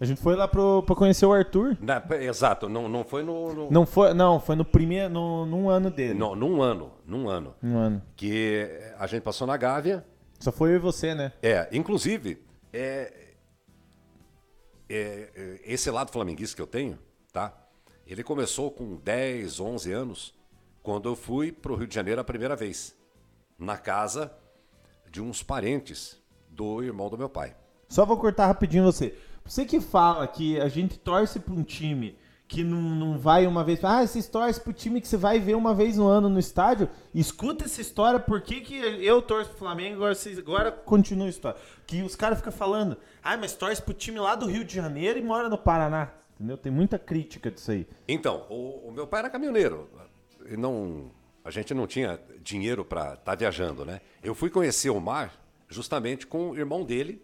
[SPEAKER 3] A gente foi lá pro, pra conhecer o Arthur.
[SPEAKER 4] na- exato, não, não foi no. no
[SPEAKER 3] Não foi, não, foi no primeiro, no, num ano dele.
[SPEAKER 4] não, num ano. Num ano.
[SPEAKER 3] Num ano.
[SPEAKER 4] Que a gente passou na Gávea.
[SPEAKER 3] Só foi eu e você, né?
[SPEAKER 4] É, inclusive, é, é, é, esse lado flamenguista que eu tenho, tá? Ele começou com 10, 11 anos, quando eu fui pro Rio de Janeiro a primeira vez, na casa de uns parentes do irmão do meu pai.
[SPEAKER 3] Só vou cortar rapidinho você. Você que fala que a gente torce pra um time que não, não vai uma vez. Ah, você torce pro time que você vai ver uma vez no ano no estádio. Escuta essa história, por que, que eu torço pro Flamengo agora, vocês- agora continua a história. Que os caras ficam falando, ah, mas torce pro time lá do Rio de Janeiro e mora no Paraná. Entendeu? Tem muita crítica disso aí.
[SPEAKER 4] Então, o, o meu pai era caminhoneiro. Não, a gente não tinha dinheiro para estar viajando, né? Eu fui conhecer o mar justamente com o irmão dele,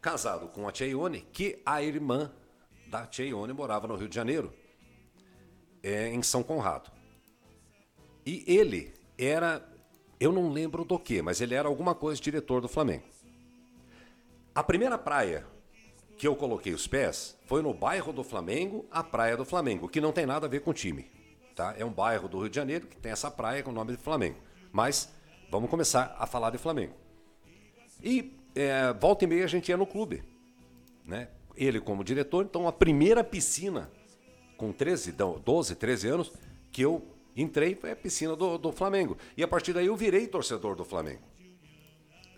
[SPEAKER 4] casado com a tia Ione, que a irmã da tia Ione morava no Rio de Janeiro, é, em São Conrado. E ele era, eu não lembro do que, mas ele era alguma coisa diretor do Flamengo. A primeira praia que eu coloquei os pés foi no bairro do Flamengo, a Praia do Flamengo, que não tem nada a ver com o time. Tá? É um bairro do Rio de Janeiro que tem essa praia com o nome de Flamengo. Mas vamos começar a falar de Flamengo. E é, volta e meia a gente ia no clube. Né? Ele como diretor, então a primeira piscina com 13, não, 12, 13 anos que eu entrei foi a piscina do, do Flamengo. E a partir daí eu virei torcedor do Flamengo.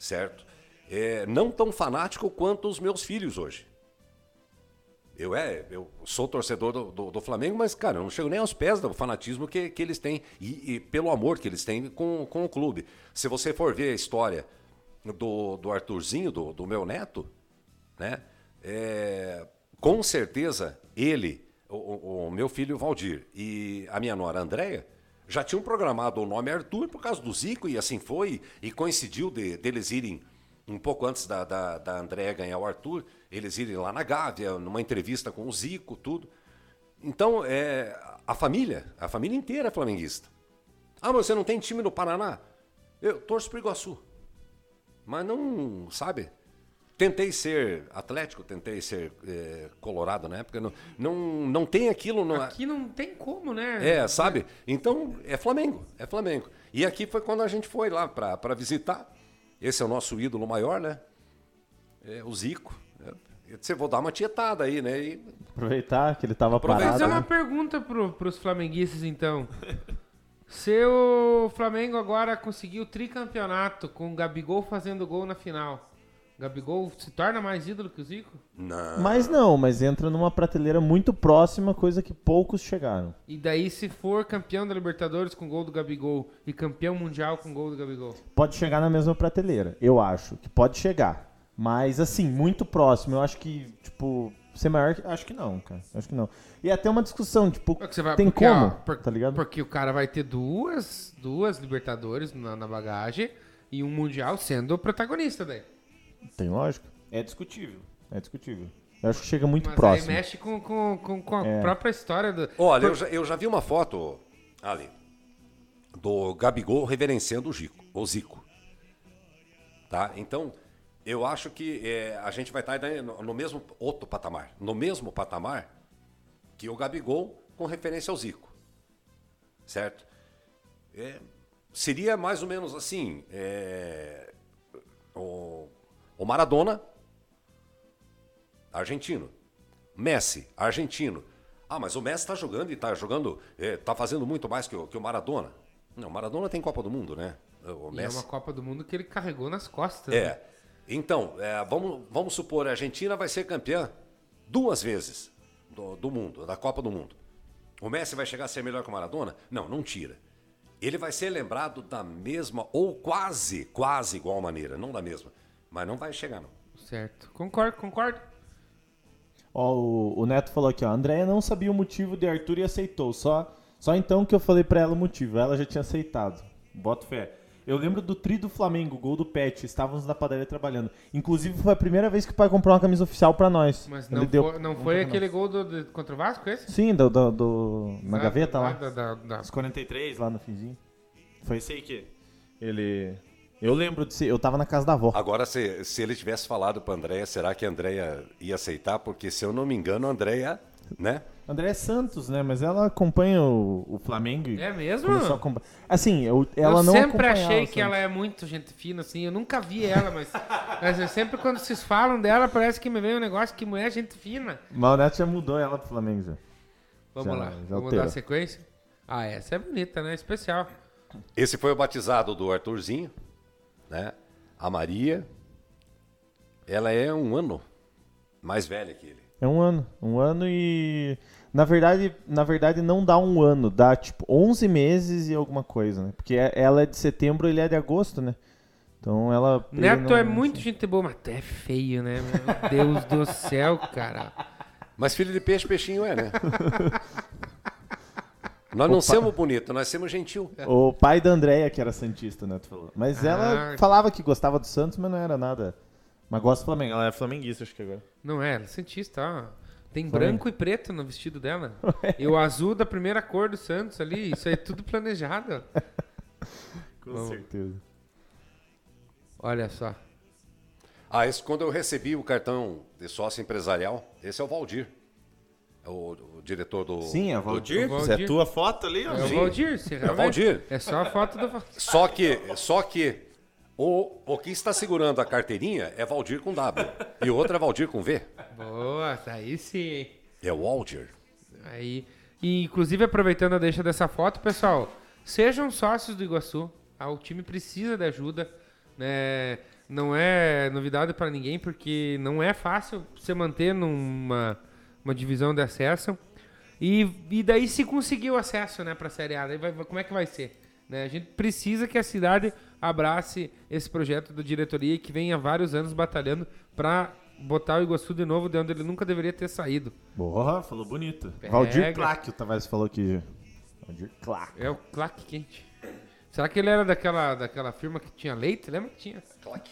[SPEAKER 4] Certo? É, não tão fanático quanto os meus filhos hoje. Eu é, eu sou torcedor do, do, do Flamengo, mas, cara, eu não chego nem aos pés do fanatismo que, que eles têm e, e pelo amor que eles têm com, com o clube. Se você for ver a história do, do Arthurzinho, do, do meu neto, né? É, com certeza ele, o, o- meu filho Valdir e a minha nora Andréia já tinham programado o nome Arthur por causa do Zico e assim foi. E coincidiu de, deles irem um pouco antes da, da, da Andréia ganhar o Arthur, eles irem lá na Gávea, numa entrevista com o Zico, tudo. Então, é, a família, a família inteira é flamenguista. Ah, mas você não tem time no Paraná? Eu torço pro Iguaçu. Mas não, sabe? Tentei ser atlético, tentei ser é, colorado na época. Não, não, não tem aquilo. No,
[SPEAKER 2] Aqui não tem como, né?
[SPEAKER 4] é, sabe? Então, é Flamengo, é Flamengo. E aqui foi quando a gente foi lá pra visitar. Esse é o nosso ídolo maior, né? É o Zico. Eu disse, vou dar uma tietada aí, né? E
[SPEAKER 3] Aproveitar que ele tava
[SPEAKER 4] Aproveita.
[SPEAKER 2] Vou fazer
[SPEAKER 3] parado.
[SPEAKER 2] uma
[SPEAKER 3] né?
[SPEAKER 2] pergunta pro, pros flamenguistas, então. *laughs* Se o Flamengo agora conseguir o tricampeonato com o Gabigol fazendo gol na final, Gabigol se torna mais ídolo que o Zico?
[SPEAKER 4] Não.
[SPEAKER 3] Mas não, mas entra numa prateleira muito próxima, coisa que poucos chegaram.
[SPEAKER 2] E daí, se for campeão da Libertadores com gol do Gabigol e campeão mundial com gol do Gabigol?
[SPEAKER 3] Pode chegar na mesma prateleira, eu acho que pode chegar. Mas assim, muito próximo, eu acho que, tipo, ser maior, acho que não, cara. Acho que não. E até uma discussão, tipo,
[SPEAKER 2] É que você vai-
[SPEAKER 3] tem
[SPEAKER 2] porque,
[SPEAKER 3] como,
[SPEAKER 2] ó, por-
[SPEAKER 3] tá ligado?
[SPEAKER 2] Porque o cara vai ter duas, duas Libertadores na, na bagagem e um Mundial sendo o protagonista daí.
[SPEAKER 3] Tem lógica. É discutível. É discutível. Eu acho que chega muito
[SPEAKER 2] Mas
[SPEAKER 3] próximo.
[SPEAKER 2] aí mexe com, com, com, com a
[SPEAKER 3] É.
[SPEAKER 2] própria história do.
[SPEAKER 4] Olha, eu já, eu já vi uma foto, ali, do Gabigol reverenciando o Zico. O Zico. Tá? Então, eu acho que é, a gente vai estar no, no mesmo outro patamar. No mesmo patamar que o Gabigol com referência ao Zico. Certo? É, seria mais ou menos assim. é, o, o Maradona, argentino. Messi, argentino. Ah, mas o Messi está jogando e está jogando, está fazendo muito mais que o, que o Maradona. Não, o Maradona tem Copa do Mundo, né? O
[SPEAKER 2] E é
[SPEAKER 4] Messi.
[SPEAKER 2] uma Copa do Mundo que ele carregou nas costas. né?
[SPEAKER 4] É. Então, é, vamos, vamos supor, a Argentina vai ser campeã duas vezes do, do mundo, da Copa do Mundo. O Messi vai chegar a ser melhor que o Maradona? Não, não tira. Ele vai ser lembrado da mesma, ou quase, quase igual maneira, não da mesma. Mas não vai chegar, não.
[SPEAKER 2] Certo. Concordo, concordo.
[SPEAKER 3] Ó, o, o Neto falou aqui, ó. A Andréia não sabia o motivo de Arthur e aceitou. Só, só então que eu falei pra ela o motivo. Ela já tinha aceitado. Boto fé. Eu lembro do tri do Flamengo, gol do Pet. Estávamos na padaria trabalhando. Inclusive, foi a primeira vez que o pai comprou uma camisa oficial pra nós.
[SPEAKER 2] Mas não
[SPEAKER 3] deu-
[SPEAKER 2] foi, não foi aquele gol do, do- contra o Vasco, esse?
[SPEAKER 3] Sim, do, do, do- na
[SPEAKER 2] Ah,
[SPEAKER 3] gaveta
[SPEAKER 2] ah,
[SPEAKER 3] lá.
[SPEAKER 2] Da, da, da-
[SPEAKER 3] Os 43 lá no finzinho. Foi esse aí que ele... Eu lembro de ser... Eu tava na casa da avó.
[SPEAKER 4] Agora, se, se ele tivesse falado pra Andréia, será que a Andréia ia aceitar? Porque, se eu não me engano, a Andréia, né?
[SPEAKER 3] André Santos, né? Mas ela acompanha o, o Flamengo.
[SPEAKER 2] É mesmo?
[SPEAKER 3] a acompanhar. Assim, eu, ela
[SPEAKER 2] eu
[SPEAKER 3] não
[SPEAKER 2] sempre achei que ela é muito gente fina, assim. Eu nunca vi ela, mas, mas eu sempre quando vocês falam dela, parece que me vem um negócio que mulher é gente fina.
[SPEAKER 3] Neto já mudou ela pro Flamengo já.
[SPEAKER 2] Vamos
[SPEAKER 3] Já-
[SPEAKER 2] lá,
[SPEAKER 3] já
[SPEAKER 2] vamos
[SPEAKER 3] alterou.
[SPEAKER 2] dar sequência. Ah, essa é bonita, né? Especial.
[SPEAKER 4] Esse foi o batizado do Arthurzinho, né? A Maria, ela é um ano mais velha que ele.
[SPEAKER 3] É um ano. Um ano e. Na verdade, na verdade, não dá um ano, dá tipo 11 meses e alguma coisa, né? Porque é- ela é de setembro ele é de agosto, né? Então ela.
[SPEAKER 2] Neto
[SPEAKER 3] não-
[SPEAKER 2] é muito gente boa, mas até é feio, né? Meu Deus do céu, cara.
[SPEAKER 4] Mas filho de peixe, peixinho é, né? *laughs* nós não somos bonitos, nós somos gentil.
[SPEAKER 3] O pai da Andréia, que era Santista, né? Tu falou. Mas ela
[SPEAKER 2] Ah.
[SPEAKER 3] falava que gostava do Santos, mas não era nada. Mas gosta do Flamengo. Ela é flamenguista, acho que agora.
[SPEAKER 2] Não é, ela é cientista, ó. Tem
[SPEAKER 3] Flamengo.
[SPEAKER 2] branco e preto no vestido dela. *laughs* E o azul da primeira cor do Santos ali. Isso aí é tudo planejado. *laughs*
[SPEAKER 3] Com
[SPEAKER 2] Vamos.
[SPEAKER 3] certeza.
[SPEAKER 2] Olha só.
[SPEAKER 4] Ah, esse, quando eu recebi o cartão de sócio empresarial, esse é o Valdir. O, o diretor do.
[SPEAKER 3] Sim, é Valdir.
[SPEAKER 2] Valdir.
[SPEAKER 3] É tua foto ali, ó.
[SPEAKER 2] É o. Valdir, você
[SPEAKER 4] É o Valdir.
[SPEAKER 2] É só a foto do Valdir.
[SPEAKER 4] Só que, só que o, o que está segurando a carteirinha é Valdir com W. E o outro é Valdir com V.
[SPEAKER 2] Boa, aí sim.
[SPEAKER 4] É o Valdir.
[SPEAKER 2] Aí, e inclusive aproveitando a deixa dessa foto, pessoal, sejam sócios do Iguaçu. Ah, o time precisa de ajuda, né? Não é novidade para ninguém porque não é fácil se manter numa uma divisão de acesso. E, e daí se conseguir o acesso, né, para a Série A, daí vai- como é que vai ser? Né? A gente precisa que a cidade abrace esse projeto da diretoria que vem há vários anos batalhando para botar o Iguaçu de novo de onde ele nunca deveria ter saído.
[SPEAKER 3] Porra, falou bonito.
[SPEAKER 2] Pega.
[SPEAKER 3] Valdir Claque, o Tavares falou aqui. Valdir Claque.
[SPEAKER 2] É o claque quente. Será que ele era daquela, daquela firma que tinha leite? Lembra que tinha?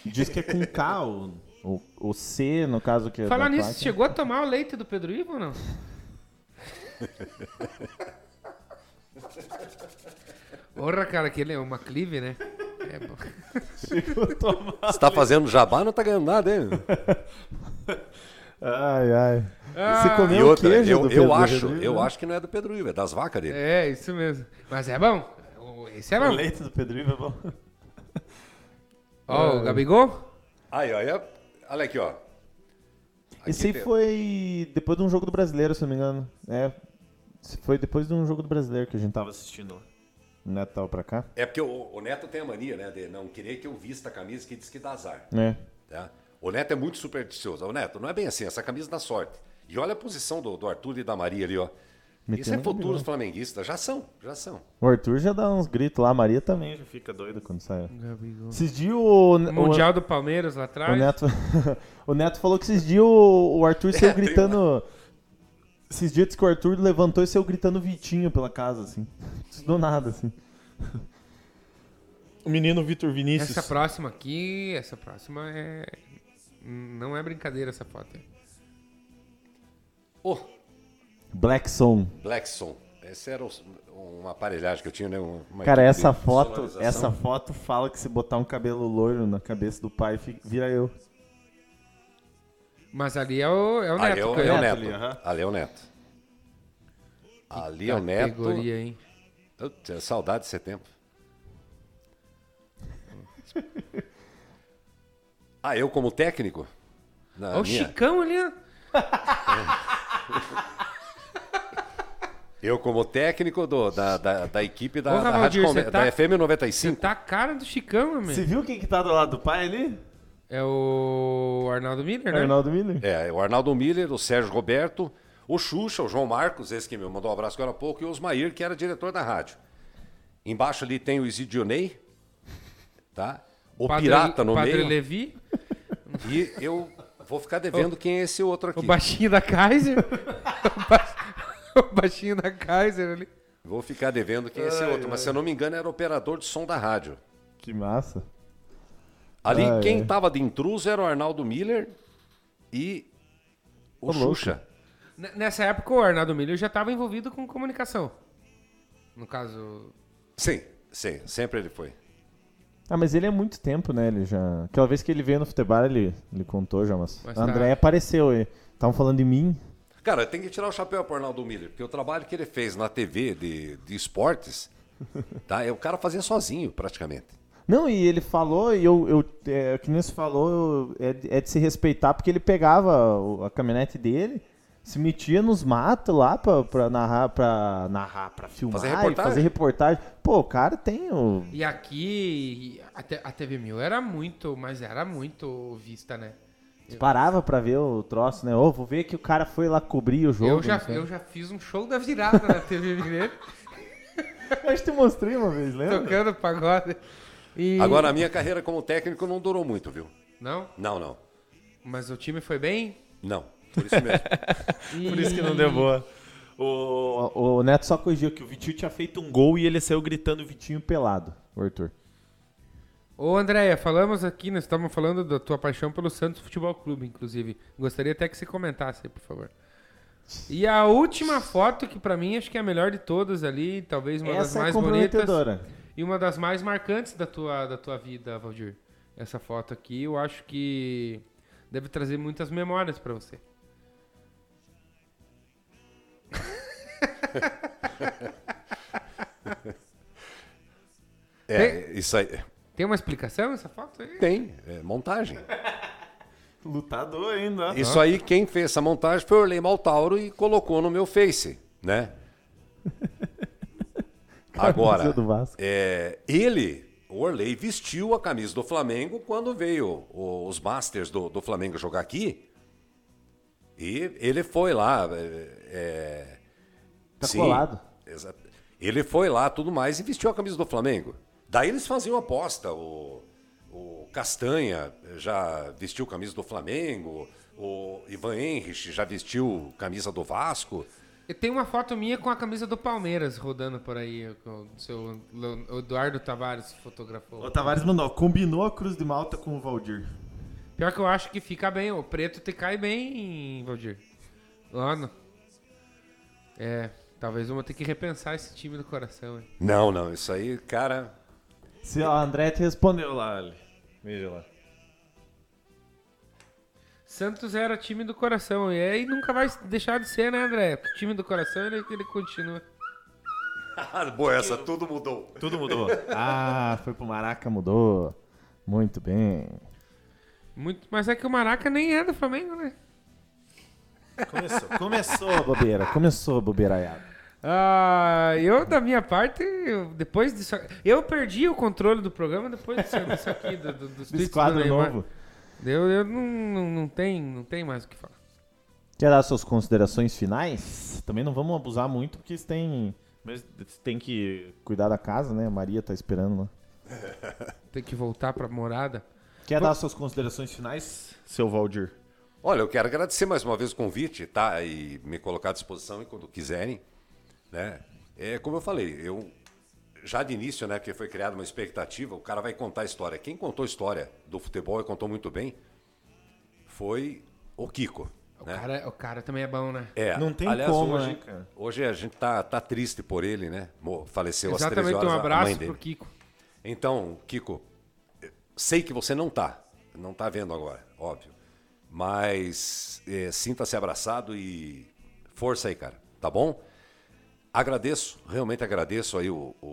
[SPEAKER 3] Diz que é com K, o, o, o C, no caso que é
[SPEAKER 2] Falar nisso, chegou a tomar o leite do Pedro Ivo ou não? Porra, cara, aquele é uma clive, né? É bom. *laughs*
[SPEAKER 4] Você tá fazendo jabá, não tá ganhando nada, hein?
[SPEAKER 3] Ai, ai.
[SPEAKER 2] Ah,
[SPEAKER 3] Você
[SPEAKER 4] E
[SPEAKER 3] comeu o
[SPEAKER 4] outra,
[SPEAKER 3] queijo
[SPEAKER 4] eu,
[SPEAKER 3] do
[SPEAKER 4] eu
[SPEAKER 3] Pedro
[SPEAKER 4] acho, eu
[SPEAKER 3] né?
[SPEAKER 4] acho que não é do Pedro Ivo, é das vacas dele.
[SPEAKER 2] É, isso mesmo. Mas é bom. O- Esse é
[SPEAKER 3] O
[SPEAKER 2] bom.
[SPEAKER 3] leite do Pedro Ivo é bom.
[SPEAKER 2] Ó, o Gabigol?
[SPEAKER 4] Aí, olha, olha aqui, ó. Aqui
[SPEAKER 3] Esse aí
[SPEAKER 4] tem-
[SPEAKER 3] foi depois de um jogo do brasileiro, se não me engano. É. Foi depois de um jogo do brasileiro que a gente tava assistindo lá. Neto tava pra cá?
[SPEAKER 4] É porque o, o Neto tem a mania, né, de não querer que eu vista a camisa que diz que dá azar.
[SPEAKER 3] É.
[SPEAKER 4] Tá? O Neto é muito supersticioso. O Neto, não é bem assim, essa camisa dá sorte. E olha a posição do, do Arthur e da Maria ali, ó. Isso é futuros
[SPEAKER 3] Gabigol.
[SPEAKER 4] flamenguistas. Já são, já são.
[SPEAKER 3] O Arthur já dá uns gritos lá, a Maria também já fica doida quando sai.
[SPEAKER 2] Gabigol.
[SPEAKER 3] Esses dias o, o,
[SPEAKER 2] Mundial do Palmeiras lá
[SPEAKER 3] o
[SPEAKER 2] atrás.
[SPEAKER 3] Neto, *laughs* o Neto falou que esses dias o, o Arthur *laughs* saiu
[SPEAKER 4] É,
[SPEAKER 3] gritando. Esses dias disse que o Arthur levantou e saiu gritando Vitinho pela casa, assim. *laughs* Do nada, assim. O menino Vitor Vinícius.
[SPEAKER 2] Essa próxima aqui, essa próxima é. Não é brincadeira essa foto. aí.
[SPEAKER 4] Ô,
[SPEAKER 3] Black Song.
[SPEAKER 4] Blackson. Essa era uma aparelhagem que eu tinha, né? Uma
[SPEAKER 3] Cara, essa
[SPEAKER 4] de
[SPEAKER 3] foto, essa foto fala que se botar um cabelo loiro na cabeça do pai, vira eu.
[SPEAKER 2] Mas ali é o, é o Neto.
[SPEAKER 4] Ali é o, é o
[SPEAKER 3] Neto ali, aham.
[SPEAKER 4] Ali é o Neto. Ali é o Neto.
[SPEAKER 2] Categoria, hein?
[SPEAKER 4] Eu tinha saudade desse tempo. *laughs* Ah, eu como técnico? Na
[SPEAKER 2] Olha o
[SPEAKER 4] minha-
[SPEAKER 2] Chicão ali, ó. *laughs*
[SPEAKER 4] Eu como técnico do- da, da, da equipe da,
[SPEAKER 2] Ô,
[SPEAKER 4] da, Rádio Come-
[SPEAKER 2] você tá-
[SPEAKER 4] da FM
[SPEAKER 2] Você
[SPEAKER 4] 95.
[SPEAKER 2] tá a cara do Chicão, meu
[SPEAKER 3] Você viu quem que tá do lado do pai ali?
[SPEAKER 2] É o Arnaldo Miller, né?
[SPEAKER 3] Arnaldo Miller.
[SPEAKER 4] É, o Arnaldo Miller, o Sérgio Roberto, o Xuxa, o João Marcos, esse que me mandou um abraço agora há pouco, e o Osmair, que era diretor da rádio. Embaixo ali tem o Isidionei, tá? O
[SPEAKER 2] Padre-
[SPEAKER 4] Pirata no
[SPEAKER 2] Padre
[SPEAKER 4] meio.
[SPEAKER 2] Levi,
[SPEAKER 4] E eu vou ficar devendo quem é esse outro
[SPEAKER 2] o
[SPEAKER 4] aqui.
[SPEAKER 2] baixinho da Kaiser. o, *laughs* ba- *laughs* o baixinho da Kaiser ali.
[SPEAKER 4] Vou ficar devendo quem é esse outro, mas se eu não me engano era operador de som da rádio.
[SPEAKER 3] Que massa.
[SPEAKER 4] Ali
[SPEAKER 3] Ai,
[SPEAKER 4] quem
[SPEAKER 3] ai.
[SPEAKER 4] tava de intruso era o Arnaldo Miller e o
[SPEAKER 3] Ô.
[SPEAKER 4] Xuxa.
[SPEAKER 2] N- Nessa época, o Arnaldo Miller já estava envolvido com comunicação. No caso,
[SPEAKER 4] Sim, sim, sempre ele foi.
[SPEAKER 3] Ah, mas ele é muito tempo, né? Ele já. Aquela vez que ele veio no futebol, ele, ele contou já, mas.
[SPEAKER 2] Mas
[SPEAKER 3] a
[SPEAKER 2] tá.
[SPEAKER 3] André apareceu aí. Estavam falando de mim.
[SPEAKER 4] Cara, tem que tirar o chapéu pro Arnaldo Miller, porque o trabalho que ele fez na TV de, de esportes, *laughs* tá? É o cara fazia sozinho, praticamente.
[SPEAKER 3] Não, e ele falou, e eu, eu é, que nem você falou, eu- é, de- é de se respeitar, porque ele pegava a caminhonete dele, se metia nos matos lá pra, pra narrar, pra narrar, pra filmar,
[SPEAKER 4] Fazer
[SPEAKER 3] e
[SPEAKER 4] reportagem.
[SPEAKER 3] fazer reportagem. Pô, o cara tem o.
[SPEAKER 2] E aqui, a, a TV Mil era muito, mas era muito vista, né?
[SPEAKER 3] Parava pra ver o troço, né? Ô, vou ver que o cara foi lá cobrir o jogo.
[SPEAKER 2] Eu já,
[SPEAKER 3] não sei.
[SPEAKER 2] eu já fiz um show da virada na TV Mineiro,
[SPEAKER 3] acho *laughs* que te mostrei uma vez, lembra?
[SPEAKER 2] tocando pagode. E...
[SPEAKER 4] Agora, a minha carreira como técnico não durou muito, viu?
[SPEAKER 2] Não?
[SPEAKER 4] Não, não.
[SPEAKER 2] Mas o time foi bem?
[SPEAKER 4] Não. Por isso mesmo.
[SPEAKER 2] E... *laughs*
[SPEAKER 3] Por isso que não deu boa. O, o Neto só corrigiu que o Vitinho tinha feito um gol e ele saiu gritando Vitinho pelado, o Arthur.
[SPEAKER 2] Ô, Andréia, falamos aqui, nós estamos falando da tua paixão pelo Santos Futebol Clube, inclusive. Gostaria até que você comentasse aí, por favor. E a última foto, que pra mim acho que é a melhor de todas ali, talvez uma das
[SPEAKER 3] Essa é
[SPEAKER 2] mais bonitas e uma das mais marcantes da tua, da tua vida, Valdir. Essa foto aqui, eu acho que deve trazer muitas memórias pra você. *laughs*
[SPEAKER 4] É, isso aí.
[SPEAKER 2] Tem uma explicação essa foto aí?
[SPEAKER 4] Tem, é montagem. *laughs*
[SPEAKER 3] Lutador ainda.
[SPEAKER 4] Isso aí, quem fez essa montagem foi o Orley Maltauro e colocou no meu Face, né? *laughs* Agora,
[SPEAKER 3] do Vasco.
[SPEAKER 4] é, ele, o Orley, vestiu a camisa do Flamengo quando veio os Masters do, do Flamengo jogar aqui. E ele foi lá. É, é,
[SPEAKER 3] Tá
[SPEAKER 4] sim,
[SPEAKER 3] colado.
[SPEAKER 4] Ele foi lá, tudo mais, e vestiu a camisa do Flamengo. Daí eles faziam aposta. O, o Castanha já vestiu camisa do Flamengo. O Ivan Henrich já vestiu camisa do Vasco.
[SPEAKER 2] E tem uma foto minha com a camisa do Palmeiras rodando por aí. com O seu Eduardo Tavares fotografou.
[SPEAKER 3] O Tavares mandou, combinou a Cruz de Malta com o Valdir.
[SPEAKER 2] Pior que eu acho que fica bem. O preto te cai bem, Valdir. Ano. É, talvez eu vou ter que repensar esse time do coração. hein?
[SPEAKER 4] Não, não, isso aí, cara.
[SPEAKER 3] Se a André te respondeu lá, ali. Veja lá.
[SPEAKER 2] Santos era time do coração. E aí nunca vai deixar de ser, né, André? O time do coração ele, ele continua.
[SPEAKER 4] Boa, essa tudo mudou.
[SPEAKER 3] Tudo mudou. ah, foi pro Maraca, mudou. Muito bem.
[SPEAKER 2] Muito, mas é que o Maraca nem é do Flamengo, né?
[SPEAKER 3] Começou, começou a bobeira, começou a bobeiraiada.
[SPEAKER 2] Ah, eu, da minha parte, eu- depois disso. Eu perdi o controle do programa depois disso, disso aqui, do, do, dos *laughs* tweets do
[SPEAKER 3] novo.
[SPEAKER 2] Eu, eu não, não, não, tem, não tem mais o que falar.
[SPEAKER 3] Quer dar suas considerações finais? Também não vamos abusar muito, porque você tem, mas você tem que cuidar da casa, né? A Maria tá esperando lá. *laughs*
[SPEAKER 2] Tem que voltar pra morada.
[SPEAKER 3] Quer dar suas considerações finais, seu Valdir?
[SPEAKER 4] Olha, eu quero agradecer mais uma vez o convite, tá? E me colocar à disposição e quando quiserem, né? É como eu falei, eu já de início, né, que foi criada uma expectativa, o cara vai contar a história. Quem contou a história do futebol e contou muito bem foi o Kiko.
[SPEAKER 2] O,
[SPEAKER 4] né?
[SPEAKER 2] cara, o cara também é bom, né?
[SPEAKER 4] É,
[SPEAKER 3] Não tem
[SPEAKER 4] aliás,
[SPEAKER 3] como,
[SPEAKER 4] hoje,
[SPEAKER 3] né?
[SPEAKER 4] Hoje a gente tá, tá triste por ele, né? Faleceu às 13
[SPEAKER 2] Exatamente,
[SPEAKER 4] horas
[SPEAKER 2] um abraço
[SPEAKER 4] mãe dele.
[SPEAKER 2] pro Kiko.
[SPEAKER 4] Então, Kiko, sei que você não tá, não tá vendo agora, óbvio. Mas eh, sinta-se abraçado e força aí, cara, tá bom? Agradeço, realmente agradeço aí o, o-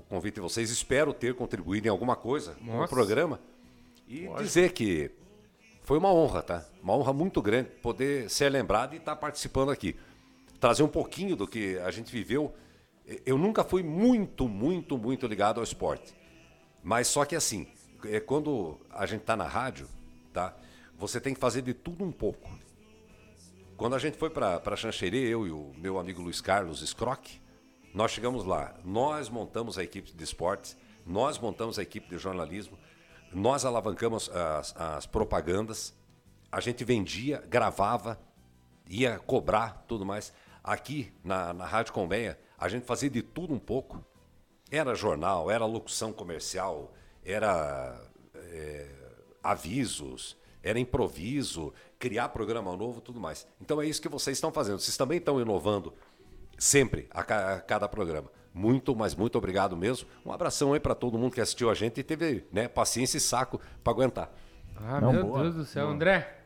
[SPEAKER 4] o convite de vocês. Espero ter contribuído em alguma coisa no
[SPEAKER 2] Nossa.
[SPEAKER 4] programa. E dizer que foi uma honra, tá? Uma honra muito grande poder ser lembrado e estar participando aqui. Trazer um pouquinho do que a gente viveu. Eu nunca fui muito, muito, muito ligado ao esporte. Mas só que assim, é, quando a gente está na rádio, tá? Você tem que fazer de tudo um pouco. Quando a gente foi para Xanxerê, eu e o meu amigo Luiz Carlos Scrock, nós chegamos lá, nós montamos a equipe de esportes, nós montamos a equipe de jornalismo, nós alavancamos as, as propagandas, a gente vendia, gravava, ia cobrar, tudo mais. Aqui na, na Rádio Colmeia, a gente fazia de tudo um pouco. Era jornal, era locução comercial, era é, avisos, era improviso, criar programa novo, tudo mais. Então é isso que vocês estão fazendo. Vocês também estão inovando sempre a, ca- a cada programa. Muito, mas muito obrigado mesmo. Um abração aí para todo mundo que assistiu a gente e teve né, paciência e saco para aguentar.
[SPEAKER 2] Ah,
[SPEAKER 3] Não,
[SPEAKER 2] meu
[SPEAKER 3] boa,
[SPEAKER 2] Deus do céu.
[SPEAKER 3] boa.
[SPEAKER 2] André,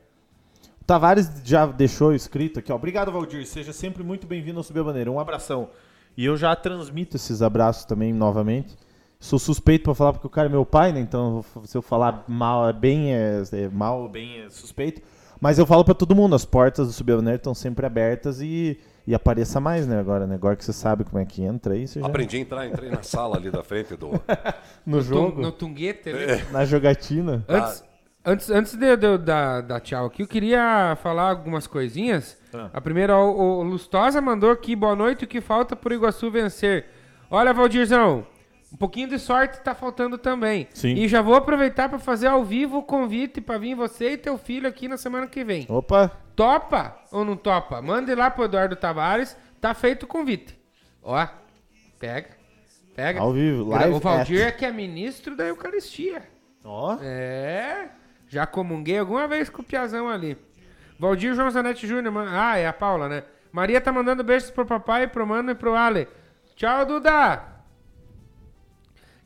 [SPEAKER 3] O Tavares já deixou escrito aqui, ó. Obrigado, Valdir. Seja sempre muito bem-vindo ao Subir a Bandeira. Um abração. E eu já transmito esses abraços também novamente. Sou suspeito pra falar porque o cara é meu pai, né? Então se eu falar mal é bem é, é mal ou bem é suspeito. Mas eu falo pra todo mundo, as portas do Bandeira estão sempre abertas e, e apareça mais, né? Agora, né? Agora que você sabe como é que entra aí, você já...
[SPEAKER 4] Aprendi a entrar, entrei na sala ali da frente do. *laughs*
[SPEAKER 3] no jogo,
[SPEAKER 2] no Tunguete ali.
[SPEAKER 3] na jogatina.
[SPEAKER 2] Antes, antes, antes de, de eu dar, dar tchau aqui, eu queria falar algumas coisinhas.
[SPEAKER 3] Ah.
[SPEAKER 2] A primeira, o, o Lustosa mandou aqui, boa noite, o que falta pro Iguaçu vencer? Olha, Valdirzão, um pouquinho de sorte tá faltando também.
[SPEAKER 3] Sim.
[SPEAKER 2] E já vou aproveitar para fazer ao vivo o convite para vir você e teu filho aqui na semana que vem.
[SPEAKER 3] Opa,
[SPEAKER 2] Topa ou não topa? Mande lá pro Eduardo Tavares, tá feito o convite. Ó, pega, pega.
[SPEAKER 3] ao vivo, live
[SPEAKER 2] o Valdir é que é ministro da Eucaristia.
[SPEAKER 3] Ó,
[SPEAKER 2] É, já comunguei alguma vez com o Piazão ali. Valdir João Zanetti Júnior, ah, é a Paula, né? Maria tá mandando beijos pro papai, pro mano e pro Ale. Tchau, Duda!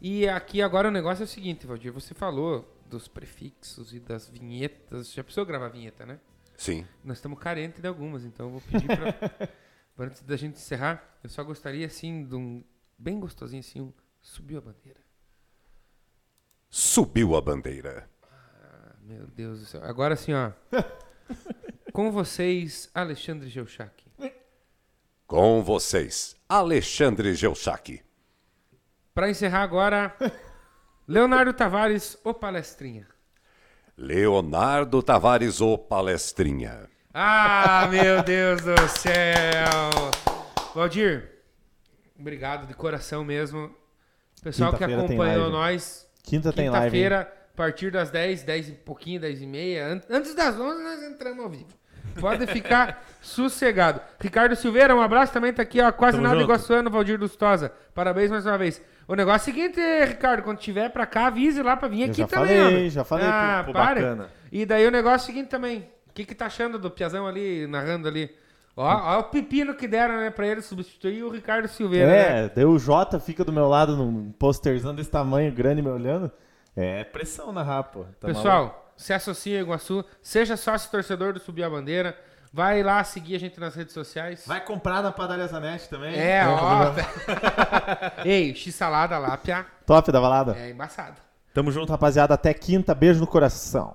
[SPEAKER 2] E aqui agora o negócio é o seguinte, Valdir, você falou dos prefixos e das vinhetas. Já precisou gravar vinheta, né?
[SPEAKER 4] Sim.
[SPEAKER 2] Nós estamos carentes de algumas, então eu vou pedir pra *laughs* antes da gente encerrar, eu só gostaria assim de um bem gostosinho assim, um subiu a bandeira.
[SPEAKER 4] Subiu a bandeira.
[SPEAKER 2] Meu Deus do céu. Agora assim, ó. *laughs* Com vocês, Alexandre Geuchac.
[SPEAKER 4] Com vocês, Alexandre Geuchac.
[SPEAKER 2] Pra encerrar agora, *laughs* Leonardo Tavares, o palestrinha.
[SPEAKER 4] Leonardo Tavares, o palestrinha.
[SPEAKER 2] Ah, *laughs* meu Deus do céu! Valdir, obrigado de coração mesmo. Pessoal que acompanhou nós,
[SPEAKER 3] quinta tem live.
[SPEAKER 2] quinta-feira, a partir das 10, 10 e pouquinho, 10 e meia. an- Antes das 11 nós entramos ao vivo. Pode ficar *laughs* sossegado. Ricardo Silveira, um abraço também, tá aqui, ó. Quase
[SPEAKER 3] Tamo
[SPEAKER 2] nada
[SPEAKER 3] junto.
[SPEAKER 2] iguaçuano, Valdir Lustosa. Parabéns mais uma vez. O negócio é o seguinte, Ricardo, quando tiver pra cá, avise lá pra vir aqui
[SPEAKER 3] já
[SPEAKER 2] também.
[SPEAKER 3] falei, já falei
[SPEAKER 2] ah,
[SPEAKER 3] pro- pro
[SPEAKER 2] pare.
[SPEAKER 3] bacana.
[SPEAKER 2] E daí o negócio é o seguinte também. O que que tá achando do Piazão ali, narrando ali? Ó, ó o pepino que deram, né, pra ele substituir o Ricardo Silveira, né?
[SPEAKER 3] É, daí o Jota fica do meu lado num posterzão desse tamanho grande me olhando. É pressão na rapa. Tá maluco?
[SPEAKER 2] Pessoal, se associa ao Iguaçu, seja sócio torcedor do Subir a Bandeira, vai lá seguir a gente nas redes sociais.
[SPEAKER 3] Vai comprar na padaria Zanetti também.
[SPEAKER 2] É, ó. *laughs* Ei, x-salada lá, pia,
[SPEAKER 3] Top da balada.
[SPEAKER 2] é embaçado.
[SPEAKER 3] Tamo junto, rapaziada. Até quinta. Beijo no coração.